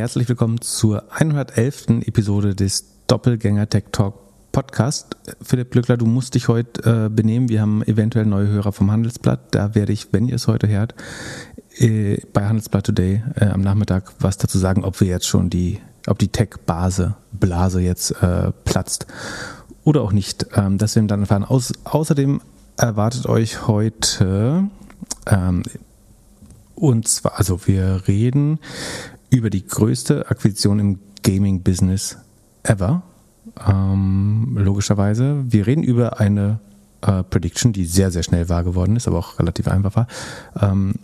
Herzlich willkommen zur 111. Episode des Doppelgänger Tech Talk Podcast. Philipp Glückler, du musst dich heute äh, benehmen. Wir haben eventuell neue Hörer vom Handelsblatt. Da werde ich, wenn ihr es heute hört, äh, bei Handelsblatt Today äh, am Nachmittag was dazu sagen, ob wir jetzt schon die, ob die Tech-Base, Blase jetzt äh, platzt oder auch nicht. Ähm, das werden wir dann erfahren. Aus, außerdem erwartet euch heute ähm, und zwar, also wir reden über die größte Akquisition im Gaming-Business ever. Ähm, logischerweise. Wir reden über eine äh, Prediction, die sehr, sehr schnell wahr geworden ist, aber auch relativ einfach war. Ähm,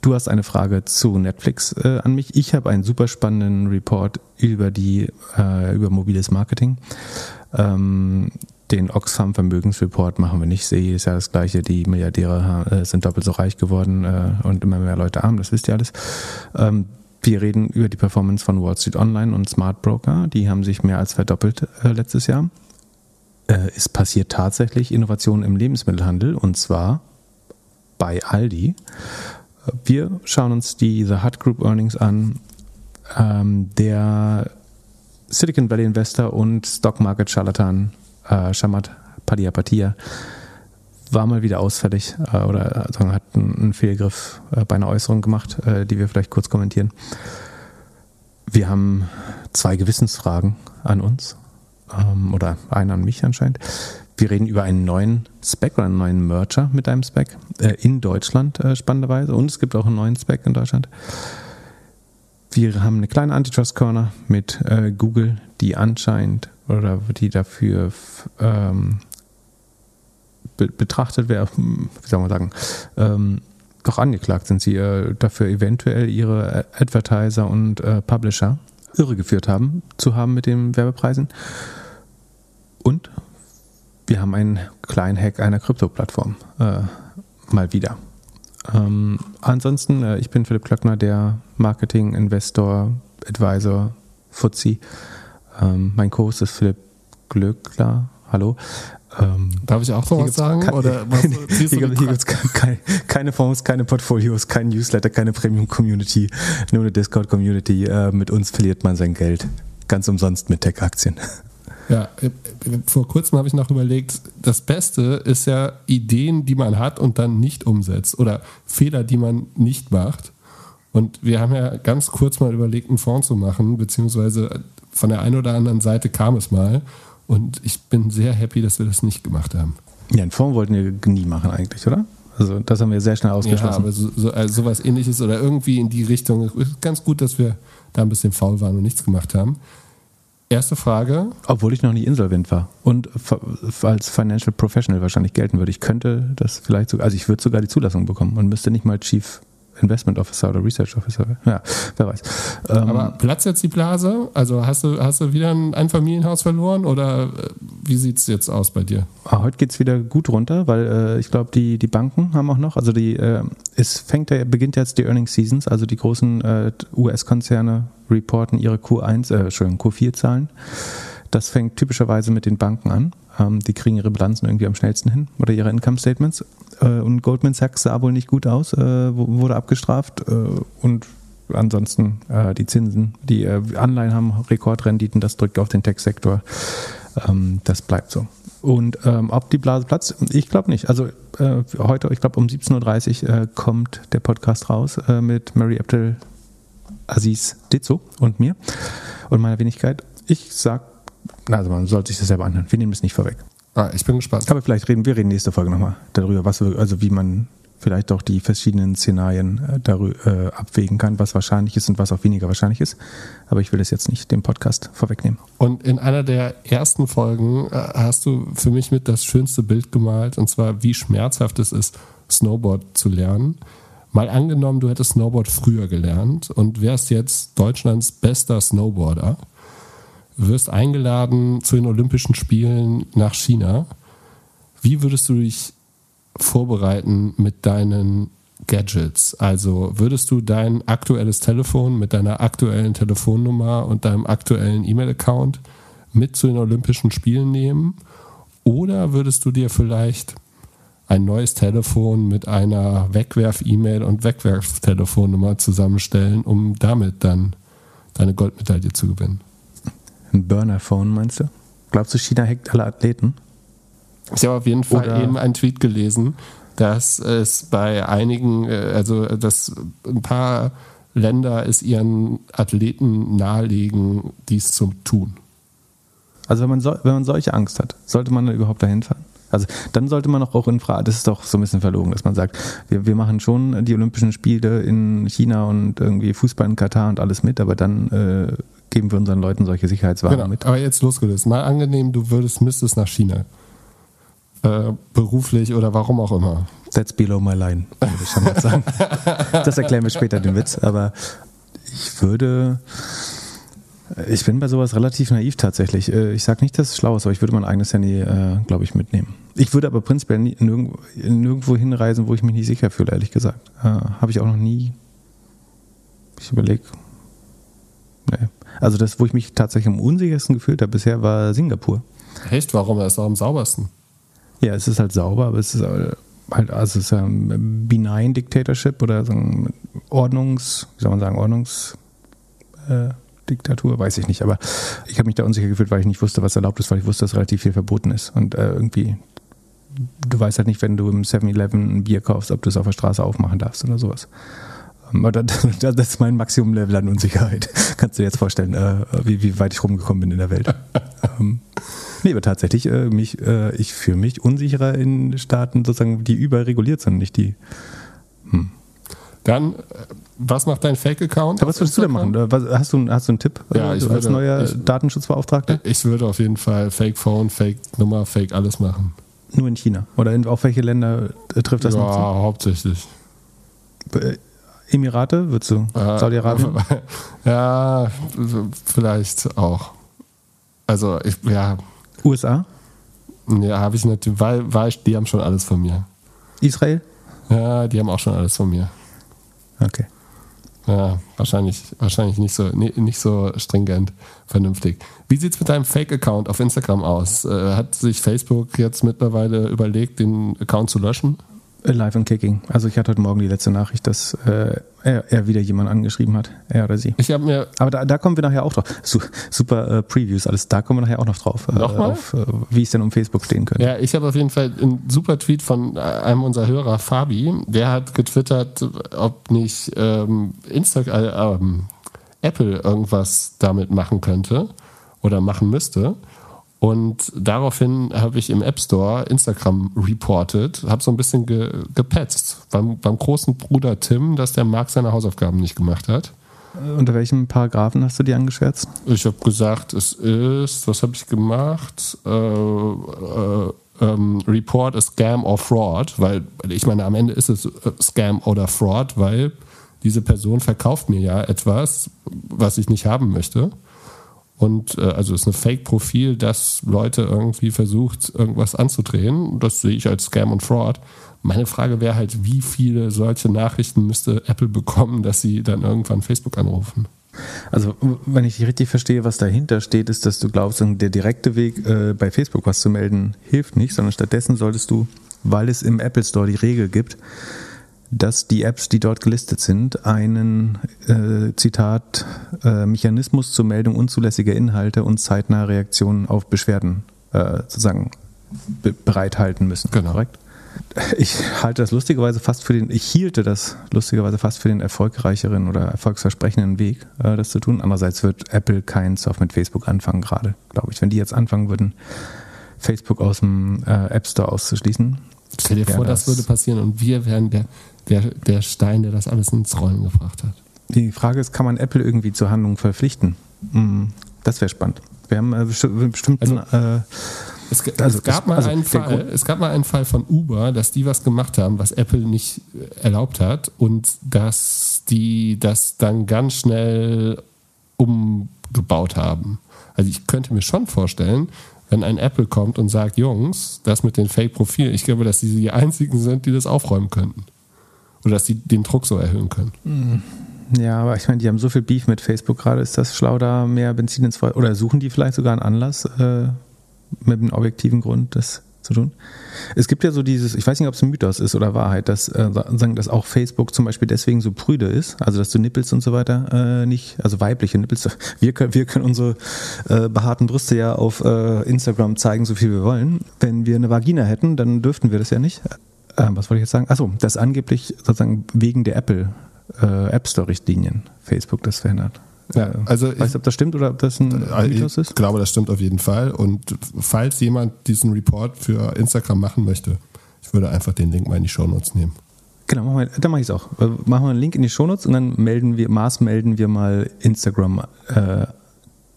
du hast eine Frage zu Netflix äh, an mich. Ich habe einen super spannenden Report über die äh, über mobiles Marketing. Ähm, den Oxfam Vermögensreport machen wir nicht. Sehe ist ja das gleiche. Die Milliardäre äh, sind doppelt so reich geworden äh, und immer mehr Leute arm. Das wisst ihr alles. Wir reden über die Performance von Wall Street Online und Smart Broker. Die haben sich mehr als verdoppelt äh, letztes Jahr. Äh, es passiert tatsächlich Innovation im Lebensmittelhandel und zwar bei Aldi. Wir schauen uns die The Hut Group Earnings an. Ähm, der Silicon Valley Investor und Stock Market Charlatan äh, Shamat Padiapatia war mal wieder ausfällig äh, oder also hat einen, einen Fehlgriff äh, bei einer Äußerung gemacht, äh, die wir vielleicht kurz kommentieren. Wir haben zwei Gewissensfragen an uns ähm, oder einen an mich anscheinend. Wir reden über einen neuen Spec oder einen neuen Merger mit einem Spec äh, in Deutschland äh, spannenderweise und es gibt auch einen neuen Spec in Deutschland. Wir haben eine kleine Antitrust Corner mit äh, Google, die anscheinend oder die dafür ähm, be betrachtet werden, hm, wie soll man sagen, ähm, doch angeklagt sind sie äh, dafür eventuell ihre Advertiser und äh, Publisher irregeführt haben, zu haben mit den Werbepreisen. Und wir haben einen kleinen Hack einer Krypto-Plattform. Äh, mal wieder. Ähm, ansonsten, äh, ich bin Philipp Klöckner, der Marketing, Investor, Advisor, Fuzzi. Ähm, mein Co-Host ist Philipp Glöckler. Hallo. Ähm, Darf ich auch noch was sagen? Kein, oder was, hier gibt es keine, keine Fonds, keine Portfolios, kein Newsletter, keine Premium-Community, nur eine Discord-Community. Äh, mit uns verliert man sein Geld. Ganz umsonst mit Tech-Aktien. Ja, vor kurzem habe ich noch überlegt, das Beste ist ja Ideen, die man hat und dann nicht umsetzt oder Fehler, die man nicht macht. Und wir haben ja ganz kurz mal überlegt, einen Fonds zu machen, beziehungsweise von der einen oder anderen Seite kam es mal. Und ich bin sehr happy, dass wir das nicht gemacht haben. Ja, einen Fonds wollten wir nie machen eigentlich, oder? Also das haben wir sehr schnell ausgeschlossen. Ja, aber so, so, also sowas ähnliches oder irgendwie in die Richtung. Ganz gut, dass wir da ein bisschen faul waren und nichts gemacht haben. Erste Frage. Obwohl ich noch nie insolvent war und als Financial Professional wahrscheinlich gelten würde. Ich könnte das vielleicht sogar, also ich würde sogar die Zulassung bekommen und müsste nicht mal Chief Investment Officer oder Research Officer. Ja, wer weiß. Ähm, Aber platzt jetzt die Blase? Also hast du, hast du wieder ein Einfamilienhaus verloren oder äh, wie sieht es jetzt aus bei dir? Ah, heute geht es wieder gut runter, weil äh, ich glaube, die, die Banken haben auch noch, also die, äh, es fängt ja, beginnt jetzt die Earnings Seasons, also die großen äh, US-Konzerne reporten ihre Q1, äh, Entschuldigung, Q4-Zahlen. Das fängt typischerweise mit den Banken an. Ähm, die kriegen ihre Bilanzen irgendwie am schnellsten hin oder ihre Income Statements. Äh, und Goldman Sachs sah wohl nicht gut aus, äh, wurde abgestraft. Äh, und ansonsten äh, die Zinsen, die äh, Anleihen haben Rekordrenditen, das drückt auf den Tech-Sektor. Ähm, das bleibt so. Und ähm, ob die Blase platzt, ich glaube nicht. Also äh, heute, ich glaube um 17.30 Uhr kommt der Podcast raus mit Mary Abdel Aziz Ditzo und mir und meiner Wenigkeit. Ich sag also man sollte sich das selber anhören. Wir nehmen es nicht vorweg. Ah, ich bin gespannt. Aber vielleicht reden wir reden nächste Folge nochmal darüber, was wir, also wie man vielleicht auch die verschiedenen Szenarien äh, darüber, äh, abwägen kann, was wahrscheinlich ist und was auch weniger wahrscheinlich ist. Aber ich will das jetzt nicht dem Podcast vorwegnehmen. Und in einer der ersten Folgen äh, hast du für mich mit das schönste Bild gemalt, und zwar wie schmerzhaft es ist, Snowboard zu lernen. Mal angenommen, du hättest Snowboard früher gelernt und wärst jetzt Deutschlands bester Snowboarder wirst eingeladen zu den Olympischen Spielen nach China. Wie würdest du dich vorbereiten mit deinen Gadgets? Also würdest du dein aktuelles Telefon mit deiner aktuellen Telefonnummer und deinem aktuellen E-Mail-Account mit zu den Olympischen Spielen nehmen? Oder würdest du dir vielleicht ein neues Telefon mit einer Wegwerf-E-Mail und Wegwerftelefonnummer zusammenstellen, um damit dann deine Goldmedaille zu gewinnen. Ein Burner-Phone, meinst du? Glaubst du, China hackt alle Athleten? Ich habe auf jeden Fall Oder- eben einen Tweet gelesen, dass es bei einigen, äh, also dass ein paar Länder es ihren Athleten nahelegen, dies zu tun. Also wenn man, so, wenn man solche Angst hat, sollte man da überhaupt dahin fahren? Also dann sollte man auch in Frage, das ist doch so ein bisschen verlogen, dass man sagt, wir, wir machen schon die Olympischen Spiele in China und irgendwie Fußball in Katar und alles mit, aber dann äh, geben wir unseren Leuten solche Sicherheitswaren Genau. mit. Aber jetzt losgelöst. Mal angenehm, du würdest, müsstest nach China. Äh, beruflich oder warum auch immer. That's below my line, würde ich schon mal sagen. das erklären wir später den Witz, aber ich würde, ich bin bei sowas relativ naiv tatsächlich. Äh, Ich sage nicht, dass es schlau ist, aber ich würde mein eigenes Handy, äh, glaube ich, mitnehmen. Ich würde aber prinzipiell nie, nirgendwo, nirgendwo hinreisen, wo ich mich nicht sicher fühle, ehrlich gesagt. Äh, Habe ich auch noch nie. Ich überlege. Nee. Also das, wo ich mich tatsächlich am unsichersten gefühlt habe bisher, war Singapur. Echt? Warum? Er ist doch am saubersten. Ja, es ist halt sauber, aber es ist äh, halt, also es ist ein benign Dictatorship oder so ein Ordnungs, wie soll man sagen, Ordnungs äh, weiß ich nicht, aber ich habe mich da unsicher gefühlt, weil ich nicht wusste, was erlaubt ist, weil ich wusste, dass relativ viel verboten ist und äh, irgendwie du weißt halt nicht, wenn du im 7-Eleven ein Bier kaufst, ob du es auf der Straße aufmachen darfst oder sowas. Das, ist mein Maximum-Level an Unsicherheit. Kannst du dir jetzt vorstellen, äh, wie, wie weit ich rumgekommen bin in der Welt. ähm, nee, aber tatsächlich, äh, mich, äh, ich fühle mich unsicherer in Staaten, sozusagen, die überreguliert sind, nicht die. Dann, äh, was macht dein Fake-Account? Aber was würdest du denn machen? Hast, du, hast du einen Tipp Ja, ich als würde- neuer ich- Datenschutzbeauftragter? Ich würde auf jeden Fall Fake-Phone, Fake-Nummer, Fake alles machen. Nur in China. Oder in, auf welche Länder trifft das ja, noch zu? hauptsächlich. Emirate, würdest du? Äh, Saudi-Arabien? Ja, vielleicht auch. Also, ich, ja, USA? ja habe ich natürlich, weil, weil die haben schon alles von mir. Israel? Ja, die haben auch schon alles von mir. Okay. Ja, wahrscheinlich, wahrscheinlich nicht so, ni- nicht so stringent vernünftig. Wie sieht's mit deinem Fake-Account auf Instagram aus? Äh, hat sich Facebook jetzt mittlerweile überlegt, den Account zu löschen? Live and Kicking. Also ich hatte heute Morgen die letzte Nachricht, dass äh, er, er wieder jemand angeschrieben hat. Er oder sie. Ich habe mir, Aber da, da kommen wir nachher auch drauf. Su super äh, Previews, alles. Da kommen wir nachher auch noch drauf. Äh, Nochmal? Auf, äh, wie es denn um Facebook stehen könnte. ja, ich habe auf jeden Fall einen super Tweet von äh, einem unserer Hörer, Fabi, der hat getwittert, ob nicht ähm, Insta äh, ähm, Apple irgendwas damit machen könnte oder machen müsste. Und daraufhin habe ich im App Store Instagram reported, habe so ein bisschen ge gepetzt beim, beim großen Bruder Tim, dass der Marc seine Hausaufgaben nicht gemacht hat. Unter welchem Paragraphen hast du die angeschwärzt? Ich habe gesagt, es ist, was habe ich gemacht? Äh, äh, ähm, Report a Scam or Fraud, weil ich meine, am Ende ist es äh, Scam oder Fraud, weil diese Person verkauft mir ja etwas, was ich nicht haben möchte. Und äh, also ist ein Fake-Profil, das Leute irgendwie versucht, irgendwas anzudrehen. Das sehe ich als Scam und Fraud. Meine Frage wäre halt, wie viele solche Nachrichten müsste Apple bekommen, dass sie dann irgendwann Facebook anrufen? Also, wenn ich richtig verstehe, was dahinter steht, ist, dass du glaubst, der direkte Weg äh, bei Facebook was zu melden hilft nicht, sondern stattdessen solltest du, weil es im Apple Store die Regel gibt, dass die Apps, die dort gelistet sind, einen, äh, Zitat, äh, Mechanismus zur Meldung unzulässiger Inhalte und zeitnahe Reaktionen auf Beschwerden äh, sozusagen be bereithalten müssen. Genau. Korrekt? Ich halte das lustigerweise fast für den, ich hielte das lustigerweise fast für den erfolgreicheren oder erfolgsversprechenden Weg, äh, das zu tun. Andererseits wird Apple keinen Soft mit Facebook anfangen, gerade, glaube ich. Wenn die jetzt anfangen würden, Facebook aus dem äh, App Store auszuschließen. Stell dir vor, das, das- würde passieren und wir wären der, der, der Stein, der das alles ins Rollen gebracht hat. Die Frage ist, kann man Apple irgendwie zur Handlung verpflichten? Hm, das wäre spannend. Wir haben äh, besti- bestimmten. äh, Es, Also es gab mal also einen Fall, es gab mal einen Fall von Uber, dass die was gemacht haben, was Apple nicht äh, erlaubt hat und dass die das dann ganz schnell umgebaut haben. Also ich könnte mir schon vorstellen, wenn ein Apple kommt und sagt, Jungs, das mit den Fake-Profilen, ich glaube, dass die die einzigen sind, die das aufräumen könnten. Oder dass die den Druck so erhöhen können. ja, aber ich meine, die haben so viel Beef mit Facebook gerade. Ist das schlau, da mehr Benzin ins Feuer? Oder suchen die vielleicht sogar einen Anlass äh, mit einem objektiven Grund, das zu tun. Es gibt ja so dieses, ich weiß nicht, ob es ein Mythos ist oder Wahrheit, dass äh, sagen, dass auch Facebook zum Beispiel deswegen so prüde ist, also dass du Nippels und so weiter äh, nicht, also weibliche Nippels, wir können, wir können unsere äh, behaarten Brüste ja auf äh, Instagram zeigen, so viel wir wollen. Wenn wir eine Vagina hätten, dann dürften wir das ja nicht. Äh, was wollte ich jetzt sagen? Achso, dass angeblich sozusagen wegen der Apple äh, App Store Richtlinien Facebook das verhindert. Ja, also weißt du, ob das stimmt oder ob das ein äh, Mythos ist? Ich glaube, das stimmt auf jeden Fall. Und falls jemand diesen Report für Instagram machen möchte, ich würde einfach den Link mal in die Shownotes nehmen. Genau, machen wir, dann mache ich es auch. Äh, machen wir einen Link in die Shownotes und dann melden wir, Maß melden wir mal Instagram, äh,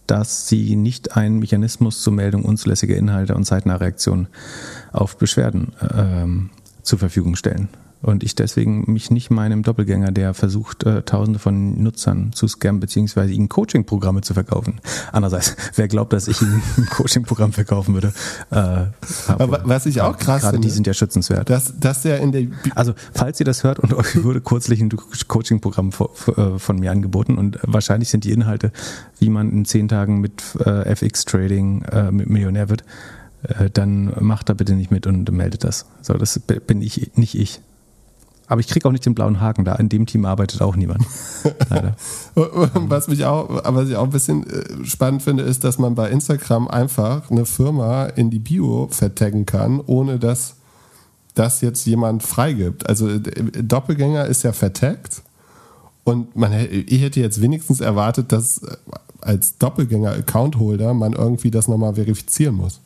dass sie nicht einen Mechanismus zur Meldung unzulässiger Inhalte und zeitnaher Reaktionen auf Beschwerden ähm, zur Verfügung stellen und ich deswegen mich nicht meinem Doppelgänger, der versucht, äh, Tausende von Nutzern zu scammen, beziehungsweise ihnen Coaching-Programme zu verkaufen. Andererseits, wer glaubt, dass ich ihnen ein Coaching-Programm verkaufen würde? Äh, Aber was ich auch krass Gerade finde, die sind ja schützenswert. Dass, dass der in der also, falls ihr das hört und euch wurde kürzlich ein Coaching-Programm äh, von mir angeboten und wahrscheinlich sind die Inhalte, wie man in zehn Tagen mit äh, FX-Trading äh, Millionär wird, äh, dann macht da bitte nicht mit und meldet das. So, das bin ich, nicht ich. Aber ich kriege auch nicht den blauen Haken da. In dem Team arbeitet auch niemand. Leider. was mich auch, was ich auch ein bisschen äh, spannend finde, ist, dass man bei Instagram einfach eine Firma in die Bio vertaggen kann, ohne dass das jetzt jemand freigibt. Also äh, Doppelgänger ist ja vertaggt. Und man, ich hätte jetzt wenigstens erwartet, dass äh, als Doppelgänger-Account-Holder man irgendwie das nochmal verifizieren muss.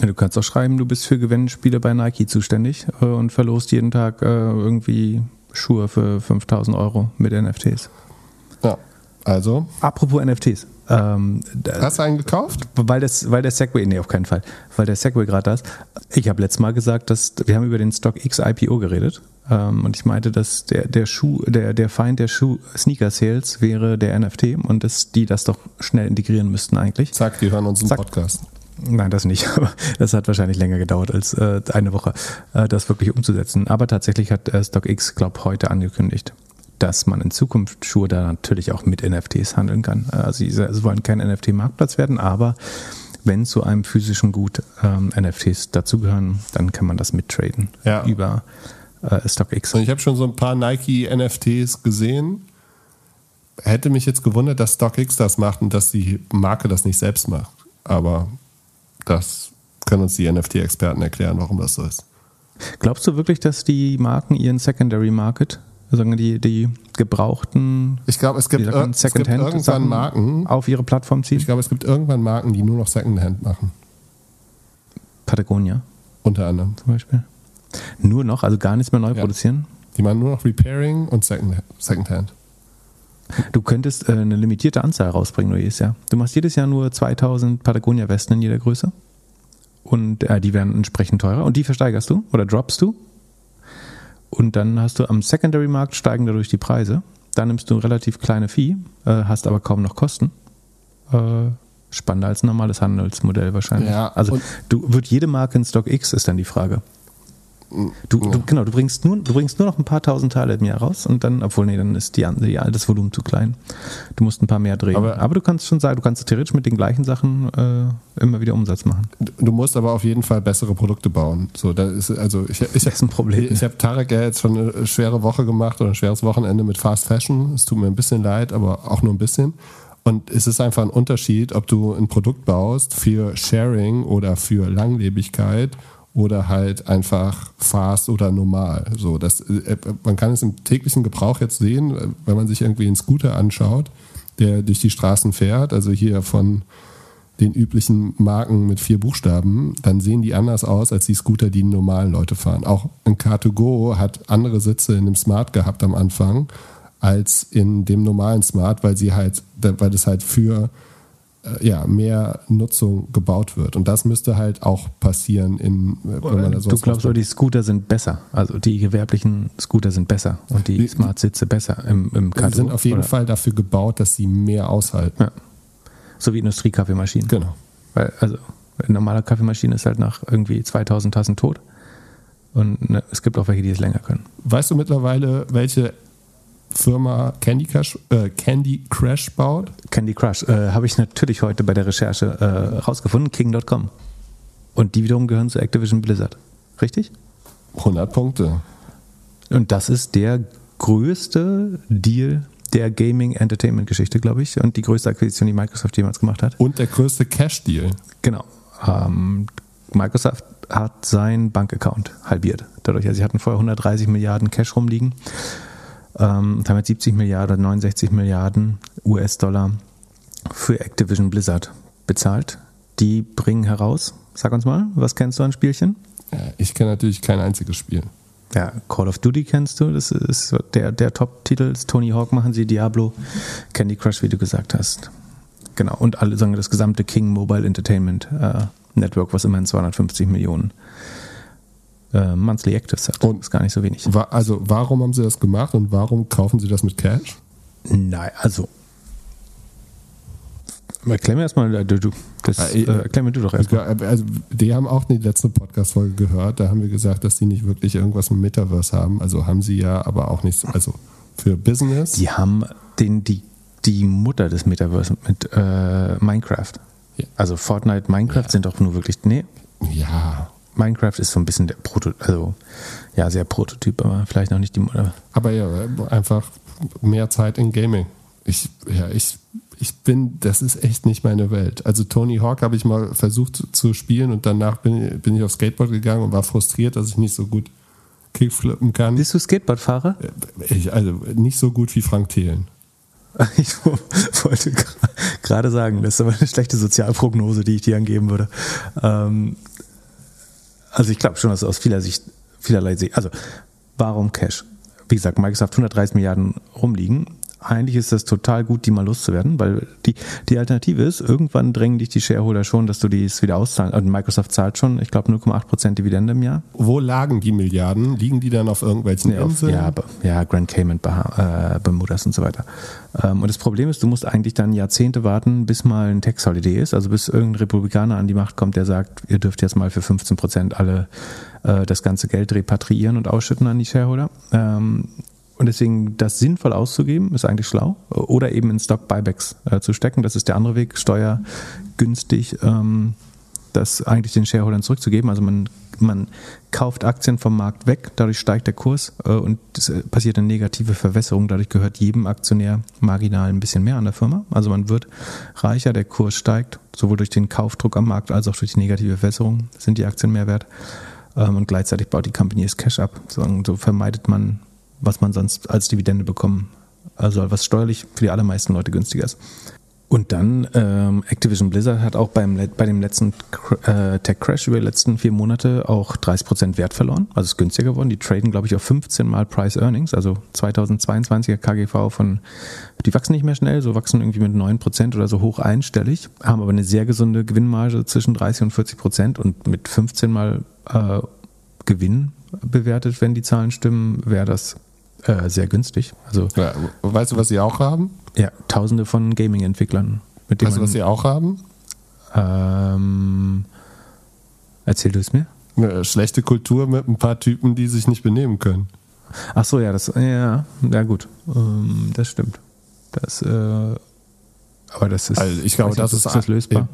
Ja, du kannst auch schreiben, du bist für Gewinnspiele bei Nike zuständig äh, und verlost jeden Tag äh, irgendwie Schuhe für 5000 Euro mit NFTs. Ja, also. Apropos NFTs. Ähm, Hast du einen gekauft? Weil, das, weil der Segway, nee, auf keinen Fall, weil der Segway gerade da ist. Ich habe letztes Mal gesagt, dass wir haben über den StockX IPO geredet ähm, und ich meinte, dass der, der Schuh, der, der Feind der Schuh Sneaker Sales wäre der NFT und dass die das doch schnell integrieren müssten eigentlich. Zack, die hören unseren Zack. Podcast. Nein, das nicht. Aber das hat wahrscheinlich länger gedauert als äh, eine Woche, äh, das wirklich umzusetzen. Aber tatsächlich hat äh, StockX, glaube ich, heute angekündigt, dass man in Zukunft Schuhe da natürlich auch mit NFTs handeln kann. Also sie, sie wollen kein NFT-Marktplatz werden, aber wenn zu einem physischen Gut ähm, NFTs dazugehören, dann kann man das mittraden ja. über äh, StockX. Und ich habe schon so ein paar Nike-NFTs gesehen. Hätte mich jetzt gewundert, dass StockX das macht und dass die Marke das nicht selbst macht. Aber das können uns die NFT-Experten erklären, warum das so ist. Glaubst du wirklich, dass die Marken ihren Secondary Market, also die, die gebrauchten ich glaube, es gibt, ir es gibt irgendwann Marken auf ihre Plattform ziehen? Ich glaube, es gibt irgendwann Marken, die nur noch Secondhand machen. Patagonia. Unter anderem. Zum Beispiel. Nur noch, also gar nichts mehr neu ja. produzieren? Die machen nur noch Repairing und Secondhand. Du könntest äh, eine limitierte Anzahl rausbringen nur jedes Jahr. Du machst jedes Jahr nur 2000 Patagonia-Westen in jeder Größe. Und äh, die werden entsprechend teurer. Und die versteigerst du oder droppst du. Und dann hast du am Secondary-Markt steigen dadurch die Preise. Da nimmst du relativ kleine Fee, äh, hast aber kaum noch Kosten. Äh, spannender als ein normales Handelsmodell wahrscheinlich. Ja, also du wird jede Marke in Stock X ist dann die Frage. Du, du, genau, du bringst, nur, du bringst nur noch ein paar tausend Teile im Jahr raus und dann, obwohl, nee, dann ist die, die, das Volumen zu klein. Du musst ein paar mehr drehen. Aber, aber du kannst schon sagen, du kannst theoretisch mit den gleichen Sachen äh, immer wieder Umsatz machen. Du musst aber auf jeden Fall bessere Produkte bauen. So, das ist, also ich, ich, das ist ein Problem. Ich habe Tarek ja jetzt schon eine schwere Woche gemacht oder ein schweres Wochenende mit Fast Fashion. Es tut mir ein bisschen leid, aber auch nur ein bisschen. Und es ist einfach ein Unterschied, ob du ein Produkt baust für Sharing oder für Langlebigkeit oder halt einfach fast oder normal. So, das, äh, man kann es im täglichen Gebrauch jetzt sehen, äh, wenn man sich irgendwie einen Scooter anschaut, der durch die Straßen fährt, also hier von den üblichen Marken mit vier Buchstaben, dann sehen die anders aus als die Scooter, die normalen Leute fahren. Auch ein Car2Go hat andere Sitze in dem Smart gehabt am Anfang als in dem normalen Smart, weil sie halt, weil das halt für äh, ja, mehr Nutzung gebaut wird. Und das müsste halt auch passieren, in, wenn man da Du glaubst, die Scooter sind besser, also die gewerblichen Scooter sind besser und die, die Smart-Sitze besser im, im Die sind auf jeden oder? Fall dafür gebaut, dass sie mehr aushalten. Ja. So wie Industriekaffeemaschinen. Genau. Weil, also, eine normale Kaffeemaschine ist halt nach irgendwie 2000 Tassen tot. Und ne, es gibt auch welche, die es länger können. Weißt du mittlerweile, welche Firma Candy Crush, äh, Candy Crush baut? Candy Crush äh, habe ich natürlich heute bei der Recherche äh, rausgefunden, King.com. Und die wiederum gehören zu Activision Blizzard. Richtig? 100 Punkte. Und das ist der größte Deal der Gaming-Entertainment-Geschichte, glaube ich. Und die größte Akquisition, die Microsoft jemals gemacht hat. Und der größte Cash-Deal. Genau. Ähm, Microsoft hat seinen Bankaccount halbiert. Dadurch, also sie hatten vorher 130 Milliarden Cash rumliegen ähm, und haben jetzt 70 Milliarden, 69 Milliarden US-Dollar für Activision Blizzard bezahlt. Die bringen heraus, sag uns mal, was kennst du an Spielchen? Ja, ich kenne natürlich kein einziges Spiel. Ja, Call of Duty kennst du, das ist der, der Top-Titel. Tony Hawk machen sie, Diablo, Candy Crush, wie du gesagt hast. Genau, und alle sagen das gesamte King Mobile Entertainment äh, Network, was immerhin 250 Millionen äh, Monthly Actives hat. Und ist gar nicht so wenig. Wa also warum haben sie das gemacht und warum kaufen sie das mit Cash? Nein, also Erklär mir erstmal, äh, du, du, das, äh, erklär mir du doch erstmal. Also, die haben auch die letzte Podcast-Folge gehört. Da haben wir gesagt, dass die nicht wirklich irgendwas mit Metaverse haben. Also haben sie ja, aber auch nicht. so- Also für Business. Die haben den, die, die Mutter des Metaverse mit äh, Minecraft. Ja. Also Fortnite, Minecraft sind doch nur wirklich, nee, Ja. Minecraft ist so ein bisschen der Proto, also ja, sehr Prototyp, aber vielleicht noch nicht die Mutter. Aber ja, einfach mehr Zeit in Gaming. Ich, ja, ich, ich bin, das ist echt nicht meine Welt. Also Tony Hawk habe ich mal versucht zu, zu spielen und danach bin, bin ich auf Skateboard gegangen und war frustriert, dass ich nicht so gut Kickflippen kann. Bist du Skateboardfahrer? Ich, also nicht so gut wie Frank Thelen. Ich wollte gerade sagen, das ist aber eine schlechte Sozialprognose, die ich dir angeben würde. Ähm, also ich glaube schon, dass aus vieler Sicht, vielerlei Sicht, also warum Cash? Wie gesagt, Microsoft 130 Milliarden rumliegen. Eigentlich ist das total gut, die mal loszuwerden, weil die, die Alternative ist, irgendwann drängen dich die Shareholder schon, dass du dies wieder auszahlen. Also Microsoft zahlt schon, ich glaube, 0,8% Dividende im Jahr. Wo lagen die Milliarden? Liegen die dann auf irgendwelchen Ja, auf, Inseln? ja, ja, Grand Cayman, Bah- äh, Bermudas und so weiter. Ähm, und das Problem ist, du musst eigentlich dann Jahrzehnte warten, bis mal ein Tax Holiday ist, also bis irgendein Republikaner an die Macht kommt, der sagt, ihr dürft jetzt mal für 15 Prozent alle äh, das ganze Geld repatriieren und ausschütten an die Shareholder. Und deswegen das sinnvoll auszugeben, ist eigentlich schlau. Oder eben in Stock Buybacks äh, zu stecken. Das ist der andere Weg, steuergünstig ähm, das eigentlich den Shareholdern zurückzugeben. Also man, man kauft Aktien vom Markt weg, dadurch steigt der Kurs äh, und es äh, passiert eine negative Verwässerung. Dadurch gehört jedem Aktionär marginal ein bisschen mehr an der Firma. Also man wird reicher, der Kurs steigt, sowohl durch den Kaufdruck am Markt als auch durch die negative Verwässerung sind die Aktien mehr wert. Ähm, und gleichzeitig baut die Company das Cash ab. So, so vermeidet man, was man sonst als Dividende bekommen also was steuerlich für die allermeisten Leute günstiger ist. Und dann ähm, Activision Blizzard hat auch beim, bei dem letzten äh, Tech Crash über die letzten vier Monate auch 30% Wert verloren. Also ist günstiger geworden. Die traden, glaube ich, auf 15 mal Price Earnings, also 2022er KGV von, die wachsen nicht mehr schnell, so wachsen irgendwie mit 9% oder so hoch einstellig, haben aber eine sehr gesunde Gewinnmarge zwischen 30 und 40% und mit 15 mal äh, Gewinn bewertet, wenn die Zahlen stimmen, wäre das äh, sehr günstig. Also Ja, weißt du, was sie auch haben? ja, tausende von Gaming-Entwicklern. Weißt du, was man, sie auch haben? ähm, erzähl du es mir? Eine schlechte Kultur mit ein paar Typen, die sich nicht benehmen können. Ach so, ja, das, ja, ja gut, ähm, das stimmt. Das, äh, aber das ist, Also ich glaube, das ist, ist das lösbar.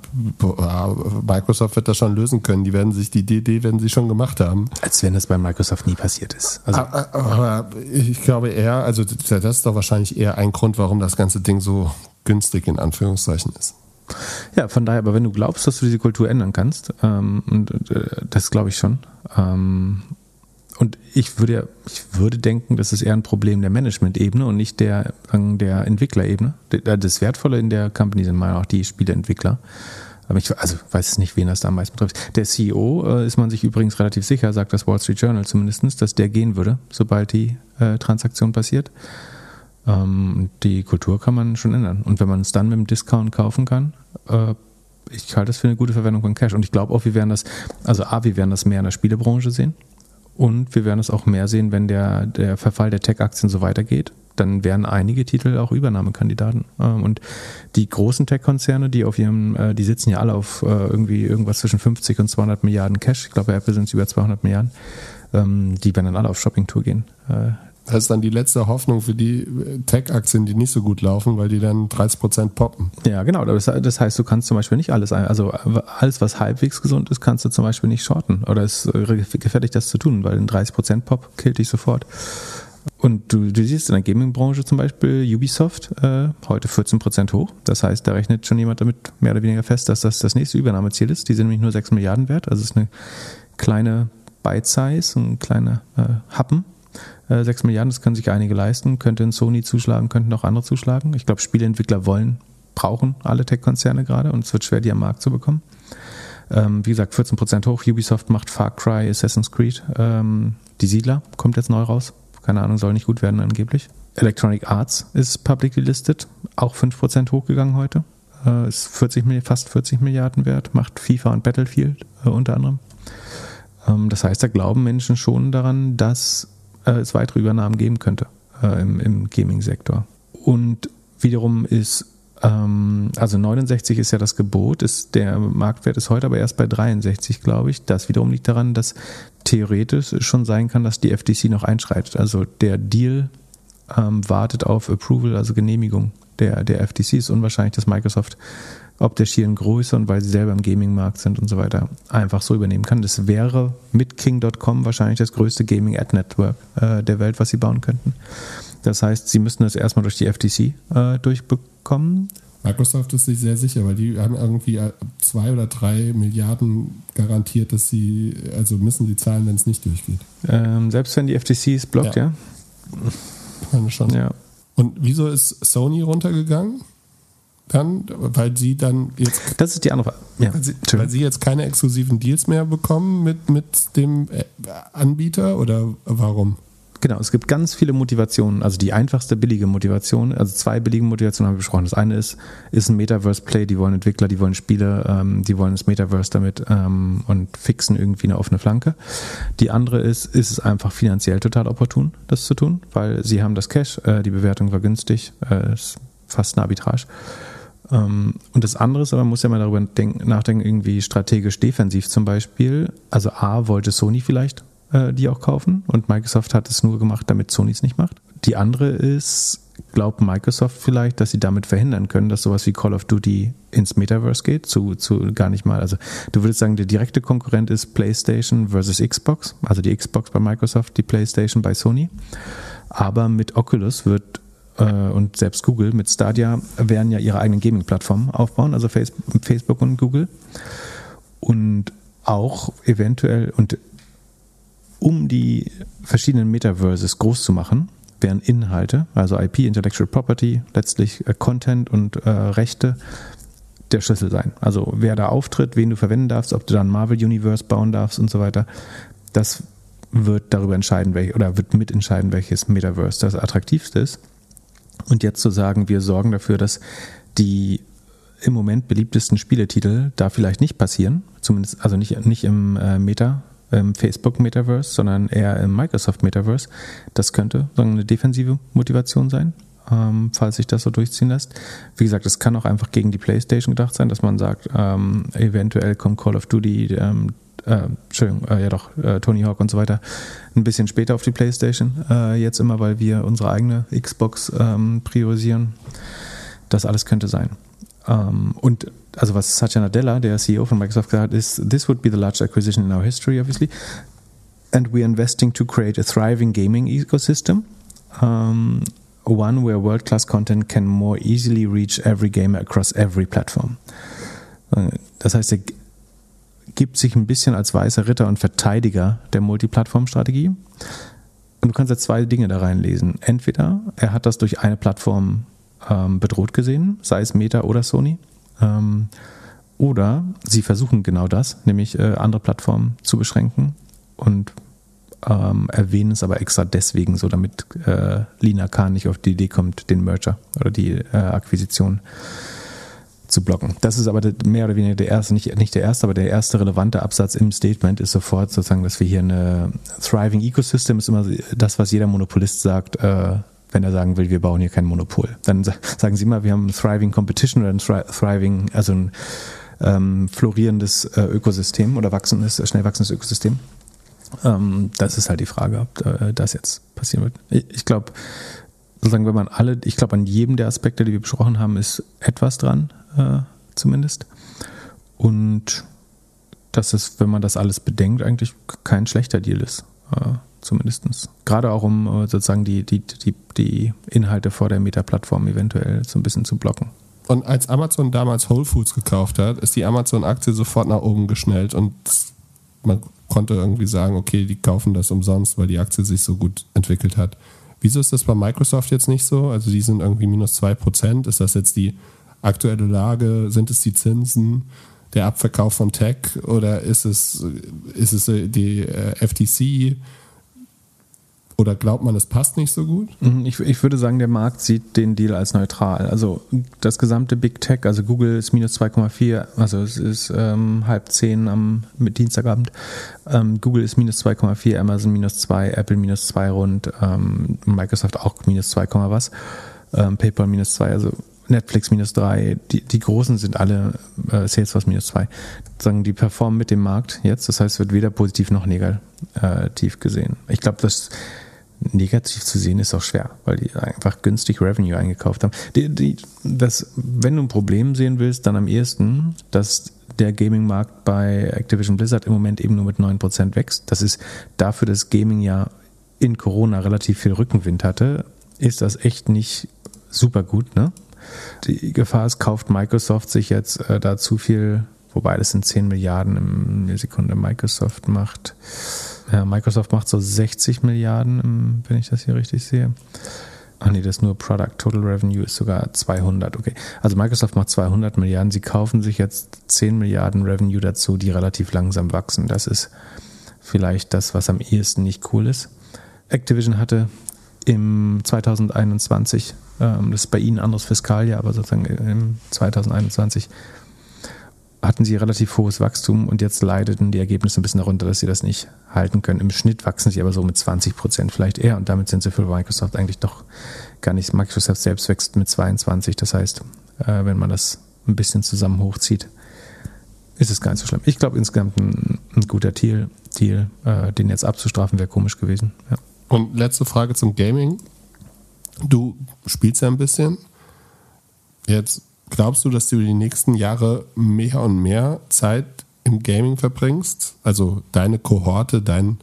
Microsoft wird das schon lösen können. Die werden sich die DD werden sie schon gemacht haben. Als wenn das bei Microsoft nie passiert ist. Also, Aber, aber ich glaube eher, also das ist doch wahrscheinlich eher ein Grund, warum das ganze Ding so günstig in Anführungszeichen ist. Ja, von daher, aber wenn du glaubst, dass du diese Kultur ändern kannst, ähm, und äh, das glaube ich schon. Ähm, und ich würde ich würde denken, das ist eher ein Problem der Management-Ebene und nicht der, der Entwicklerebene. D- Das Wertvolle in der Company sind mal auch die Spieleentwickler. Aber ich also weiß nicht, wen das da am meisten betrifft. Der CEO äh, ist man sich übrigens relativ sicher, sagt das Wall Street Journal zumindest, dass der gehen würde, sobald die äh, Transaktion passiert. Ähm, die Kultur kann man schon ändern. Und wenn man es dann mit dem Discount kaufen kann, äh, ich halte das für eine gute Verwendung von Cash. Und ich glaube auch, wir werden das, also A, wir werden das mehr in der Spielebranche sehen. Und wir werden es auch mehr sehen, wenn der, der Verfall der Tech-Aktien so weitergeht. Dann wären einige Titel auch Übernahmekandidaten. Ähm, Und die großen Tech-Konzerne, die auf ihrem, äh, die sitzen ja alle auf äh, irgendwie irgendwas zwischen 50 und 200 Milliarden Cash. Ich glaube, bei Apple sind es über 200 Milliarden. Ähm, Die werden dann alle auf Shopping-Tour gehen. Äh, Das ist dann die letzte Hoffnung für die Tech-Aktien, die nicht so gut laufen, weil die dann 30% poppen. Ja, genau. Das, heißt, du kannst zum Beispiel nicht alles, also alles, was halbwegs gesund ist, kannst du zum Beispiel nicht shorten. Oder es ist gefährlich, das zu tun, weil ein 30% Pop killt dich sofort. Und du, du siehst in der Gaming-Branche zum Beispiel Ubisoft äh, heute 14% hoch. Das heißt, da rechnet schon jemand damit mehr oder weniger fest, dass das das nächste Übernahmeziel ist. Die sind nämlich nur 6 Milliarden wert. Also es ist eine kleine Bite-Size, ein kleiner äh, Happen. Äh, 6 Milliarden, das können sich einige leisten. Könnte ein Sony zuschlagen, könnten auch andere zuschlagen. Ich glaube, Spieleentwickler wollen, brauchen alle Tech-Konzerne gerade und es wird schwer, die am Markt zu bekommen. Ähm, wie gesagt, 14% hoch. Ubisoft macht Far Cry, Assassin's Creed. Ähm, die Siedler kommt jetzt neu raus. Keine Ahnung, soll nicht gut werden angeblich. Electronic Arts ist publicly listed, auch 5% hochgegangen heute. Äh, ist 40, fast 40 Milliarden wert, macht FIFA und Battlefield äh, unter anderem. Ähm, das heißt, da glauben Menschen schon daran, dass äh, es weitere Übernahmen geben könnte äh, im, im Gaming-Sektor. Und wiederum ist ähm, also 69 ist ja das Gebot, ist, der Marktwert ist heute aber erst bei 63, glaube ich. Das wiederum liegt daran, dass theoretisch schon sein kann, dass die FTC noch einschreitet. Also der Deal ähm, wartet auf Approval, also Genehmigung der, der FTC. Ist unwahrscheinlich, dass Microsoft ob der schieren Größe und weil sie selber im Gaming-Markt sind und so weiter, einfach so übernehmen kann. Das wäre mit King.com wahrscheinlich das größte Gaming-Ad-Network äh, der Welt, was sie bauen könnten. Das heißt, sie müssten das erstmal durch die FTC äh, durchbekommen. Microsoft ist sich sehr sicher, weil die haben irgendwie äh, zwei oder drei Milliarden garantiert, dass sie, also müssen sie zahlen, wenn es nicht durchgeht. Ähm, selbst wenn die FTC es blockt, ja? ja? Ich meine schon. Ja. Und wieso ist Sony runtergegangen? Dann, weil sie dann jetzt. Das ist die andere ja. weil, sie, weil sie jetzt keine exklusiven Deals mehr bekommen mit, mit dem äh, Anbieter oder warum? Genau, es gibt ganz viele Motivationen. Also die einfachste billige Motivation, also zwei billige Motivationen haben wir besprochen. Das eine ist, ist ein Metaverse-Play, die wollen Entwickler, die wollen Spiele, ähm, die wollen das Metaverse damit ähm, und fixen irgendwie eine offene Flanke. Die andere ist, ist es einfach finanziell total opportun, das zu tun, weil sie haben das Cash, äh, die Bewertung war günstig, äh, ist fast eine Arbitrage. Ähm, und das andere ist aber, man muss ja mal darüber denken, nachdenken, irgendwie strategisch defensiv zum Beispiel. Also A, wollte Sony vielleicht äh, die auch kaufen und Microsoft hat es nur gemacht, damit Sony es nicht macht. Die andere ist, glaubt Microsoft vielleicht, dass sie damit verhindern können, dass sowas wie Call of Duty ins Metaverse geht, zu, zu gar nicht mal. Also du würdest sagen, der direkte Konkurrent ist PlayStation versus Xbox, also die Xbox bei Microsoft, die PlayStation bei Sony. Aber mit Oculus wird und selbst Google mit Stadia werden ja ihre eigenen Gaming-Plattformen aufbauen, also Facebook und Google. Und auch eventuell, und um die verschiedenen Metaverses groß zu machen, werden Inhalte, also IP, Intellectual Property, letztlich äh, Content und äh, Rechte der Schlüssel sein. Also wer da auftritt, wen du verwenden darfst, ob du dann Marvel Universe bauen darfst und so weiter, das wird darüber entscheiden, welch, oder wird mitentscheiden, welches Metaverse das attraktivste ist. Und jetzt zu sagen, wir sorgen dafür, dass die im Moment beliebtesten Spieletitel da vielleicht nicht passieren, zumindest also nicht, nicht im äh, Meta, im Facebook Metaverse, sondern eher im Microsoft Metaverse. Das könnte eine defensive Motivation sein, ähm, falls sich das so durchziehen lässt. Wie gesagt, es kann auch einfach gegen die PlayStation gedacht sein, dass man sagt, ähm, eventuell kommt Call of Duty, ähm, äh, Entschuldigung, äh, ja doch, äh, Tony Hawk und so weiter, ein bisschen später auf die PlayStation. Äh, jetzt immer, weil wir unsere eigene Xbox ähm, priorisieren. Das alles könnte sein. Ähm, und also was Satya Nadella, der CEO von Microsoft, gesagt hat, ist, this would be the largest acquisition in our history, obviously. And we are investing to create a thriving gaming ecosystem. Um, one where world-class content can more easily reach every gamer across every platform. Äh, das heißt, gibt sich ein bisschen als weißer Ritter und Verteidiger der Multiplattform-Strategie. Und du kannst jetzt zwei Dinge da reinlesen. Entweder er hat das durch eine Plattform ähm, bedroht gesehen, sei es Meta oder Sony. Ähm, oder sie versuchen genau das, nämlich äh, andere Plattformen zu beschränken und ähm, erwähnen es aber extra deswegen so, damit äh, Lina Khan nicht auf die Idee kommt, den Merger oder die äh, Akquisition zu blocken. Das ist aber mehr oder weniger der erste, nicht, nicht der erste, aber der erste relevante Absatz im Statement ist sofort sozusagen, dass wir hier eine Thriving Ecosystem ist immer das, was jeder Monopolist sagt, äh, wenn er sagen will, wir bauen hier kein Monopol. Dann sagen Sie mal, wir haben ein Thriving Competition oder ein Thriving, also ein ähm, florierendes äh, Ökosystem oder wachsendes, schnell wachsendes Ökosystem. Ähm, das ist halt die Frage, ob äh, das jetzt passieren wird. Ich, ich glaube, sozusagen, wenn man alle, ich glaube, an jedem der Aspekte, die wir besprochen haben, ist etwas dran, äh, zumindest. Und dass es, wenn man das alles bedenkt, eigentlich kein schlechter Deal ist. Äh, zumindest. Gerade auch um äh, sozusagen die, die, die, die Inhalte vor der Meta-Plattform eventuell so ein bisschen zu blocken. Und als Amazon damals Whole Foods gekauft hat, ist die Amazon-Aktie sofort nach oben geschnellt und man konnte irgendwie sagen, okay, die kaufen das umsonst, weil die Aktie sich so gut entwickelt hat. Wieso ist das bei Microsoft jetzt nicht so? Also die sind irgendwie minus 2%. Ist das jetzt die aktuelle Lage? Sind es die Zinsen? Der Abverkauf von Tech? Oder ist es, ist es die äh, FTC? Oder glaubt man, es passt nicht so gut? Mhm, ich, ich, würde sagen, der Markt sieht den Deal als neutral. Also das gesamte Big Tech, also Google ist minus 2,4, also es ist ähm, halb zehn am mit Dienstagabend. Ähm, Google ist minus 2,4, Amazon minus 2, Apple minus 2 rund, ähm, Microsoft auch minus 2, was, ähm, PayPal minus 2, also Netflix minus 3, die, die großen sind alle äh, Salesforce minus 2. Sagen, die performen mit dem Markt jetzt, das heißt, es wird weder positiv noch negativ gesehen. Ich glaube, das negativ zu sehen ist auch schwer, weil die einfach günstig Revenue eingekauft haben. Die, die, das, wenn du ein Problem sehen willst, dann am ehesten, dass der Gaming-Markt bei Activision Blizzard im Moment eben nur mit 9% wächst. Das ist dafür, dass Gaming ja in Corona relativ viel Rückenwind hatte, ist das echt nicht super gut. Ne? Die Gefahr ist, kauft Microsoft sich jetzt äh, da zu viel, wobei das sind 10 Milliarden im Sekunde Microsoft macht ja, Microsoft macht so 60 Milliarden, wenn ich das hier richtig sehe. Ach nee, das ist nur Product Total Revenue ist sogar 200. Okay, also Microsoft macht 200 Milliarden. Sie kaufen sich jetzt 10 Milliarden Revenue dazu, die relativ langsam wachsen. Das ist vielleicht das, was am ehesten nicht cool ist. Activision hatte im 2021, ähm, das ist bei Ihnen ein anderes Fiskaljahr, aber sozusagen im 2021 hatten sie relativ hohes Wachstum und jetzt leideten die Ergebnisse ein bisschen darunter, dass sie das nicht halten können. Im Schnitt wachsen sie aber so mit 20 Prozent vielleicht eher und damit sind sie für Microsoft eigentlich doch gar nicht. Microsoft selbst wächst mit 22, das heißt, äh, wenn man das ein bisschen zusammen hochzieht, ist es gar nicht so schlimm. Ich glaube insgesamt ein, ein, guter Deal, Deal äh, den jetzt abzustrafen, wäre komisch gewesen. Ja. Und letzte Frage zum Gaming. Du spielst ja ein bisschen. Jetzt Glaubst du, dass du die nächsten Jahre mehr und mehr Zeit im Gaming verbringst? Also deine Kohorte, dein,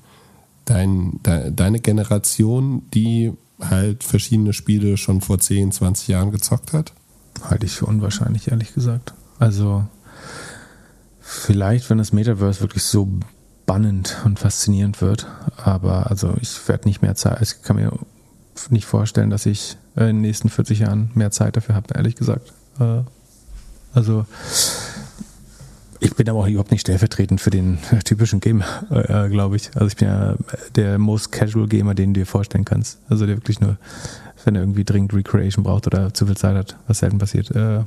dein, de, deine Generation, die halt verschiedene Spiele schon vor 10, 20 Jahren gezockt hat? Halte ich für unwahrscheinlich, ehrlich gesagt. Also vielleicht, wenn das Metaverse wirklich so spannend und faszinierend wird, aber also ich werde nicht mehr Zeit, ich kann mir nicht vorstellen, dass ich in den nächsten 40 Jahren mehr Zeit dafür habe, ehrlich gesagt. Äh, also ich bin aber auch überhaupt nicht stellvertretend für den typischen Gamer, äh, glaube ich. Also ich bin ja der most casual Gamer, den du dir vorstellen kannst. Also der wirklich nur, wenn er irgendwie dringend Recreation braucht oder zu viel Zeit hat, was selten passiert, äh,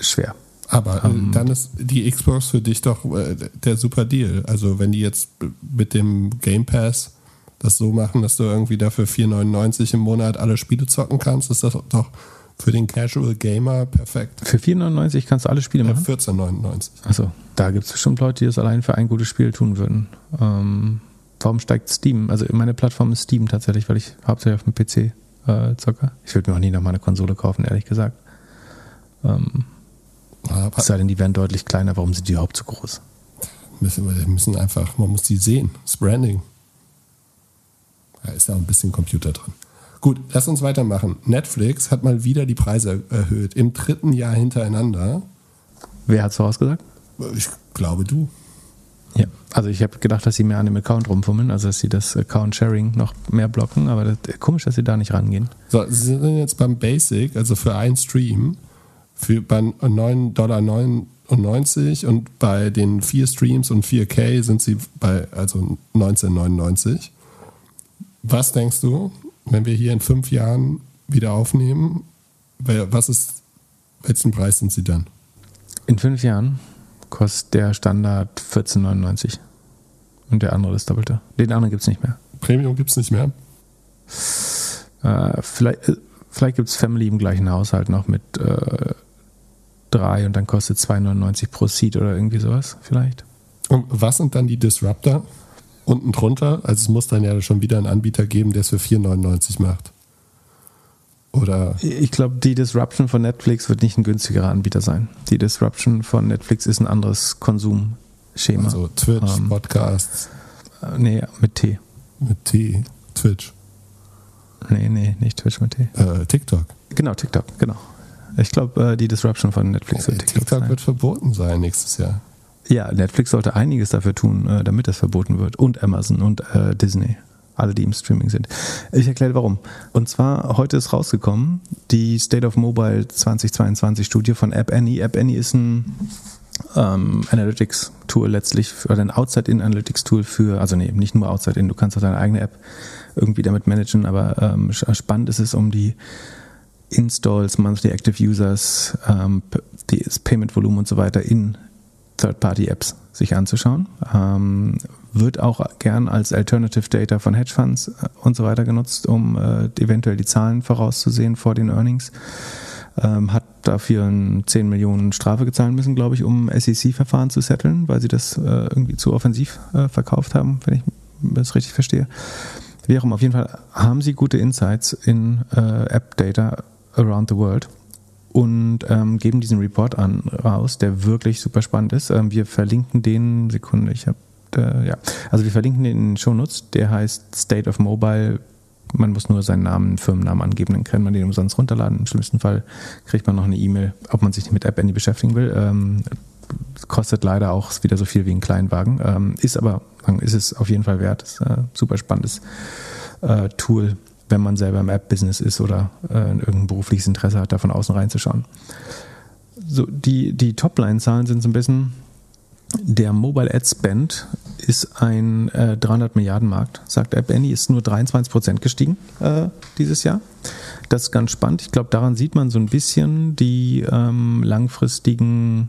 schwer. Aber um, ähm, dann ist die Xbox für dich doch äh, der super Deal. Also wenn die jetzt mit dem Game Pass das so machen, dass du irgendwie dafür 4,99 im Monat alle Spiele zocken kannst, ist das doch für den Casual Gamer perfekt. Für 4,99 kannst du alle Spiele machen? Ja, 14,99. Achso, da gibt es bestimmt Leute, die das allein für ein gutes Spiel tun würden. Ähm, warum steigt Steam? Also meine Plattform ist Steam tatsächlich, weil ich hauptsächlich auf dem PC äh, zocke. Ich würde mir auch nie noch mal eine Konsole kaufen, ehrlich gesagt. Ähm, Aber es sei denn, die wären deutlich kleiner. Warum sind die überhaupt so groß? Müssen, wir müssen einfach, man muss die sehen. Das Branding. Da ist ja auch ein bisschen Computer drin. Gut, lass uns weitermachen. Netflix hat mal wieder die Preise erhöht, im dritten Jahr hintereinander. Wer hat sowas gesagt? Ich glaube du. Ja, also ich habe gedacht, dass sie mehr an dem Account rumfummeln, also dass sie das Account-Sharing noch mehr blocken, aber das, komisch, dass sie da nicht rangehen. So, sie sind jetzt beim Basic, also für einen Stream, für bei 9,99 Dollar und bei den vier Streams und 4K sind sie bei also 19,99. Was denkst du? wenn wir hier in fünf Jahren wieder aufnehmen, was ist, welchen Preis sind Sie dann? In fünf Jahren kostet der Standard 14,99 und der andere das Doppelte. Den anderen gibt es nicht mehr. Premium gibt es nicht mehr? Äh, vielleicht äh, vielleicht gibt es Family im gleichen Haushalt noch mit äh, drei und dann kostet 2,99 pro Seat oder irgendwie sowas vielleicht. Und was sind dann die Disruptor unten drunter? Also es muss dann ja schon wieder einen Anbieter geben, der es für 4,99 macht. Oder? Ich glaube, die Disruption von Netflix wird nicht ein günstigerer Anbieter sein. Die Disruption von Netflix ist ein anderes Konsumschema. Also Twitch, ähm, Podcasts. Äh, nee, mit T. Mit T. Twitch. Nee, nee, nicht Twitch mit T. Äh, TikTok. Genau, TikTok, genau. Ich glaube, äh, die Disruption von Netflix wird TikTok, TikTok wird verboten sein nächstes Jahr. Ja, Netflix sollte einiges dafür tun, äh, damit das verboten wird. Und Amazon und äh, Disney. Alle, die im Streaming sind. Ich erkläre warum. Und zwar, heute ist rausgekommen, die State of Mobile 2022 Studie von App Annie. App Annie ist ein ähm, Analytics-Tool letztlich, oder ein Outside-In-Analytics-Tool für, also nee, nicht nur Outside-In, du kannst auch deine eigene App irgendwie damit managen, aber ähm, spannend ist es um die Installs, Monthly Active Users, ähm, das Payment-Volumen und so weiter in Third-Party-Apps sich anzuschauen. Ähm, wird auch gern als Alternative Data von Hedgefonds äh, und so weiter genutzt, um äh, eventuell die Zahlen vorauszusehen vor den Earnings. Ähm, hat dafür 10 Millionen Strafe gezahlt müssen, glaube ich, um SEC-Verfahren zu setteln, weil sie das äh, irgendwie zu offensiv äh, verkauft haben, wenn ich das richtig verstehe. Wie auch immer, auf jeden Fall haben sie gute Insights in äh, App-Data around the world und ähm, geben diesen Report an raus, der wirklich super spannend ist. Ähm, wir verlinken den, Sekunde, ich habe, äh, ja, also wir verlinken den in den Shownotes, der heißt State of Mobile. Man muss nur seinen Namen, Firmennamen angeben, dann kann man den umsonst runterladen. Im schlimmsten Fall kriegt man noch eine E-Mail, ob man sich nicht mit App Andy beschäftigen will. Ähm, kostet leider auch wieder so viel wie ein Kleinwagen, ähm, ist aber, ist es auf jeden Fall wert. Ist ein super spannendes äh, Tool wenn man selber im App-Business ist oder äh, irgendein berufliches Interesse hat, da von außen reinzuschauen. So, die, die Topline-Zahlen sind so ein bisschen, der Mobile Ad Spend ist ein äh, 300 Milliarden Markt, sagt App Annie, ist nur 23 Prozent gestiegen äh, dieses Jahr. Das ist ganz spannend. Ich glaube, daran sieht man so ein bisschen die ähm, langfristigen,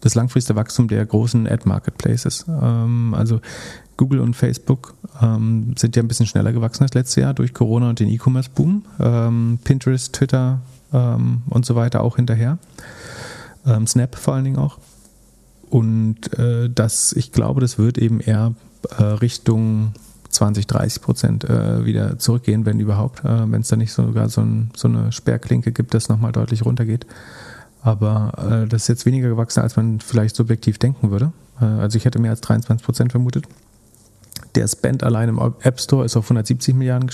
das langfristige Wachstum der großen Ad Marketplaces. Ähm, also Google und Facebook ähm, sind ja ein bisschen schneller gewachsen als letztes Jahr durch Corona und den E-Commerce-Boom. Ähm, Pinterest, Twitter ähm, und so weiter auch hinterher. Ähm, Snap vor allen Dingen auch. Und äh, das, ich glaube, das wird eben eher äh, Richtung 20, 30 Prozent äh, wieder zurückgehen, wenn überhaupt, äh, wenn es da nicht sogar so, ein, so eine Sperrklinke gibt, das nochmal deutlich runtergeht. Aber äh, das ist jetzt weniger gewachsen, als man vielleicht subjektiv denken würde. Äh, also ich hätte mehr als 23 Prozent vermutet. Der Spend allein im App Store ist auf 170 Milliarden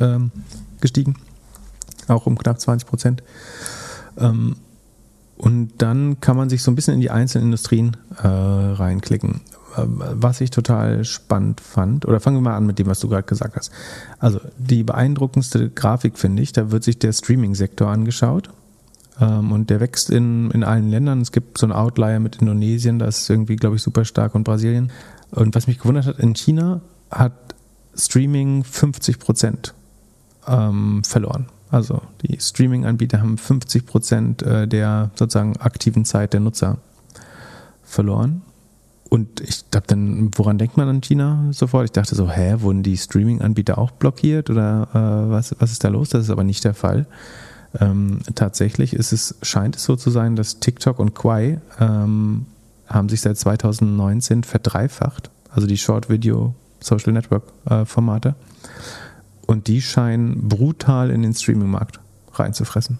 ähm, gestiegen, auch um knapp 20 Prozent. Ähm, und dann kann man sich so ein bisschen in die einzelnen Industrien äh, reinklicken. Äh, was ich total spannend fand, oder fangen wir mal an mit dem, was du gerade gesagt hast. Also die beeindruckendste Grafik finde ich, da wird sich der Streaming-Sektor angeschaut. Ähm, und der wächst in, in allen Ländern. Es gibt so einen Outlier mit Indonesien, das ist irgendwie, glaube ich, super stark und Brasilien. Und was mich gewundert hat, in China hat Streaming 50 Prozent ähm, verloren. Also die Streaming-Anbieter haben 50 Prozent äh, der sozusagen aktiven Zeit der Nutzer verloren. Und ich dachte dann, woran denkt man an China sofort? Ich dachte so, hä, wurden die Streaming-Anbieter auch blockiert oder äh, was, was ist da los? Das ist aber nicht der Fall. Ähm, tatsächlich ist es, scheint es so zu sein, dass TikTok und Quai ähm, haben sich seit 2019 verdreifacht, also die Short Video Social Network äh, Formate. Und die scheinen brutal in den Streaming-Markt reinzufressen.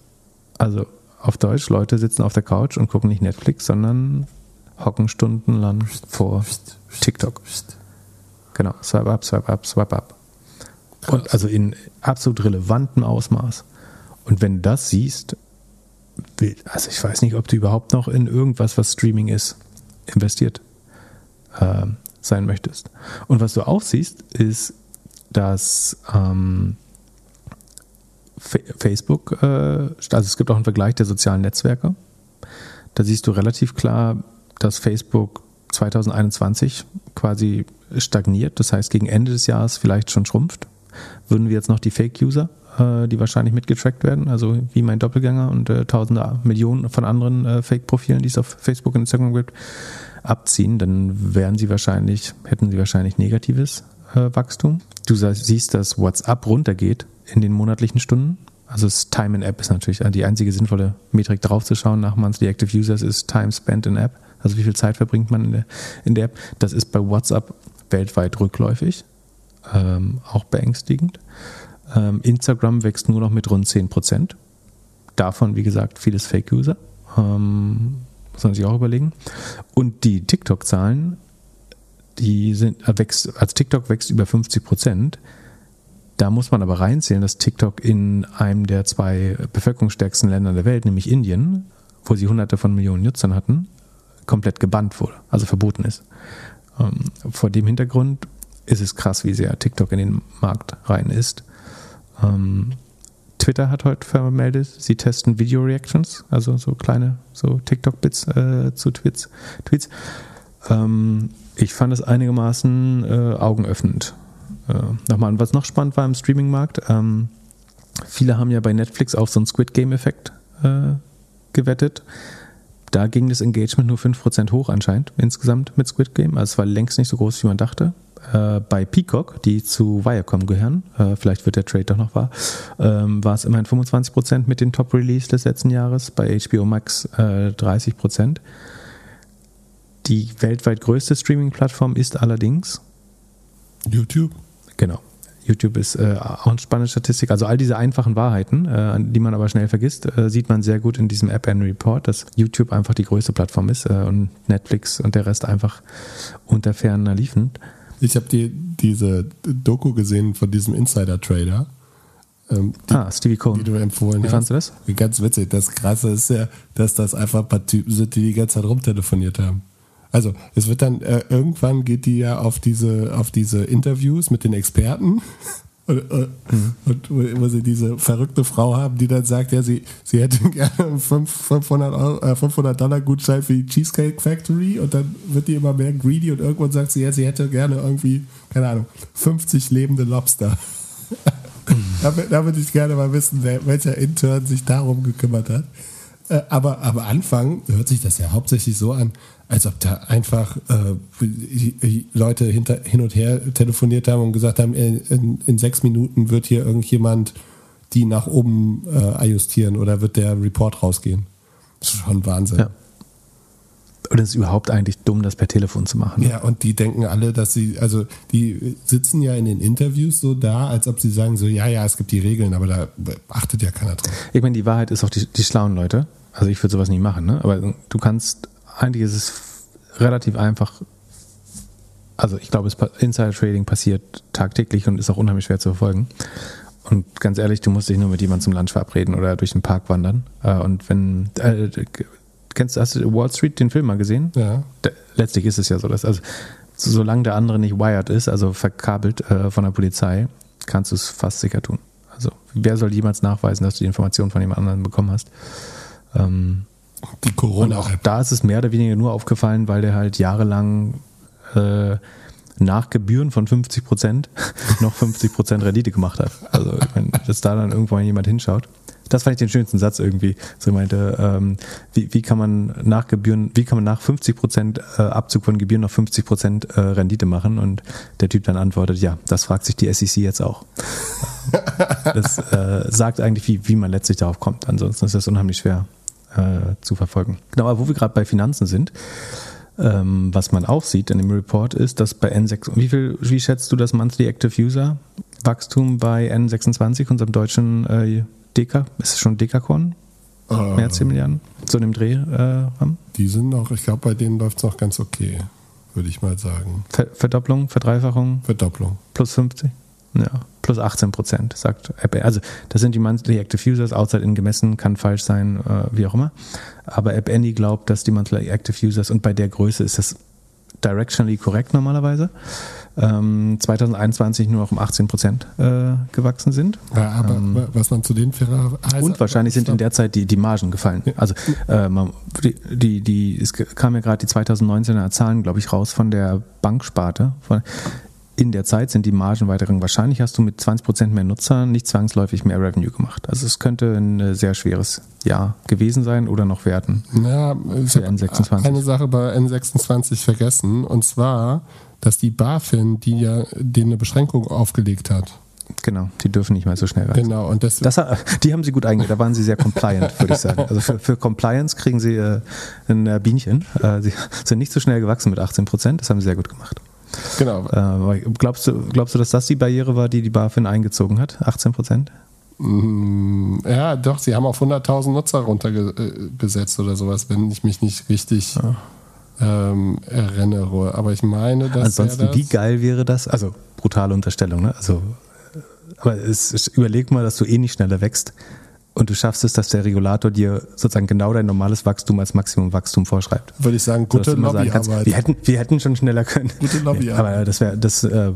Also auf Deutsch, Leute sitzen auf der Couch und gucken nicht Netflix, sondern hocken stundenlang vor TikTok. Genau, swipe up, swipe up, swipe up. Und also in absolut relevantem Ausmaß. Und wenn du das siehst, also ich weiß nicht, ob du überhaupt noch in irgendwas, was Streaming ist, investiert äh, sein möchtest. Und was du auch siehst, ist, dass ähm, Facebook, äh, also es gibt auch einen Vergleich der sozialen Netzwerke. Da siehst du relativ klar, dass Facebook 2021 quasi stagniert, das heißt gegen Ende des Jahres vielleicht schon schrumpft. Würden wir jetzt noch die Fake-User, äh, die wahrscheinlich mitgetrackt werden, also wie mein Doppelgänger und äh, tausende Millionen von anderen äh, Fake-Profilen, die es auf Facebook und Instagram gibt, abziehen, dann wären sie wahrscheinlich, hätten sie wahrscheinlich negatives äh, Wachstum. Du siehst, dass WhatsApp runtergeht in den monatlichen Stunden. Also das Time in App ist natürlich die einzige sinnvolle Metrik draufzuschauen nach Monthly Active Users ist Time spent in App. Also wie viel Zeit verbringt man in der, in der App? Das ist bei WhatsApp weltweit rückläufig, ähm, auch beängstigend. Ähm, Instagram wächst nur noch mit rund 10 Prozent. Davon, wie gesagt, vieles Fake-User. Ähm, muss man sich auch überlegen. Und die TikTok-Zahlen, die sind, äh, wächst, also TikTok wächst über 50 Prozent. Da muss man aber reinzählen, dass TikTok in einem der zwei bevölkerungsstärksten Länder der Welt, nämlich Indien, wo sie hunderte von Millionen Nutzern hatten, komplett gebannt wurde, also verboten ist. Ähm, vor dem Hintergrund ist es krass, wie sehr TikTok in den Markt rein ist. Ähm, Twitter hat heute vermeldet, sie testen Video-Reactions, also so kleine so TikTok-Bits äh, zu Tweets. Tweets. Ähm, ich fand es einigermaßen äh, augenöffnend. Äh, nochmal, was noch spannend war im Streaming-Markt, ähm, viele haben ja bei Netflix auf so einen Squid Game-Effekt äh, gewettet. Da ging das Engagement nur 5% hoch anscheinend insgesamt mit Squid Game. Also es war längst nicht so groß, wie man dachte. Äh, bei Peacock, die zu Viacom gehören, äh, vielleicht wird der Trade doch noch wahr, ähm, war es immerhin 25% mit dem Top-Release des letzten Jahres. Bei HBO Max äh, 30%. Die weltweit größte Streaming-Plattform ist allerdings YouTube. Genau. YouTube ist äh, auch eine spannende Statistik. Also all diese einfachen Wahrheiten, äh, die man aber schnell vergisst, äh, sieht man sehr gut in diesem App End Report, dass YouTube einfach die größte Plattform ist äh, und Netflix und der Rest einfach unter ferner liefen. Ich habe die, diese Doku gesehen von diesem Insider-Trader. Ähm, die, ah, Stevie Cohen. Die du empfohlen Wie fandest du das? Ganz witzig. Das Krasse ist ja, dass das einfach ein paar Typen sind, die die ganze Zeit rumtelefoniert haben. Also es wird dann, äh, irgendwann geht die ja auf diese, auf diese Interviews mit den Experten. Und, und, mhm. und, wo sie diese verrückte Frau haben, die dann sagt, ja, sie, sie hätte gerne einen 500, Euro, äh, 500 Dollar Gutschein für die Cheesecake Factory und dann wird die immer mehr greedy und irgendwann sagt sie, ja, sie hätte gerne irgendwie, keine Ahnung, 50 lebende Lobster. Mhm. da, da würde ich gerne mal wissen, wer, welcher Intern sich darum gekümmert hat. Äh, aber am Anfang hört sich das ja hauptsächlich so an, als ob da einfach äh, Leute hinter, hin und her telefoniert haben und gesagt haben, in, in, sechs Minuten wird hier irgendjemand die nach oben äh, ajustieren oder wird der Report rausgehen. Das ist schon Wahnsinn. Ja. Und es ist überhaupt eigentlich dumm, das per Telefon zu machen. Ja, und die denken alle, dass sie, also die sitzen ja in den Interviews so da, als ob sie sagen so, ja, ja, es gibt die Regeln, aber da achtet ja keiner drauf. Ich meine, die Wahrheit ist auch die, die schlauen Leute. Also ich würde sowas nie machen, ne? aber du kannst eigentlich ist es relativ einfach. Also ich glaube, Insider Trading passiert tagtäglich und ist auch unheimlich schwer zu verfolgen. Und ganz ehrlich, du musst dich nur mit jemandem zum Lunch verabreden oder durch den Park wandern. Äh, und wenn äh, kennst hast du Wall Street den Film mal gesehen? Ja. letztlich ist es ja so, dass also solange der andere nicht wired ist, also verkabelt äh, von der Polizei, kannst du es fast sicher tun. Also wer soll jemals nachweisen, dass du die Information von jemand anderem bekommen hast? Ähm, die Corona. Und auch da ist es mehr oder weniger nur aufgefallen, weil der halt jahrelang äh, nach Gebühren von 50 Prozent noch 50 Prozent Rendite gemacht hat. Also wenn dass da dann irgendwo jemand hinschaut. Das fand ich den schönsten Satz irgendwie. So meinte, ähm, wie, wie kann man nach Gebühren, wie kann man nach 50 Prozent äh, Abzug von Gebühren noch 50 Prozent äh, Rendite machen? Und der Typ dann antwortet, ja, das fragt sich die SEC jetzt auch. das äh, sagt eigentlich, wie, wie man letztlich darauf kommt. Ansonsten ist das unheimlich schwer äh, zu verfolgen. Genau, aber wo wir gerade bei Finanzen sind, ähm, was man auch sieht in dem Report ist, dass bei N6, wie viel, wie schätzt du das Monthly Active User Wachstum bei N26, unserem deutschen äh, Deka, ist es schon Dekakorn? Uh, Mehr als 10 Milliarden? So in dem Dreh äh, haben? Die sind noch, ich glaube, bei denen läuft es noch ganz okay, würde ich mal sagen. Ver Verdopplung, Verdreifachung? Verdopplung. Plus 50? Ja, plus 18 Prozent, sagt Apple. Also das sind die Monthly Active Users, outside in gemessen, kann falsch sein, äh, wie auch immer. Aber App Andy glaubt, dass die Monthly Active Users, und bei der Größe ist das directionally korrekt normalerweise, ähm, 2021 nur noch um 18 Prozent äh, gewachsen sind. Ja, aber ähm, was man zu den fairer Und wahrscheinlich sind in der Zeit die, die Margen gefallen. Ja. Also äh, man, die, die, die, es kam ja gerade die 2019er Zahlen, glaube ich, raus von der Banksparte. Von, in der Zeit sind die Margen weiterhin. Wahrscheinlich hast du mit 20% mehr Nutzer nicht zwangsläufig mehr Revenue gemacht. Also es könnte ein sehr schweres Jahr gewesen sein oder noch werden. Ja, ich habe eine Sache bei N26 vergessen und zwar, dass die BaFin, die ja denen eine Beschränkung aufgelegt hat, Genau, die dürfen nicht mehr so schnell wachsen. Genau, und das, Das, die haben sie gut eingestellt, da waren sie sehr compliant, würde ich sagen. Also für, für Compliance kriegen sie äh, ein äh, Bienchen. Äh, sie sind nicht so schnell gewachsen mit 18 Prozent, das haben sie sehr gut gemacht. Genau. Äh, glaubst, du, glaubst du, dass das die Barriere war, die die BaFin eingezogen hat? 18 Prozent? Mm, Ja, doch, sie haben auf 100.000 Nutzer runtergesetzt oder sowas, wenn ich mich nicht richtig ähm, erinnere. Aber ich meine, dass Ansonsten, das, wie geil wäre das? Also, brutale Unterstellung, ne? Also, äh, aber es, es, überleg mal, dass du eh nicht schneller wächst und du schaffst es, dass der Regulator dir sozusagen genau dein normales Wachstum als Maximumwachstum vorschreibt. würde ich sagen, gute kannst, Lobbyarbeit. wir hätten, wir hätten schon schneller können. Gute Lobbyarbeit. aber das wäre das äh,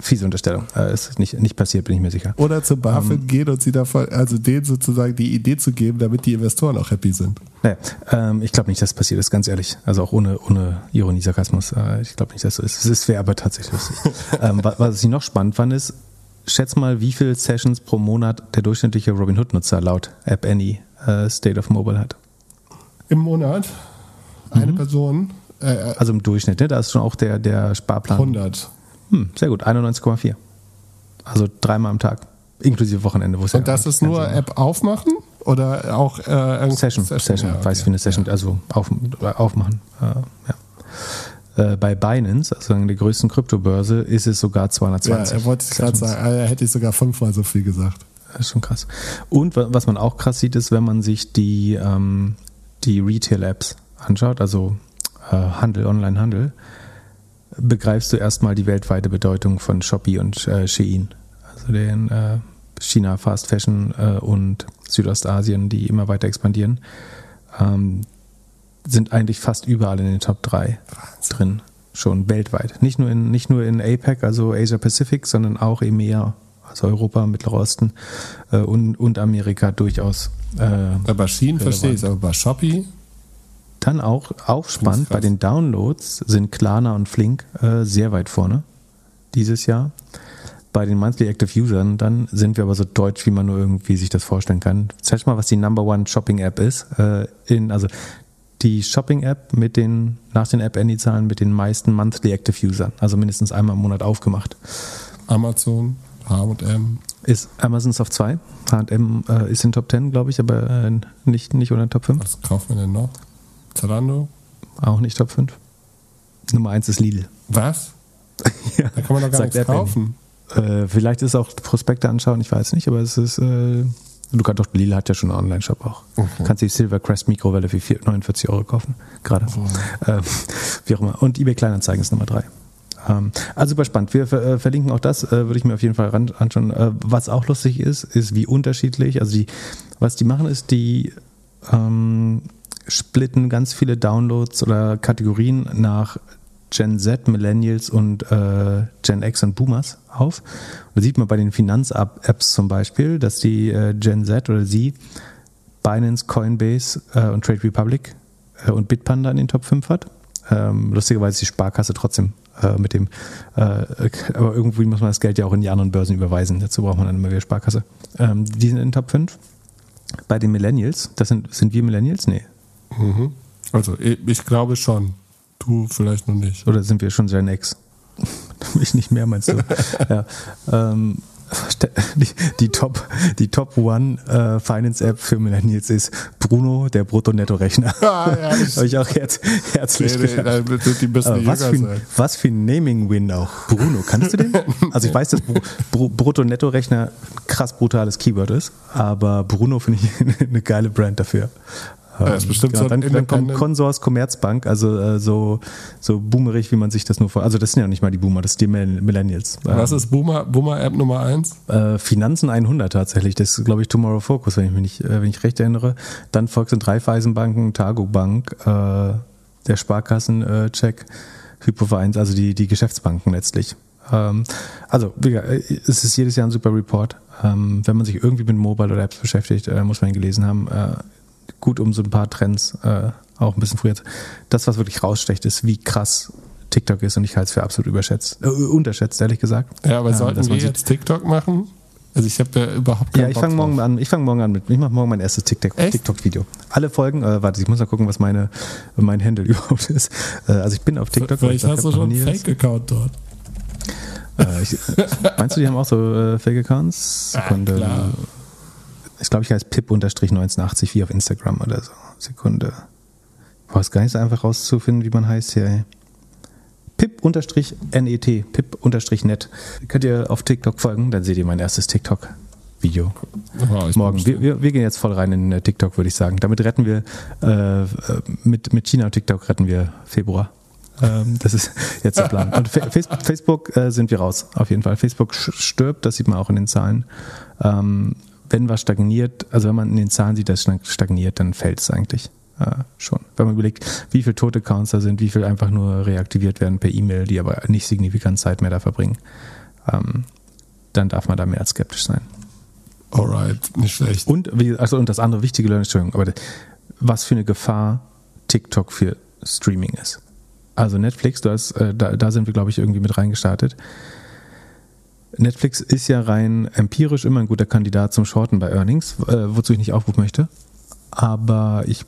fiese Unterstellung. Äh, ist nicht, nicht passiert, bin ich mir sicher. Oder zur BaFin Ähm. gehen und sie davon, also denen sozusagen die Idee zu geben, damit die Investoren auch happy sind. Naja, ähm, ich glaube nicht, dass das passiert ist, ganz ehrlich. Also auch ohne, ohne Ironie, Sarkasmus. Äh, ich glaube nicht, dass so ist. Es wäre aber tatsächlich lustig. ähm, wa- was ich noch spannend fand, ist, schätz mal, wie viele Sessions pro Monat der durchschnittliche Robinhood-Nutzer laut App Annie äh, State of Mobile hat. Im Monat eine Person, äh, Also im Durchschnitt, ne? Da ist schon auch der, der Sparplan. 100. Hm, sehr gut, 91,4. Also dreimal am Tag. Inklusive Wochenende, Und ja das ist nur App aufmachen oder auch äh, irgend- Session, Session, ja, weiß okay. wie eine Session, also auf, aufmachen. Äh, ja. Äh, bei Binance, also der größten Kryptobörse, ist es sogar Ja, 220. er wollte ich gerade sagen, äh, hätte ich sogar fünfmal so viel gesagt. Das ist schon krass. Und wa- was man auch krass sieht, ist, wenn man sich die, ähm, die Retail-Apps anschaut, also äh, Handel, Online-Handel, begreifst du erstmal die weltweite Bedeutung von Shopee und äh, Shein. Also den äh, China Fast Fashion äh, und Südostasien, die immer weiter expandieren, ähm, sind eigentlich fast überall in den Top 3 drin. Schon weltweit. Nicht nur in, nicht nur in APEC, also Asia Pacific, sondern auch EMEA, also Europa, Mittlerer Osten äh, und, und Amerika durchaus. Äh, Bei Schienen verstehe ich es, aber bei Shopee, dann auch, auch spannend, bei den Downloads sind Klarna und Flink äh, sehr weit vorne dieses Jahr. Bei den Monthly Active Usern, dann sind wir aber so deutsch, wie man nur irgendwie sich das vorstellen kann. Zeig mal, was die Number One Shopping App ist. Äh, in, also die Shopping App mit den, nach den App Andy Zahlen mit den meisten Monthly Active Usern, also mindestens einmal im Monat aufgemacht. Amazon, H&M. Ist Amazon auf 2. H&M äh, ist in Top 10, glaube ich, aber äh, nicht, nicht unter Top 5. Was kaufen wir denn noch? Zalando? Auch nicht Top 5. Nummer 1 ist Lidl. Was? Ja, Da kann man doch gar sagt nichts kaufen. Äh, vielleicht ist auch Prospekte anschauen, ich weiß nicht, aber es ist. Äh, du kannst doch, Lidl hat ja schon einen Online-Shop auch. Okay. Du kannst die Silvercrest Mikrowelle für 4, 49 Euro kaufen, gerade. Ähm, wie auch immer. Und eBay Kleinanzeigen ist Nummer 3. Ähm, also super spannend. Wir äh, verlinken auch das, äh, würde ich mir auf jeden Fall ran anschauen. Äh, was auch lustig ist, ist wie unterschiedlich, also die, was die machen ist, die ähm, splitten ganz viele Downloads oder Kategorien nach Gen Z, Millennials und äh, Gen X und Boomers auf. Da sieht man bei den Finanz-Apps zum Beispiel, dass die äh, Gen Z oder sie Binance, Coinbase äh, und Trade Republic äh, und Bitpanda in den Top 5 hat. Ähm, lustigerweise ist die Sparkasse trotzdem äh, mit dem, äh, aber irgendwie muss man das Geld ja auch in die anderen Börsen überweisen. Dazu braucht man dann immer wieder Sparkasse. Ähm, die sind in den Top 5. Bei den Millennials, das sind, sind wir Millennials? Nee. Mhm. Also, ich glaube schon. Du vielleicht noch nicht. Oder sind wir schon Gen X? ich nicht mehr, meinst du? ja. Ähm, die, die Top, die Top One äh, Finance App für Millennials ist Bruno, der Brutto-Netto-Rechner. Ah, ja, Habe ich auch herz, herzlich nee, nee, die müssen was, für ein, sein. was für ein Naming-Win auch. Bruno, kannst du den? Also ich weiß, dass Bru Brutto-Netto-Rechner ein krass brutales Keyword ist, aber Bruno finde ich eine geile Brand dafür. Ja, ist bestimmt so ein dann, dann kommt Consors Commerzbank, also äh, so, so boomerig, wie man sich das nur vor. Also das sind ja nicht mal die Boomer, das sind die Mill- Millennials. Was ist Boomer, Boomer App Nummer 1? Äh, Finanzen 100 tatsächlich. Das ist, glaube ich, Tomorrow Focus, wenn ich mich nicht, äh, wenn ich recht erinnere. Dann Volks- und Raiffeisenbanken, Targo Bank, äh, der Sparkassen-Check, Hypovereins, also die, die Geschäftsbanken letztlich. Ähm, also, äh, es ist jedes Jahr ein super Report. Ähm, wenn man sich irgendwie mit Mobile oder Apps beschäftigt, äh, muss man ihn gelesen haben. Äh, gut, um so ein paar Trends äh, auch ein bisschen früher. zu- Das, was wirklich rausstecht, ist, wie krass TikTok ist und ich halte es für absolut überschätzt, äh, unterschätzt, ehrlich gesagt. Ja, aber Ähm, sollten wir jetzt TikTok machen? Also ich habe da überhaupt keinen Ja, ich fange morgen an. Ich fange morgen an mit. Ich mache morgen mein erstes TikTok-? TikTok-Video. Alle Folgen. Äh, warte, ich muss mal gucken, was meine mein Handle überhaupt ist. Äh, also ich bin auf TikTok. Vielleicht hast du schon einen Fake-Account dort. äh, ich, meinst du, die haben auch so äh, Fake-Accounts? Sekunde. klar. Ich glaube, ich heiße Pip-1980 wie auf Instagram oder so. Sekunde. Boah, ist gar nicht so einfach rauszufinden, wie man heißt hier. ey. Pip-net, Pip-net. Könnt ihr auf TikTok folgen, dann seht ihr mein erstes TikTok-Video. Oh, Morgen. Wir, wir, wir gehen jetzt voll rein in äh, TikTok, würde ich sagen. Damit retten wir, äh, äh, mit, mit China und TikTok retten wir Februar. Ähm, das ist jetzt der Plan. Und Fa- Facebook, äh, sind wir raus, auf jeden Fall. Facebook stirbt, das sieht man auch in den Zahlen. Ähm, wenn was stagniert, also wenn man in den Zahlen sieht, dass es stagniert, dann fällt es eigentlich äh, schon. Wenn man überlegt, wie viele tote Accounts da sind, wie viel einfach nur reaktiviert werden per E-Mail, die aber nicht signifikant Zeit mehr da verbringen, ähm, dann darf man da mehr als skeptisch sein. Alright, nicht schlecht. Und, also, und das andere wichtige Learning, Entschuldigung, aber was für eine Gefahr TikTok für Streaming ist. Also Netflix, du hast, äh, da, da sind wir, glaube ich, irgendwie mit reingestartet. Netflix ist ja rein empirisch immer ein guter Kandidat zum Shorten bei Earnings, äh, wozu ich nicht aufrufen möchte. Aber ich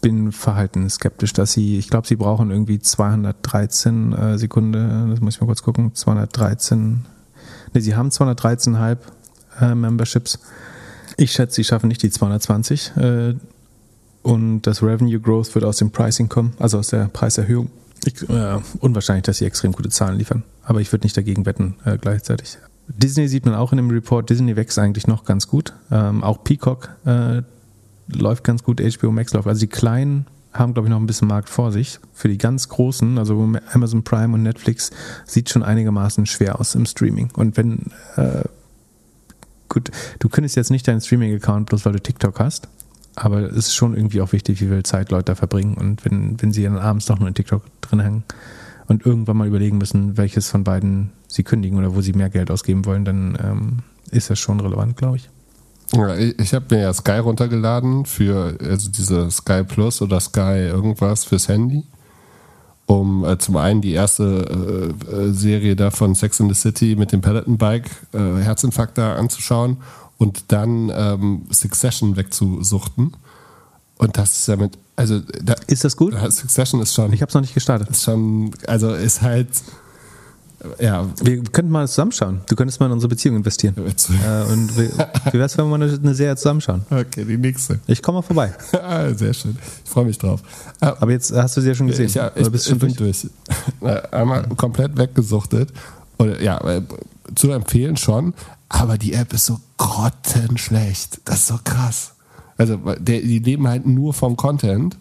bin verhalten skeptisch, dass sie, ich glaube, sie brauchen irgendwie 213 äh, Sekunde, das muss ich mal kurz gucken, 213, ne, sie haben 213,5 äh, Memberships. Ich schätze, sie schaffen nicht die 220 äh, und das Revenue Growth wird aus dem Pricing kommen, also aus der Preiserhöhung. Ich, äh, unwahrscheinlich, dass sie extrem gute Zahlen liefern, aber ich würde nicht dagegen wetten äh, gleichzeitig. Disney sieht man auch in dem Report, Disney wächst eigentlich noch ganz gut. Ähm, auch Peacock äh, läuft ganz gut, HBO Max läuft. Also die Kleinen haben, glaube ich, noch ein bisschen Markt vor sich. Für die ganz Großen, also Amazon Prime und Netflix, sieht schon einigermaßen schwer aus im Streaming. Und wenn, äh, gut, du könntest jetzt nicht deinen Streaming-Account bloß weil du TikTok hast, aber es ist schon irgendwie auch wichtig, wie viel Zeit Leute da verbringen. Und wenn, wenn sie dann abends doch nur in TikTok drin hängen und irgendwann mal überlegen müssen, welches von beiden sie kündigen oder wo sie mehr Geld ausgeben wollen, dann ähm, ist das schon relevant, glaube ich. Ja, ich ich habe mir ja Sky runtergeladen für also diese Sky Plus oder Sky irgendwas fürs Handy, um äh, zum einen die erste äh, äh, Serie da von Sex in the City mit dem Peloton-Bike äh, Herzinfarkt da anzuschauen und dann ähm, Succession wegzusuchten. Und das ist ja mit, also da, Ist das gut? Succession ist schon, Ich habe es noch nicht gestartet. ist schon, also ist halt, ja, Wir könnten mal zusammenschauen. Du könntest mal in unsere Beziehung investieren. Äh, und wie, wie wär's, wenn wir mal eine, eine Serie zusammenschauen? okay, die nächste. Ich komme mal vorbei. Ah, Sehr schön. Ich freue mich drauf. Ah, Aber jetzt hast du sie ja schon gesehen. Ich, ja, ich, bist ich schon bin durch? durch. Äh, Einmal komplett weggesuchtet. Oder, ja, äh, zu empfehlen schon, aber die App ist so grottenschlecht. Das ist so krass. Also, der, die leben halt nur vom Content.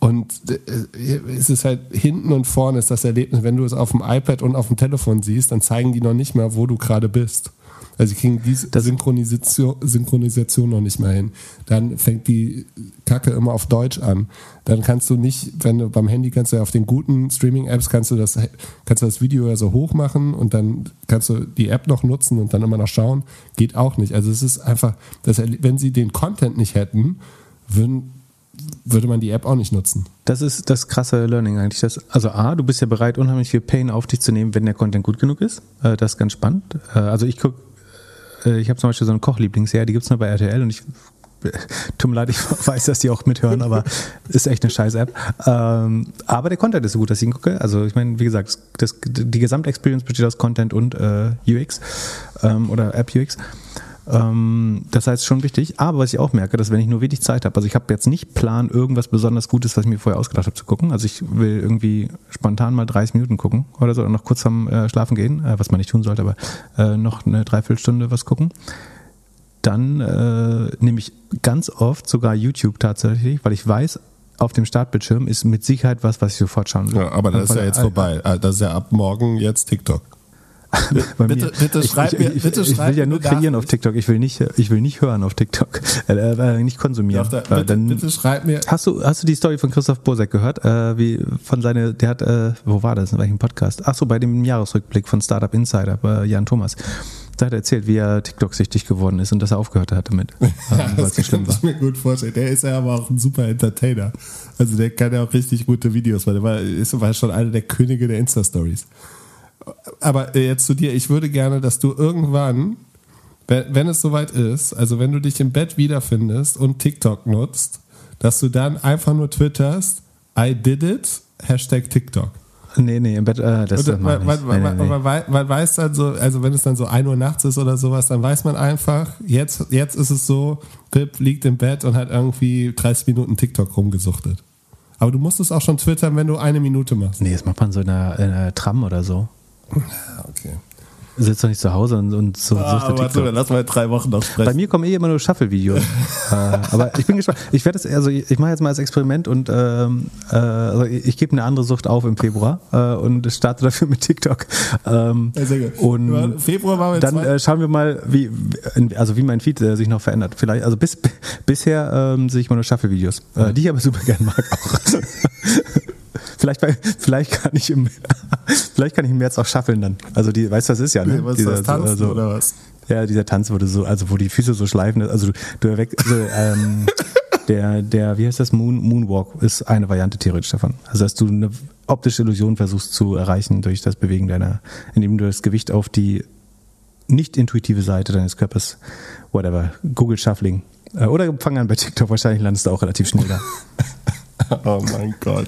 Und äh, es ist halt hinten und vorne ist das Erlebnis, wenn du es auf dem iPad und auf dem Telefon siehst, dann zeigen die noch nicht mal, wo du gerade bist. Also sie kriegen diese Synchronisation, Synchronisation noch nicht mal hin. Dann fängt die Kacke immer auf Deutsch an. Dann kannst du nicht, wenn du beim Handy kannst du ja auf den guten Streaming-Apps kannst du das, kannst du das Video ja so hoch machen und dann kannst du die App noch nutzen und dann immer noch schauen. Geht auch nicht. Also es ist einfach, das, Erle- wenn sie den Content nicht hätten, würden, würde man die App auch nicht nutzen. Das ist das krasse Learning eigentlich. Das, also A, du bist ja bereit, unheimlich viel Pain auf dich zu nehmen, wenn der Content gut genug ist. Äh, das ist ganz spannend. Äh, also ich guck, äh, ich habe zum Beispiel so eine Kochlieblingsserie, die gibt's nur bei RTL und ich tut mir leid, ich weiß, dass die auch mithören, aber ist echt eine scheiß App. Ähm, aber der Content ist so gut, dass ich ihn gucke. Also ich meine, wie gesagt, das, die Gesamtexperience besteht aus Content und äh, UX ähm, oder App UX. Ähm, das heißt schon wichtig. Aber was ich auch merke, dass wenn ich nur wenig Zeit habe, also ich habe jetzt nicht Plan, irgendwas besonders Gutes, was ich mir vorher ausgedacht habe, zu gucken. Also ich will irgendwie spontan mal 30 Minuten gucken oder so, oder noch kurz am äh, Schlafen gehen, äh, was man nicht tun sollte, aber äh, noch eine Dreiviertelstunde was gucken. Dann äh, nehme ich ganz oft sogar YouTube tatsächlich, weil ich weiß, auf dem Startbildschirm ist mit Sicherheit was, was ich sofort schauen will. Ja, aber das ist ja jetzt vorbei. Ah, Das ist ja ab morgen jetzt TikTok. Bei Bitte- mir. bitte ich, schreib ich, mir- ich, bitte ich schreib will ja nur kreieren auf. TikTok. Ich will nicht, ich will nicht hören auf TikTok, äh, äh, nicht konsumieren. Da, Äh, bitte, dann, bitte schreib mir. Hast du, hast du die Story von Christoph Bosek gehört? Äh, wie von seine, der hat, äh, wo war das? In welchem Podcast? Ach so, bei dem Jahresrückblick von Startup Insider bei Jan Thomas. Da hat er erzählt, wie er TikTok-süchtig geworden ist und dass er aufgehört hat damit, ähm, so Das kann ich mir gut vorstellen. Der ist ja aber auch ein super Entertainer. Also der kann ja auch richtig gute Videos, weil der war, ist, war schon einer der Könige der Insta-Stories. Aber äh, jetzt zu dir, ich würde gerne, dass du irgendwann, wenn, wenn es soweit ist, also wenn du dich im Bett wiederfindest und TikTok nutzt, dass du dann einfach nur twitterst, I did it, Hashtag TikTok. Nee, nee, im Bett, äh, das, das man, man, man, nee, nee, nee. man, weiß dann so, also wenn es dann so 1 Uhr nachts ist oder sowas, dann weiß man einfach, jetzt, jetzt ist es so, Pip liegt im Bett und hat irgendwie 30 Minuten TikTok rumgesuchtet. Aber du musst es auch schon twittern, wenn du eine Minute machst. Nee, das macht man so in einer, in einer Tram oder so. Okay sitzt doch nicht zu Hause und, und so ah, sucht warte, dann lass mal drei Wochen noch sprechen. Bei mir kommen eh immer nur Shuffle-Videos. äh, aber ich bin gespannt. Ich werde es, also ich, mache jetzt mal als Experiment und ähm, äh, also ich, ich gebe eine andere Sucht auf im Februar äh, und starte dafür mit TikTok. Ähm, ja, sehr gut. Und Februar waren wir dann äh, schauen wir mal, wie also wie mein Feed äh, sich noch verändert. Vielleicht, also bis bisher ähm, sehe ich mal nur Shuffle-Videos, äh, die ich aber super gerne mag auch. Vielleicht, bei, vielleicht kann ich im, vielleicht kann ich im März auch schaffeln dann. Also die, weißt du, was ist ja, ne? Was dieser, das Tanzen so, oder was? Ja, dieser Tanz, wo du so, also wo die Füße so schleifen, also du, du erweck, also, ähm, der, der, wie heißt das, Moon, Moonwalk ist eine Variante theoretisch davon. Also dass du eine optische Illusion versuchst zu erreichen durch das Bewegen deiner, indem du das Gewicht auf die nicht intuitive Seite deines Körpers, whatever, Google Shuffling. Äh, oder fang an bei TikTok, wahrscheinlich landest du auch relativ schnell da. oh mein Gott.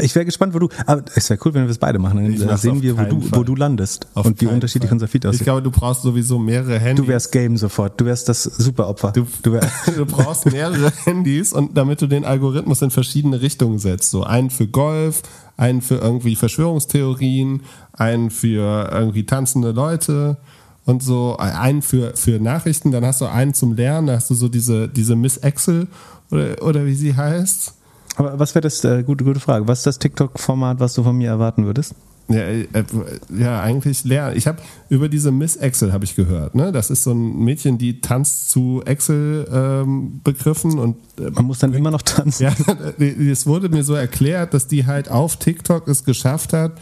Ich wäre gespannt, wo du. Aber es wäre cool, wenn wir es beide machen. Dann sehen wir, wo du, wo du landest auf und wie unterschiedlich Fall. unser Feed aussieht. Ich glaube, du brauchst sowieso mehrere Handys. Du wärst Game sofort. Du wärst das Superopfer. Du, du, du brauchst mehrere Handys und damit du den Algorithmus in verschiedene Richtungen setzt. So einen für Golf, einen für irgendwie Verschwörungstheorien, einen für irgendwie tanzende Leute und so einen für, für Nachrichten, dann hast du einen zum Lernen, da hast du so diese, diese Miss Excel oder, oder wie sie heißt. Aber was wäre das, äh, gute, gute Frage, was ist das TikTok-Format, was du von mir erwarten würdest? Ja, äh, ja eigentlich lernen. Ich habe über diese Miss Excel habe ich gehört. Ne? Das ist so ein Mädchen, die tanzt zu Excel-Begriffen ähm, und äh, man muss dann immer noch tanzen. Ja, es wurde mir so erklärt, dass die halt auf TikTok es geschafft hat,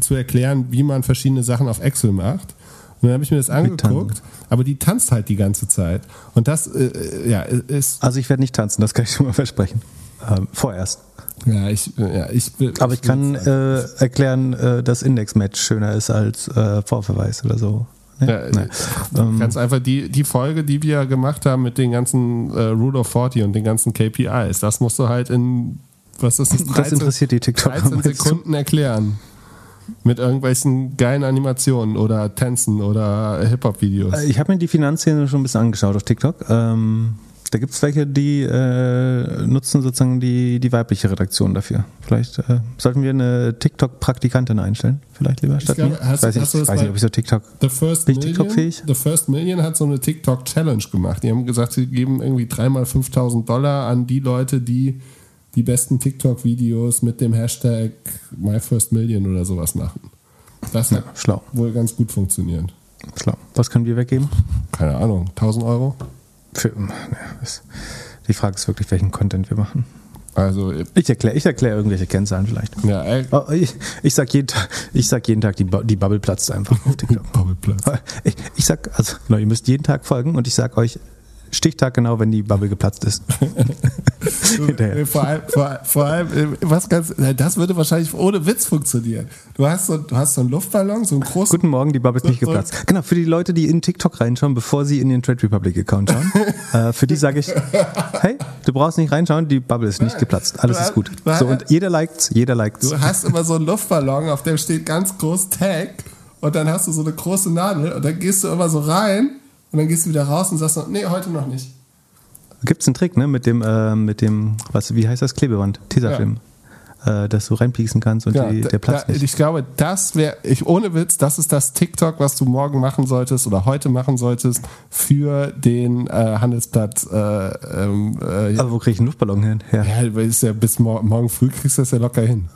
zu erklären, wie man verschiedene Sachen auf Excel macht. Und dann habe ich mir das angeguckt, aber die tanzt halt die ganze Zeit. Und das, äh, ja, ist. Also ich werde nicht tanzen, das kann ich schon mal versprechen. Ähm, vorerst. Ja, ich, ja, ich Aber ich, kann äh, erklären, äh, dass Index-Match schöner ist als äh, Vorverweis oder so. Nee? Ja, nee. Ähm, ganz einfach die, die Folge, die wir gemacht haben mit den ganzen äh, Rule of 40 und den ganzen KPIs, das musst du halt in, was ist das, 13, das interessiert die TikTok 13 Sekunden erklären. Mit irgendwelchen geilen Animationen oder Tänzen oder Hip-Hop-Videos. Äh, ich habe mir die Finanzszene schon ein bisschen angeschaut auf TikTok. Ähm, da gibt es welche, die äh, nutzen sozusagen die, die weibliche Redaktion dafür. Vielleicht äh, sollten wir eine TikTok-Praktikantin einstellen, vielleicht lieber statt mir. Hast, weiß ich, weiß nicht, ob ich so TikTok, The First bin Million, TikTok-fähig? The First Million hat so eine TikTok-Challenge gemacht. Die haben gesagt, sie geben irgendwie dreimal 5000 Dollar an die Leute, die die besten TikTok-Videos mit dem Hashtag My First Million oder sowas machen. Das hat ja, schlau. wohl ganz gut funktioniert. Schlau. Was können wir weggeben? Keine Ahnung. 1000 Euro? Für, ist, die Frage ist wirklich, welchen Content wir machen. Also ich erkläre ich erklär irgendwelche Kennzahlen vielleicht. Ja, oh, ich, ich sag jeden Tag, ich sag jeden Tag, die, die Bubble platzt einfach auf TikTok. Bubble platzt. Ich, ich sag, also genau, ihr müsst jeden Tag folgen und ich sag euch, Stichtag genau, wenn die Bubble geplatzt ist. vor, allem, vor, vor, allem, was ganz, das würde wahrscheinlich ohne Witz funktionieren. Du hast so, du hast so einen Luftballon, so einen großen. Guten Morgen, die Bubble ist nicht geplatzt. Genau, für die Leute, die in TikTok reinschauen, bevor sie in den Trade Republic Account schauen, äh, für die sage ich, hey, du brauchst nicht reinschauen, die Bubble ist nicht geplatzt. Alles ist gut. So, und jeder liked jeder liked Du hast immer so einen Luftballon, auf dem steht ganz groß Tag und dann hast du so eine große Nadel und dann gehst du immer so rein und dann gehst du wieder raus und sagst noch, nee, heute noch nicht. Gibt es einen Trick, ne? Mit dem, äh, mit dem, was, wie heißt das, Klebeband, Tesafilm. Ja. Äh, dass du reinpieksen kannst und ja, die, der Platz da, nicht. Ich glaube, das wäre, ich ohne Witz, das ist das TikTok, was du morgen machen solltest oder heute machen solltest für den äh, Handelsblatt. Äh, ähm, äh, Aber wo kriege ich einen Luftballon hin? Ja, ja, ist ja bis mor morgen früh kriegst du das ja locker hin.